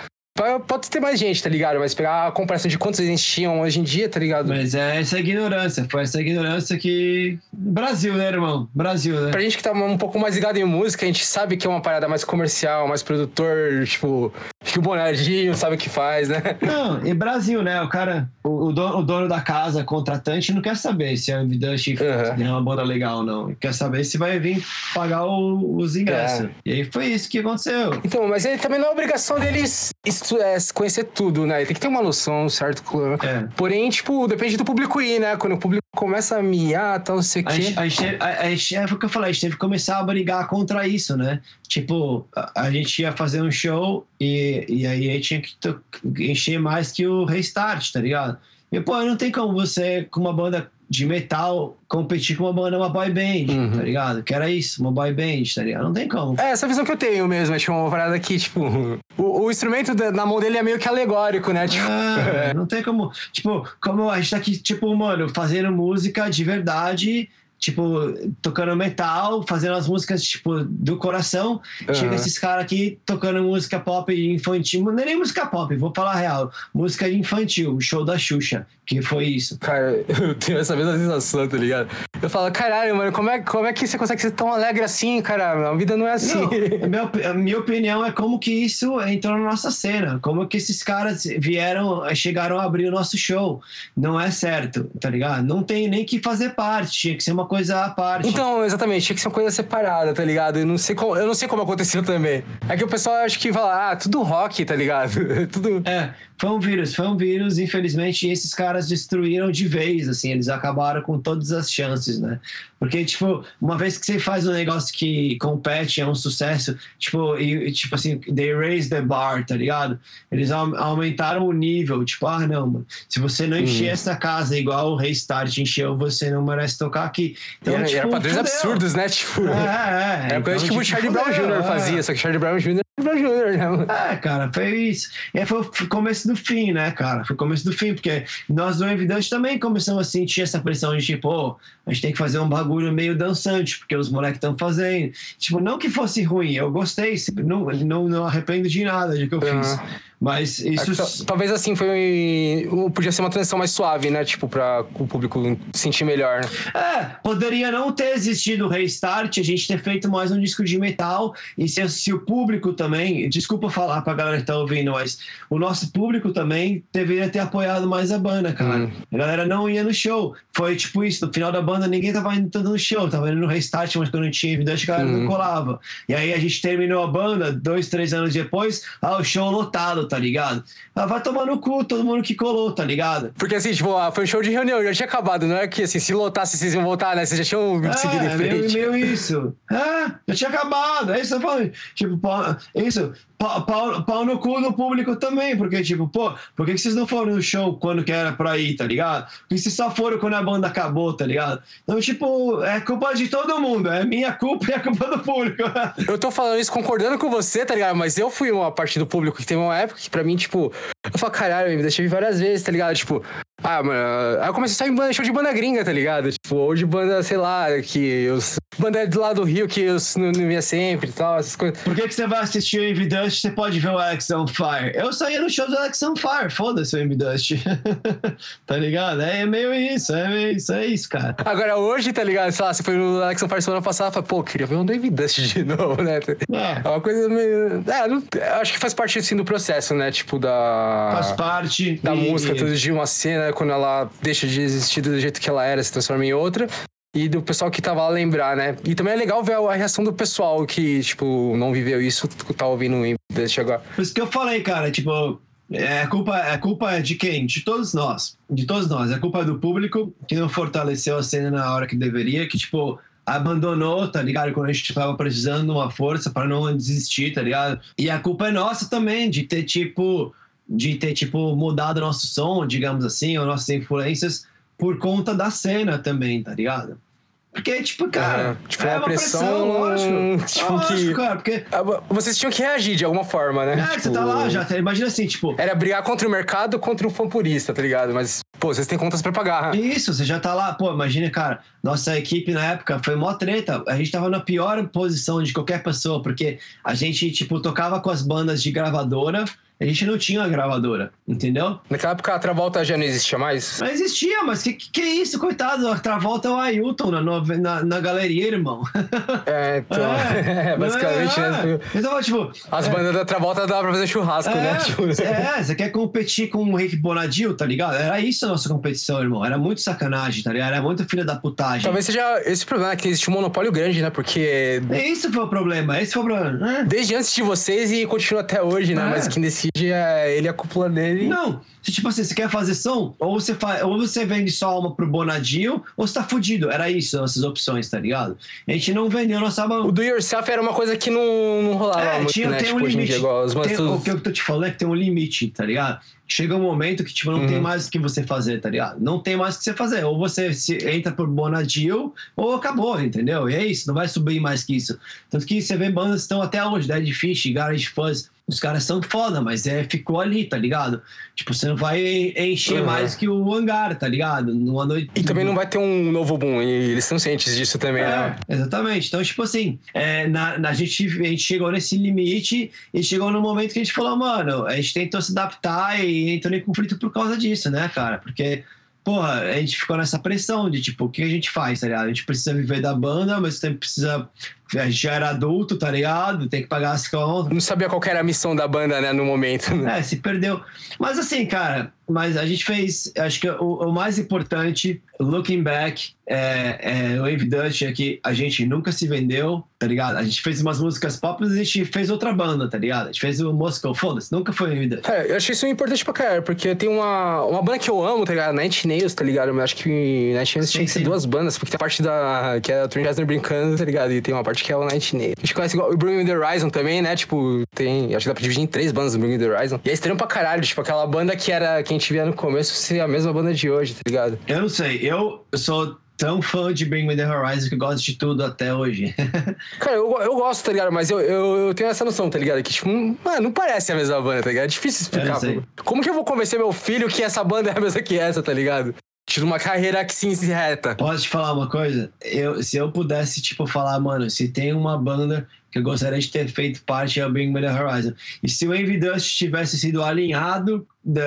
Pode ter mais gente, tá ligado? Mas pegar a comparação de quantos eles tinham hoje em dia, tá ligado? Mas é essa ignorância, foi essa ignorância que. Brasil, né, irmão? Brasil, né? Pra gente que tá um pouco mais ligado em música, a gente sabe que é uma parada mais comercial, mais produtor, tipo, que o Bonardinho sabe o que faz, né? Não, e Brasil, né? O cara, o, o dono, o dono da casa, contratante, não quer saber se a Evidust Uhum. é uma banda legal ou não. Quer saber se vai vir pagar o- os ingressos. É. E aí foi isso que aconteceu. Então, mas ele também não é obrigação deles é, conhecer tudo, né? Tem que ter uma noção, certo? É. Porém, tipo, depende do público ir, né? Quando o público começa a miar, tal, não sei o A quê. gente, a, gente teve, a, a gente- é o que eu falei, a gente teve que começar a brigar contra isso, né? Tipo, a, a gente ia fazer um show e, e aí a gente tinha que encher mais que o Restart, tá ligado? E, pô, não tem como você, com uma banda de metal, competir com uma banda, uma boy band, Uhum. tá ligado? Que era isso, uma boy band, tá ligado? Não tem como. É, essa visão que eu tenho mesmo, é tipo uma parada que, tipo, o, o instrumento da- na mão dele é meio que alegórico, né? Tipo, Ah, não tem como. Tipo, como a gente tá aqui, tipo, mano, fazendo música de verdade, tipo, tocando metal, fazendo as músicas, tipo, do coração. Chega Aham. esses caras aqui tocando música pop infantil. Não é nem música pop, vou falar a real. Música infantil, show da Xuxa, que foi isso. Cara, eu tenho essa mesma sensação, tá ligado? Eu falo, caralho, mano, como é, como é que você consegue ser tão alegre assim, cara? A vida não é assim. Não, minha, a minha opinião é como que isso entrou na nossa cena. Como que esses caras vieram, chegaram a abrir o nosso show. Não é certo, tá ligado? Não tem nem que fazer parte, tinha que ser uma coisa à parte. Então, exatamente, tinha que ser uma coisa separada, tá ligado? Eu não sei como, eu não sei como aconteceu também. É que o pessoal acho que fala, ah, tudo rock, tá ligado? tudo. É, foi um vírus, foi um vírus, infelizmente, esses caras destruíram de vez, assim, eles acabaram com todas as chances, né? Porque, tipo, uma vez que você faz um negócio que compete, é um sucesso, tipo, e, tipo assim, they raise the bar, tá ligado? Eles au- aumentaram o nível, tipo, ah, não, mano, se você não encher Hum. essa casa igual o Restart encheu, você não merece tocar aqui. E era, e era tipo, padrões absurdos, né? Tipo. É, é, Era coisa então, tipo o Charlie Brown Jr. é. fazia, só que Charlie Brown Jr. é né? mano? É, cara, foi isso. E foi o começo do fim, né, cara? Foi o começo do fim, porque nós do Evidente também começamos a sentir essa pressão de tipo, pô, a gente tem que fazer um bagulho meio dançante, porque os moleques estão fazendo. Tipo, não que fosse ruim, eu gostei, não, não, não arrependo de nada de que eu fiz. Mas isso. É, tal- Talvez assim foi. Podia ser uma transição mais suave, né? Tipo, pra o público sentir melhor, né? É, poderia não ter existido o Restart, a gente ter feito mais um disco de metal, e se, se o público também, desculpa falar pra galera que tá ouvindo, mas o nosso público também deveria ter apoiado mais a banda, cara. Hum. A galera não ia no show. Foi tipo isso, no final da banda ninguém tava indo tanto no show, tava indo no restart, mas quando tinha evidente a galera não Hum. colava. E aí a gente terminou a banda, dois, três anos depois, ah, o show lotado, tá ligado? Ah, vai tomar no cu todo mundo que colou, tá ligado? Porque assim, tipo, ah, foi um show de reunião, já tinha acabado, não é que assim, se lotasse vocês iam voltar, né? Vocês já tinham seguido em É, meio, frente. meio isso. Ah, já tinha acabado. É isso que eu falo. Tipo, pau, isso. Pau, pau, pau no cu do público também. Porque, tipo, pô, por que que vocês não foram no show quando que era pra ir, tá ligado? Porque vocês só foram quando a banda acabou, tá ligado? Então, tipo, é culpa de todo mundo. É minha culpa e a culpa do público. Eu tô falando isso concordando com você, tá ligado? Mas eu fui uma parte do público que teve uma época que pra mim, tipo, eu falo, caralho, me deixei várias vezes, tá ligado? Tipo, ah, mano. Aí eu comecei só em banda, show de banda gringa, tá ligado? Tipo, ou de banda, sei lá, que os. Banda do lado do Rio que eu não, não via sempre e tal, essas coisas. Por que, que você vai assistir o Envy Dust? Você pode ver o Alex on Fire. Eu saía no show do Alex on Fire. Foda-se o Envy Dust. tá ligado? É meio isso. É meio isso. É isso, cara. Agora hoje, tá ligado? Sei lá, você foi no Alex on Fire semana passada, fala, pô, queria ver um David Dust de novo, né? É. É uma coisa meio. É, não- eu acho que faz parte assim do processo, né? Tipo, da. Faz parte. da e- música, tudo de uma cena, quando ela deixa de existir do jeito que ela era, se transforma em outra. E do pessoal que tava lá lembrar, né? E também é legal ver a reação do pessoal que, tipo, não viveu isso, tá ouvindo o Invest agora. Por isso que eu falei, cara, tipo, é culpa, é culpa de quem? De todos nós. De todos nós. É culpa do público que não fortaleceu a cena na hora que deveria, que, tipo, abandonou, tá ligado? Quando a gente tava precisando de uma força para não desistir, tá ligado? E a culpa é nossa também, de ter, tipo, de ter, tipo, mudado nosso som, digamos assim, ou nossas influências por conta da cena também, tá ligado? Porque, tipo, cara, É, tipo, é uma uma pressão, pressão, lógico. tipo, lógico, que- cara, porque Ah, Vocês tinham que reagir de alguma forma, né? é, que você tá lá já, tá- imagina assim, tipo, Era brigar contra o mercado contra o fã purista, tá ligado? Mas, pô, vocês têm contas pra pagar. Isso, você já tá lá, pô, imagina, cara, nossa equipe na época foi mó treta, a gente tava na pior posição de qualquer pessoa, porque a gente, tipo, tocava com as bandas de gravadora, a gente não tinha uma gravadora, entendeu? Naquela época a Travolta já não existia mais. Não existia, mas que, que, que é isso, coitado, a Travolta é o Ailton na, na, na galeria, irmão. É, então. É, basicamente, é, né? Então, tipo... As é, bandas da Travolta dava pra fazer churrasco, né? Tipo, É, é, você quer competir com o Rick Bonadil, tá ligado? Era isso a nossa competição, irmão. Era muito sacanagem, tá ligado? Era muito filha da putagem. Talvez seja esse problema, que existe um monopólio grande, né? Porque Esse foi o problema, esse foi o problema. É. desde antes de vocês e continua até hoje, né? É. Mas quem decide é ele e a cúpula dele. Não, se, tipo assim, você quer fazer som, ou você, faz, ou você vende só uma pro Bonadil, ou você tá fudido. Era isso, nossas opções, tá ligado? A gente não vendeu nossa O mão. do yourself era uma coisa que não, não rolava É, muito, tinha, né? tem tipo, um limite. igual Tem- o que eu tô te falando é que tem um limite, tá ligado? Chega um momento que, tipo, não Uhum. tem mais o que você fazer, tá ligado? Não tem mais o que você fazer. Ou você se entra por Bonadil, ou acabou, entendeu? E é isso, não vai subir mais que isso. Tanto que você vê bandas que estão até hoje, Dead Fish, Garage Fuzz, os caras são foda, mas é, ficou ali, tá ligado? Tipo, você não vai en- encher Uhum. mais que o hangar, tá ligado? Numa noite. E também não vai ter um novo boom, e eles estão cientes disso também, né? É, exatamente. Então, tipo assim, é, na, na- a, gente, a gente chegou nesse limite e chegou no momento que a gente falou, mano, a gente tentou se adaptar e entrou em conflito por causa disso, né, cara? Porque, porra, a gente ficou nessa pressão de, tipo, o que a gente faz, tá ligado? A gente precisa viver da banda, mas tempo precisa. A gente já era adulto, tá ligado? Tem que pagar as contas. Não sabia qual era a missão da banda, né, no momento. né? É, se perdeu. Mas assim, cara, mas a gente fez. Acho que o, o mais importante, looking back, é, é, o evidente é que a gente nunca se vendeu, tá ligado? A gente fez umas músicas pop, mas a gente fez outra banda, tá ligado? A gente fez o Moscow, foda-se, nunca foi o evidente. É, eu achei isso importante pra caralho, porque tem uma, uma banda que eu amo, tá ligado? Night Nails, tá ligado? Eu acho que Night Nails tinha que ser duas bandas, porque tem a parte da. que é a Reznor brincando, tá ligado? E tem uma parte que é o Night Nails. A gente conhece igual o Bring Me The Horizon também, né? Tipo, tem. Acho que dá pra dividir em três bandas o Bring Me The Horizon. E é estranho pra caralho, tipo, aquela banda que era que a gente via no começo ser a mesma banda de hoje, tá ligado? Eu não sei, eu sou tão fã de Bring Me The Horizon que gosto de tudo até hoje. Cara, eu, eu gosto, tá ligado? Mas eu, eu, eu tenho essa noção, tá ligado? Que, tipo, hum, mano, não parece a mesma banda, tá ligado? É difícil explicar. Como que eu vou convencer meu filho que essa banda é a mesma que essa, tá ligado? Tira uma carreira que se reta. Posso te falar uma coisa? Eu, se eu pudesse, tipo, falar, mano, se tem uma banda que eu gostaria de ter feito parte é o Bring Me The Horizon. E se o Envy Dust tivesse sido alinhado,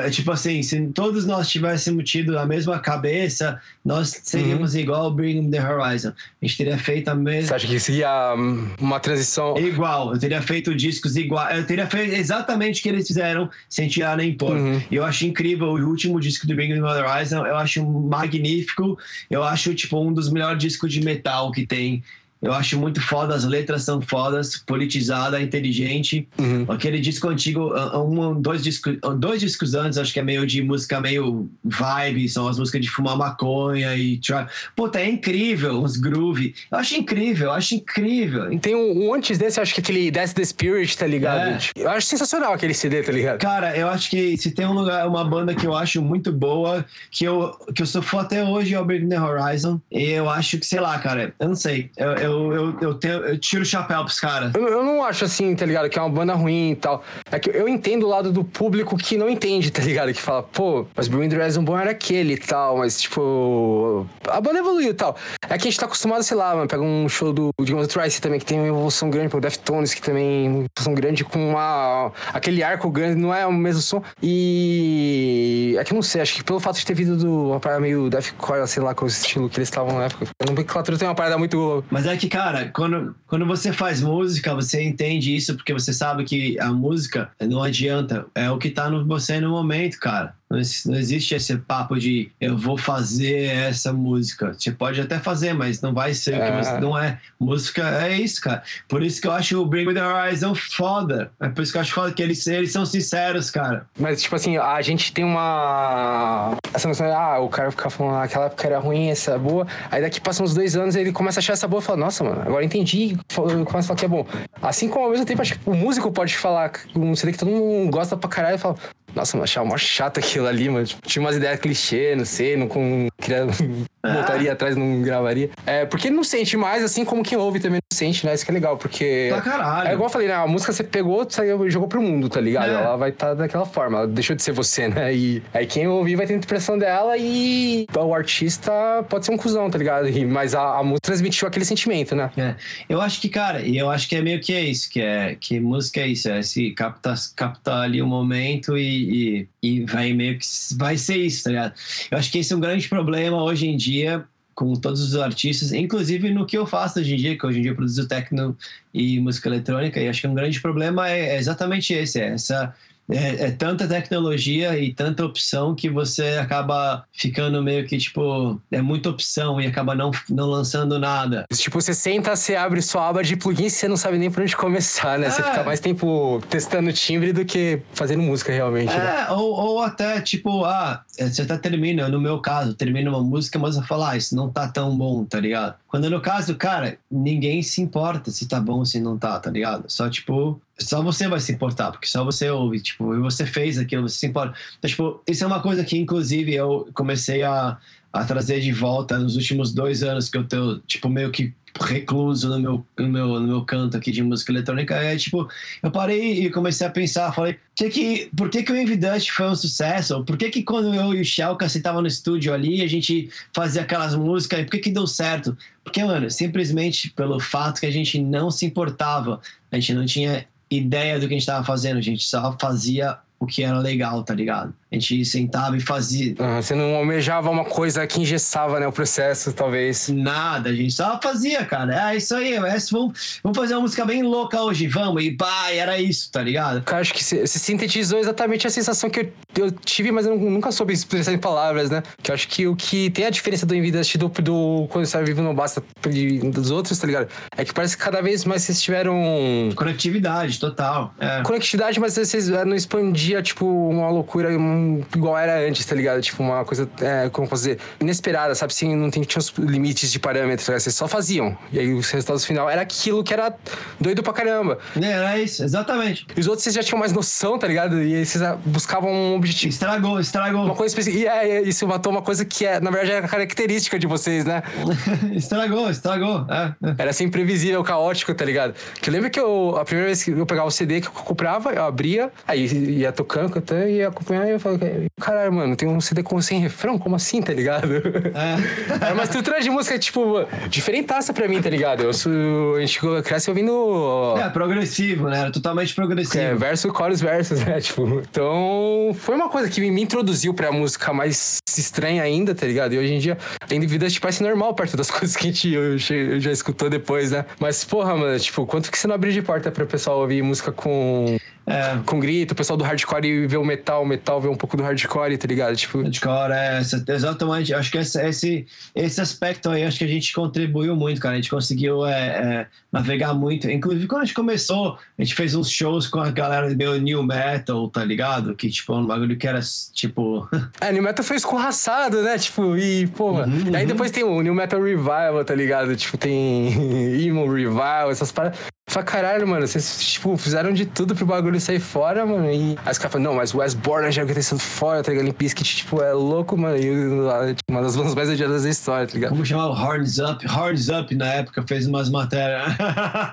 tipo assim, se todos nós tivéssemos tido a mesma cabeça, nós seríamos igual ao Bring Me The Horizon. A gente teria feito a Você mesma... acha que seria hum, uma transição. Igual, eu teria feito discos igual, eu teria feito exatamente o que eles fizeram, sem tirar nem pôr. Uhum. E eu acho incrível o último disco do Bring Me The Horizon, eu acho magnífico, eu acho tipo um dos melhores discos de metal que tem. Eu acho muito foda, as letras são fodas, politizada, inteligente. Uhum. Aquele disco antigo, uh, um, dois, discos, dois discos antes, acho que é meio de música meio vibe, são as músicas de fumar maconha e. tra- Puta, é incrível, uns groove. Eu acho incrível, eu acho incrível. Tem um, um antes desse, acho que aquele That's the Spirit, tá ligado? É. Eu acho sensacional aquele CD, tá ligado? Cara, eu acho que se tem um lugar, uma banda que eu acho muito boa, que eu, que eu sou fã até hoje, é o Bring the Horizon. E eu acho que, sei lá, cara, eu não sei. Eu, eu, eu, eu, tenho, eu tiro o chapéu pros caras. Eu, eu não acho assim, tá ligado? Que é uma banda ruim e tal. É que eu entendo o lado do público que não entende, tá ligado? Que fala, pô, mas Bring the Horizon bom era aquele e tal, mas tipo. A banda evoluiu e tal. É que a gente tá acostumado, sei lá, mano, pega um show do, digamos, do Trice também, que tem uma evolução grande, pô, Deftones, que também uma evolução grande com uma. aquele arco grande, não é o mesmo som. E. É que eu não sei, acho que pelo fato de ter vindo do uma parada meio deathcore, sei lá, com o estilo que eles estavam na época. Eu não Nomenclatura tem uma parada muito. Mas é que, cara, quando, quando você faz música, você entende isso porque você sabe que a música não adianta. É o que tá no você no momento, cara. Não, ex- não existe esse papo de eu vou fazer essa música. Você pode até fazer, mas não vai ser É. você. Não é. Música é isso, cara. Por isso que eu acho o Bring Me The Horizon foda. É por isso que eu acho foda que eles, eles são sinceros, cara. Mas, tipo assim, a gente tem uma. Essa noção de, ah, o cara fica falando, ah, aquela época era ruim, essa é boa. Aí daqui passam uns dois anos ele começa a achar essa boa e fala, nossa, mano, agora entendi. Começa a falar que é bom. Assim como ao mesmo tempo, acho que o músico pode falar um CD que todo mundo gosta pra caralho e fala, nossa, mano, achava mó chato aquilo ali, mano. Tipo, tinha umas ideias clichê, não sei, não com. Queria, voltaria atrás, não gravaria. É, porque ele não sente mais, assim como quem ouve também não sente, né? Isso que é legal, porque. Pra caralho. É igual eu falei, né? A música você pegou, saiu e jogou pro mundo, tá ligado? É. Ela vai estar daquela forma, ela deixou de ser você, né? E aí quem ouvir vai ter a impressão dela e o artista pode ser um cuzão, tá ligado? E- mas a, a música transmitiu aquele sentimento, né? É, eu acho que, cara, e eu acho que é meio que é isso, que é que música é isso, é se captar captar ali o momento e, e, e vai meio que vai ser isso, tá ligado? Eu acho que esse é um grande problema hoje em dia com todos os artistas, inclusive no que eu faço hoje em dia, que hoje em dia eu produzo techno e música eletrônica, e acho que um grande problema é, é exatamente esse, é essa é, é tanta tecnologia e tanta opção que você acaba ficando meio que tipo é muita opção e acaba não, não lançando nada. Tipo, você senta, você abre sua aba de plugins e você não sabe nem por onde começar, né? Você É. fica mais tempo testando timbre do que fazendo música realmente. né? É, ou, ou até, tipo, ah, você tá terminando, no meu caso, termina uma música, mas eu falo, ah, isso não tá tão bom, tá ligado? Quando no caso, cara, ninguém se importa se tá bom ou se não tá, tá ligado? Só, tipo, só você vai se importar, porque só você ouve, tipo, e você fez aquilo, você se importa. Então, tipo, isso é uma coisa que, inclusive, eu comecei a, a trazer de volta nos últimos dois anos que eu tô, tipo, meio que recluso no meu, no meu, no meu canto aqui de música eletrônica. É tipo, eu parei e comecei a pensar, falei, que que, por que, que o Envidust foi um sucesso? Por que, que quando eu e o Shelka sentavam no estúdio ali, a gente fazia aquelas músicas, e por que, que deu certo? Porque, mano, simplesmente pelo fato que a gente não se importava, a gente não tinha ideia do que a gente tava fazendo, a gente só fazia o que era legal, tá ligado? A gente sentava e fazia. Ah, você não almejava uma coisa que engessava né, o processo, talvez. Nada, a gente só fazia, cara. É isso aí, é, vamos, vamos fazer uma música bem louca hoje, vamos. E pá, era isso, tá ligado? Eu acho que você sintetizou exatamente a sensação que eu, eu tive, mas eu nu- nunca soube expressar em palavras, né? Que eu acho que o que tem a diferença do Envidust do, do quando você vive não basta dos outros, tá ligado? É que parece que cada vez mais vocês tiveram Conectividade, total. É. conectividade, mas vocês eh, não expandia, tipo, uma loucura igual era antes, tá ligado? Tipo, uma coisa, é, como posso dizer, inesperada, sabe? Assim, não tem, tinha os limites de parâmetros, tá vocês só faziam. E aí o resultado final era aquilo que era doido pra caramba. É, Era isso, exatamente. E os outros vocês já tinham mais noção, tá ligado? E aí vocês ah, buscavam um objetivo. Estragou, estragou. Uma coisa específica. E é, é, isso matou uma coisa que, é, na verdade, era característica de vocês, né? estragou, estragou. É, é. Era assim imprevisível, caótico, tá ligado? Que eu lembro que eu, a primeira vez que eu pegava o CD que eu comprava, eu abria, aí ia tocando, cantando, ia acompanhando, e eu falo, caralho, mano, tem um CD com sem refrão? Como assim, tá ligado? É. Era uma estrutura de música, tipo, diferentaça pra mim, tá ligado? Eu sou, a gente cresce ouvindo. É, progressivo, né? Era totalmente progressivo. É, verso, coros, versos, né? Tipo, então foi uma coisa que me introduziu pra música mais estranha ainda, tá ligado? E hoje em dia, tem vida, tipo, parece normal perto das coisas que a gente eu, eu já escutou depois, né? Mas, porra, mano, tipo, quanto que você não abriu de porta pro pessoal ouvir música com, É. com grito, o pessoal do hardcore vê o metal, o metal vê um pouco do hardcore, tá ligado? Tipo, Hardcore, é, exatamente. Acho que esse, esse, esse aspecto aí, acho que a gente contribuiu muito, cara. A gente conseguiu é, é, navegar muito. Inclusive, quando a gente começou, a gente fez uns shows com a galera meio new metal, tá ligado? Que, tipo, um bagulho que era, tipo... É, New Metal foi escorraçado, né? Tipo, e, pô, mano. Uhum, E aí uhum. depois tem o New Metal Revival, tá ligado? Tipo, tem Emo Revival, essas paradas. Fala, caralho, mano, vocês, tipo, fizeram de tudo pro bagulho sair fora, mano. E aí os caras falam, não, mas o Wes Borland já tem sido fora, tá ligado? Bizkit, tipo, é louco, mano. E, tipo, uma das bandas mais odiadas da história, tá ligado? Como chamava? Horns Up. Horns Up, na época, fez umas matérias.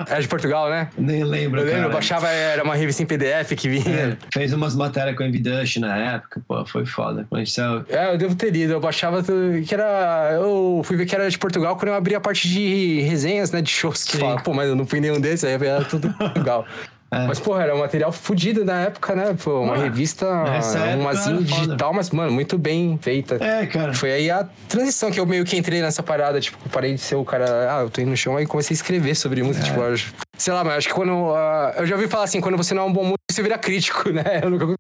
Era de Portugal, né? Nem lembro, Eu lembro, eu cara. baixava, era uma revista em PDF que vinha. É, fez umas matérias com a Envidush na época, pô, foi foda. Saiu... É, eu devo ter lido. Eu baixava tudo, que era. Eu fui ver que era de Portugal quando eu abri a parte de resenhas, né? De shows que Sim. fala, pô, mas eu não fui nenhum desses, aí era tudo Portugal. É. Mas, porra, era um material fudido na época, né? Pô, uma revista, uma digital, mas, mano, muito bem feita. É, cara. Foi aí a transição que eu meio que entrei nessa parada, tipo, parei de ser o cara, ah, eu tô indo no chão, aí comecei a escrever sobre música, É. tipo, eu acho- sei lá, mas acho que quando, ah, eu já ouvi falar assim, quando você não é um bom músico, você vira crítico, né? Eu nunca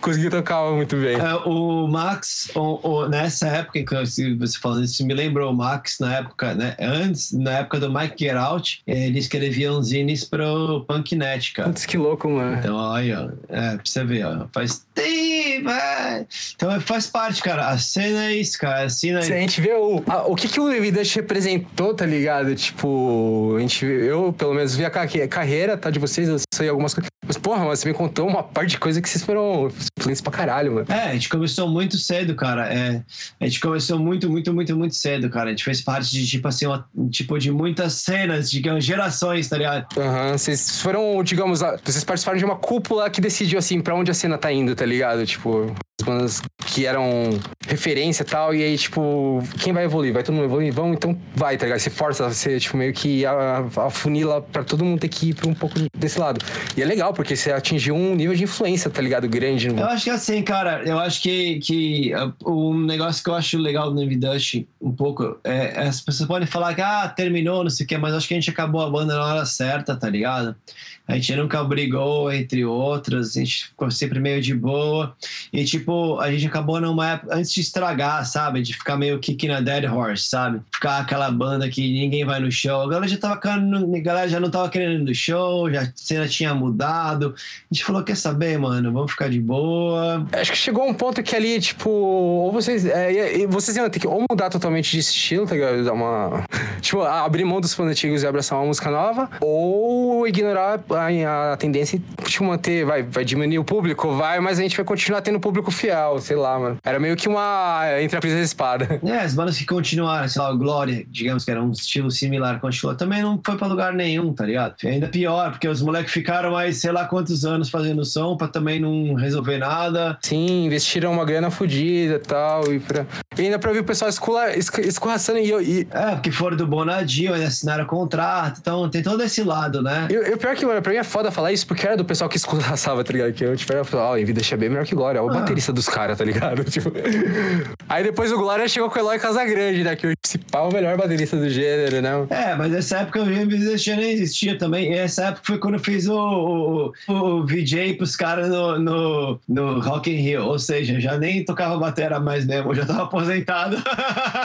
consegui tocar muito bem. É, o Max, o- o- nessa época que se você falando isso, me lembrou o Max na época, né? Antes, na época do Mike Get Out, ele escrevia uns zines pro Punknet, cara. Putz, que louco, mano. Então, olha, é, pra você ver, ó, faz tempo, é. Então faz parte, cara. A cena é isso, cara. A cena Se a gente vê o, a- o que, que o Evidence representou, tá ligado? Tipo, a gente, eu pelo menos vi a ca- carreira tá, de vocês, eu sei algumas coisas. Mas, porra, mas você me contou uma parte de coisa que vocês foram influentes pra caralho, mano. É, a gente começou muito cedo, cara. É, a gente começou muito, muito, muito, muito cedo, cara. A gente fez parte de, tipo assim, uma, tipo, de muitas cenas, digamos, gerações, tá ligado? Aham, vocês foram, digamos, a- vocês participaram de uma cúpula que decidiu, assim, pra onde a cena tá indo, tá ligado? Tipo, as bandas que eram referência e tal, e aí, tipo, quem vai evoluir? Vai todo mundo evoluir? Vão, então vai, tá ligado? Você força, você, tipo, meio que a- afunila pra todo mundo ter que ir pra um pouco desse lado. E é legal, porque você atingiu um nível de influência, tá ligado? Grande. No... Eu acho que assim, cara, eu acho que, que uh, um negócio que eu acho legal do Envidush um pouco é as pessoas podem falar que ah, terminou, não sei o quê, mas acho que a gente acabou a banda na hora certa, tá ligado? A gente nunca brigou entre outras, a gente ficou sempre meio de boa. E, tipo, a gente acabou numa época, antes de estragar, sabe? De ficar meio kicking a dead horse, sabe? Ficar aquela banda que ninguém vai no show. A galera já tava a galera já não tava querendo ir no show, já a cena tinha mudado. A gente falou, quer saber, mano? Vamos ficar de boa. Acho que chegou um ponto que ali, tipo, ou vocês. É, vocês iam ter que ou mudar totalmente de estilo, tá ligado? Dar uma. Tipo, abrir mão dos fãs antigos e abraçar uma música nova, ou ignorar a, a tendência e tipo, manter, vai, vai diminuir o público, vai, mas a gente vai continuar tendo público fiel, sei lá, mano. Era meio que uma. Entre a presa e a espada. É, as bandas que continuaram, sei lá, o Glória, digamos que era um estilo similar, continuou, também não foi pra lugar nenhum, tá ligado? E ainda pior, porque os moleques ficaram mais sei lá quantos anos fazendo som pra também não resolver nada. Sim, investiram uma grana fodida e tal. E, pra... e ainda pra ouvir o pessoal escula- escorraçando e, eu- e, É, porque foram do Bonadio, assinaram contrato, então tem todo esse lado, né? E o pior que, mano, pra mim é foda falar isso, porque era do pessoal que esculaçava, tá ligado? Que eu, tipo, era, ó, em vida é bem melhor que Glória. É o Ah. Baterista dos caras, tá ligado? Tipo... Aí depois o Glória chegou com o Eloy Casagrande, né? Que o principal o melhor baterista do gênero, né? É, mas nessa época o VMVZ nem existia também. E essa época foi quando eu fiz o, o, o VJ pros caras no, no, no Rock in Rio. Ou seja, já nem tocava batera mais mesmo, eu já tava aposentado.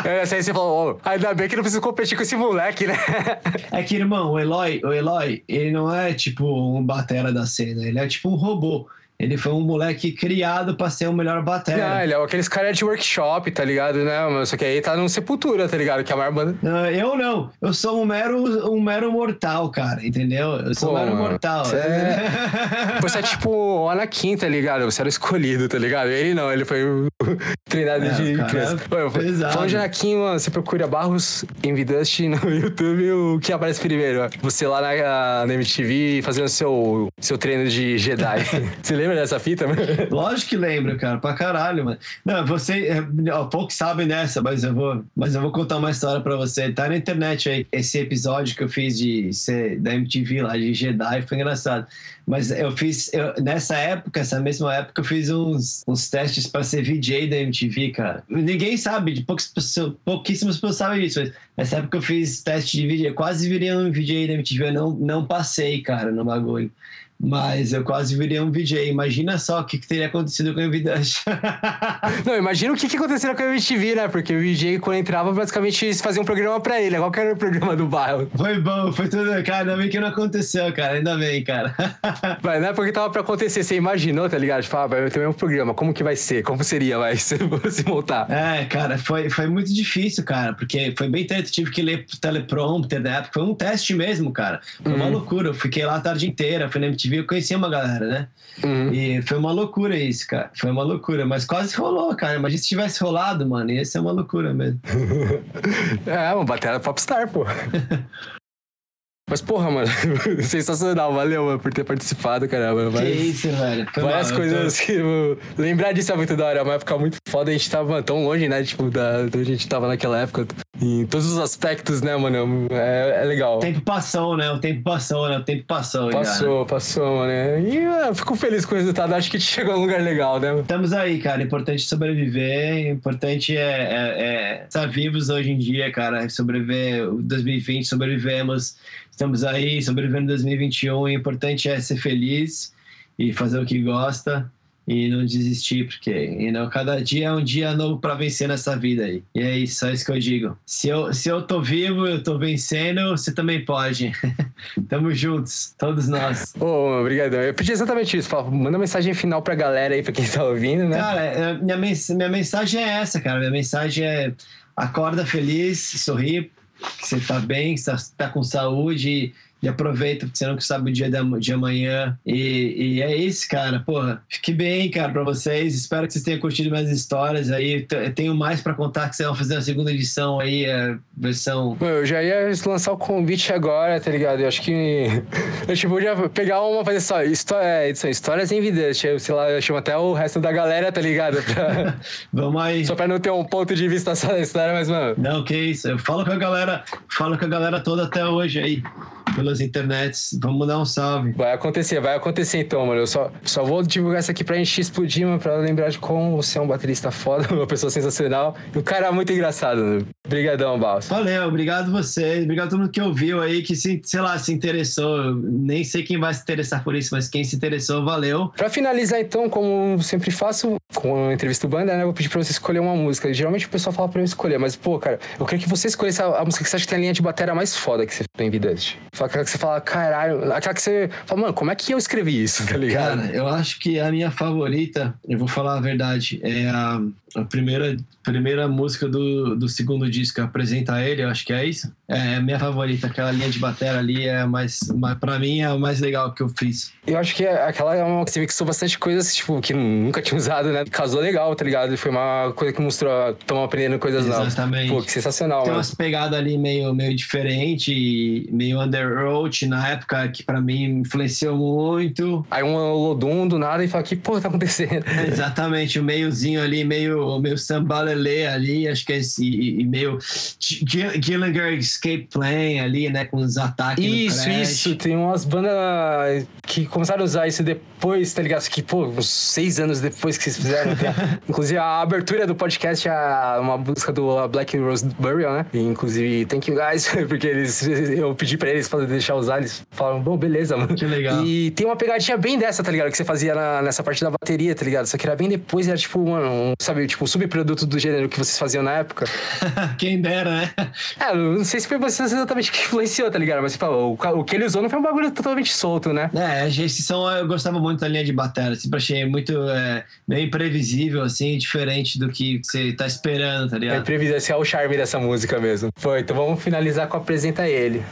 É, Aí você falou, ó, ainda bem que não preciso competir com esse moleque, né? É que, irmão, o Eloy, o Eloy, ele não é tipo um batera da cena, ele é tipo um robô. Ele foi um moleque criado pra ser o melhor Não, batera. ele é aqueles caras de workshop, tá ligado, né? Mas Só que aí tá no Sepultura, tá ligado? Que é a maior banda. Não, eu não, eu sou um mero, um mero mortal, cara, entendeu? Eu sou Pô, um mero mortal. você é- Você é tipo o Anakin, tá ligado? Você era o escolhido, tá ligado? Ele não, ele foi treinado É, de criança. é. Falando de Anakin, mano, você procura Barros Envidust no YouTube, o que aparece primeiro? Você lá na, na MTV fazendo seu, seu treino de Jedi. você lembra dessa fita, mano? Lógico que lembro, cara, pra caralho, mano. Não, você, é, ó, poucos sabem dessa, mas eu vou, mas eu vou contar uma história pra você. Tá na internet aí, esse episódio que eu fiz de ser da MTV lá, de Jedi, foi engraçado. Mas eu fiz, eu, nessa época, essa mesma época, eu fiz uns, uns testes pra ser VJ da MTV, cara. Ninguém sabe, pessoas, pouquíssimas pessoas sabem disso, mas nessa época eu fiz teste de VJ, quase virei um VJ da MTV, eu não, não passei, cara, no bagulho. Mas eu quase virei um VJ. Imagina só o que, que teria acontecido com o Evidante. Não, imagina o que, que aconteceria com o MTV, né? Porque o VJ, quando entrava, basicamente fazia um programa pra ele. Qual que era o programa do bairro? Foi bom, foi tudo. Cara, ainda bem que não aconteceu, cara. Ainda bem, cara. Mas não é porque tava pra acontecer. Você imaginou, tá ligado? Tipo, ah, vai ter um programa. Como que vai ser? Como seria, vai se, montar? É, cara, foi, foi muito difícil, cara. Porque foi bem treta. Tive que ler teleprompter da época. Foi um teste mesmo, cara. Foi uma loucura. Eu fiquei lá a tarde inteira. Fui na MTV eu conhecia uma galera, né? Uhum. E foi uma loucura isso, cara. Foi uma loucura, mas quase rolou, cara. Imagina se tivesse rolado, mano. Ia ser uma loucura mesmo. é, uma bateria popstar, pô. Mas, porra, mano, sensacional. Valeu, mano, por ter participado, caramba. Que isso, velho. Foi várias mal, coisas tô- que. mano, lembrar disso é muito da hora. É uma época muito foda. A gente tava mano, tão longe, né? Tipo, da, da onde a gente tava naquela época. Em todos os aspectos, né, mano? É, é legal. O tempo passou, né? O tempo passou, né? O tempo passou. já, né? Passou, passou, mano. E eu fico feliz com o resultado. Acho que a gente chegou a um lugar legal, né? Estamos aí, cara. Importante sobreviver. Importante é, é- é estar vivos hoje em dia, cara. Sobreviver. O 2020, sobrevivemos. Estamos aí, sobrevivendo em 2021. O importante é ser feliz e fazer o que gosta e não desistir, porque you know, cada dia é um dia novo para vencer nessa vida aí. E é isso, só isso que eu digo. Se eu, se eu tô vivo, eu tô vencendo, você também pode. Tamo juntos, todos nós. Ô, obrigadão. Eu pedi exatamente isso. Fala, manda mensagem final pra galera aí, pra quem tá ouvindo, né? Cara, é, minha, mens- minha mensagem é essa, cara. Minha mensagem é acorda feliz, sorri, que você tá bem, que você tá, tá com saúde e, aproveita, porque você não sabe o dia de amanhã. E, e é isso, cara. Porra, fique bem, cara, pra vocês. Espero que vocês tenham curtido minhas histórias aí. Eu tenho mais pra contar que vocês vão fazer a segunda edição aí, a versão. Eu já ia lançar o convite agora, tá ligado? Eu acho que. Eu tipo, podia pegar uma, fazer só história, edição, histórias em vidas. Sei lá, eu chamo até o resto da galera, tá ligado? Pra- Vamos aí. só pra não ter um ponto de vista só da história, mas, mano. Não, que isso. Eu falo com a galera, falo com a galera toda até hoje aí, pelas internets. Vamos dar um salve. Vai acontecer, vai acontecer então, mano. Eu só, só vou divulgar isso aqui pra gente explodir, mano, pra lembrar de como você é um baterista foda, uma pessoa sensacional. E um cara muito engraçado, mano. Obrigadão, Baus. Valeu, obrigado você, obrigado a todo mundo que ouviu aí, que se, sei lá, se interessou. Eu nem sei quem vai se interessar por isso, mas quem se interessou, valeu. Pra finalizar, então, como sempre faço com a entrevista do banda, né? Eu vou pedir pra você escolher uma música. Geralmente o pessoal fala pra eu escolher, mas, pô, cara, eu queria que você escolhesse a, a música que você acha que tem a linha de bateria mais foda que você tem em Vidante. Fala Aquela que você fala, caralho, aquela que você fala, mano, como é que eu escrevi isso, tá ligado? Cara, eu acho que a minha favorita, eu vou falar a verdade, é a, a primeira, primeira música do, do segundo disco, Apresenta Ele, eu acho que é isso. É a minha favorita, aquela linha de bateria ali é a mais, mais, pra mim é a mais legal que eu fiz. Eu acho que aquela é uma que você mixou bastante coisas, tipo, que nunca tinha usado, né? Casou legal, tá ligado? Foi uma coisa que mostrou, estão aprendendo coisas novas. Exatamente. Pô, que sensacional, Tem mano. umas pegadas ali meio, meio diferente, meio underroad na época, que pra mim influenciou muito. Aí um Lodum do nada e fala, que porra tá acontecendo? Exatamente, o meiozinho ali, meio, meio sambalelê ali, acho que é esse, e, e meio Gill- Gillinger Escape Plan ali, né, com os ataques Isso, isso. Tem umas bandas que começaram a usar isso depois, tá ligado? Que, pô, uns seis anos depois que vocês fizeram. tem- Inclusive, a abertura do podcast é uma música do Black Rose Burial, né? E, inclusive, thank you guys, porque eles, eu pedi pra eles pra deixar usar, eles falaram, bom, beleza, mano. Que legal. E tem uma pegadinha bem dessa, tá ligado? Que você fazia na- nessa parte da bateria, tá ligado? Só que era bem depois, era tipo, mano, um, sabe, tipo, um subproduto do gênero que vocês faziam na época. Quem dera, né? É, não sei se foi você exatamente que influenciou, tá ligado? Mas você falou, o, o que ele usou não foi um bagulho totalmente solto, né? É, esse som eu gostava muito da linha de bateria, sempre achei muito é, meio imprevisível, assim, diferente do que você tá esperando, tá É ligado? previsível, esse é o charme dessa música mesmo. Foi, então vamos finalizar com Apresenta Ele.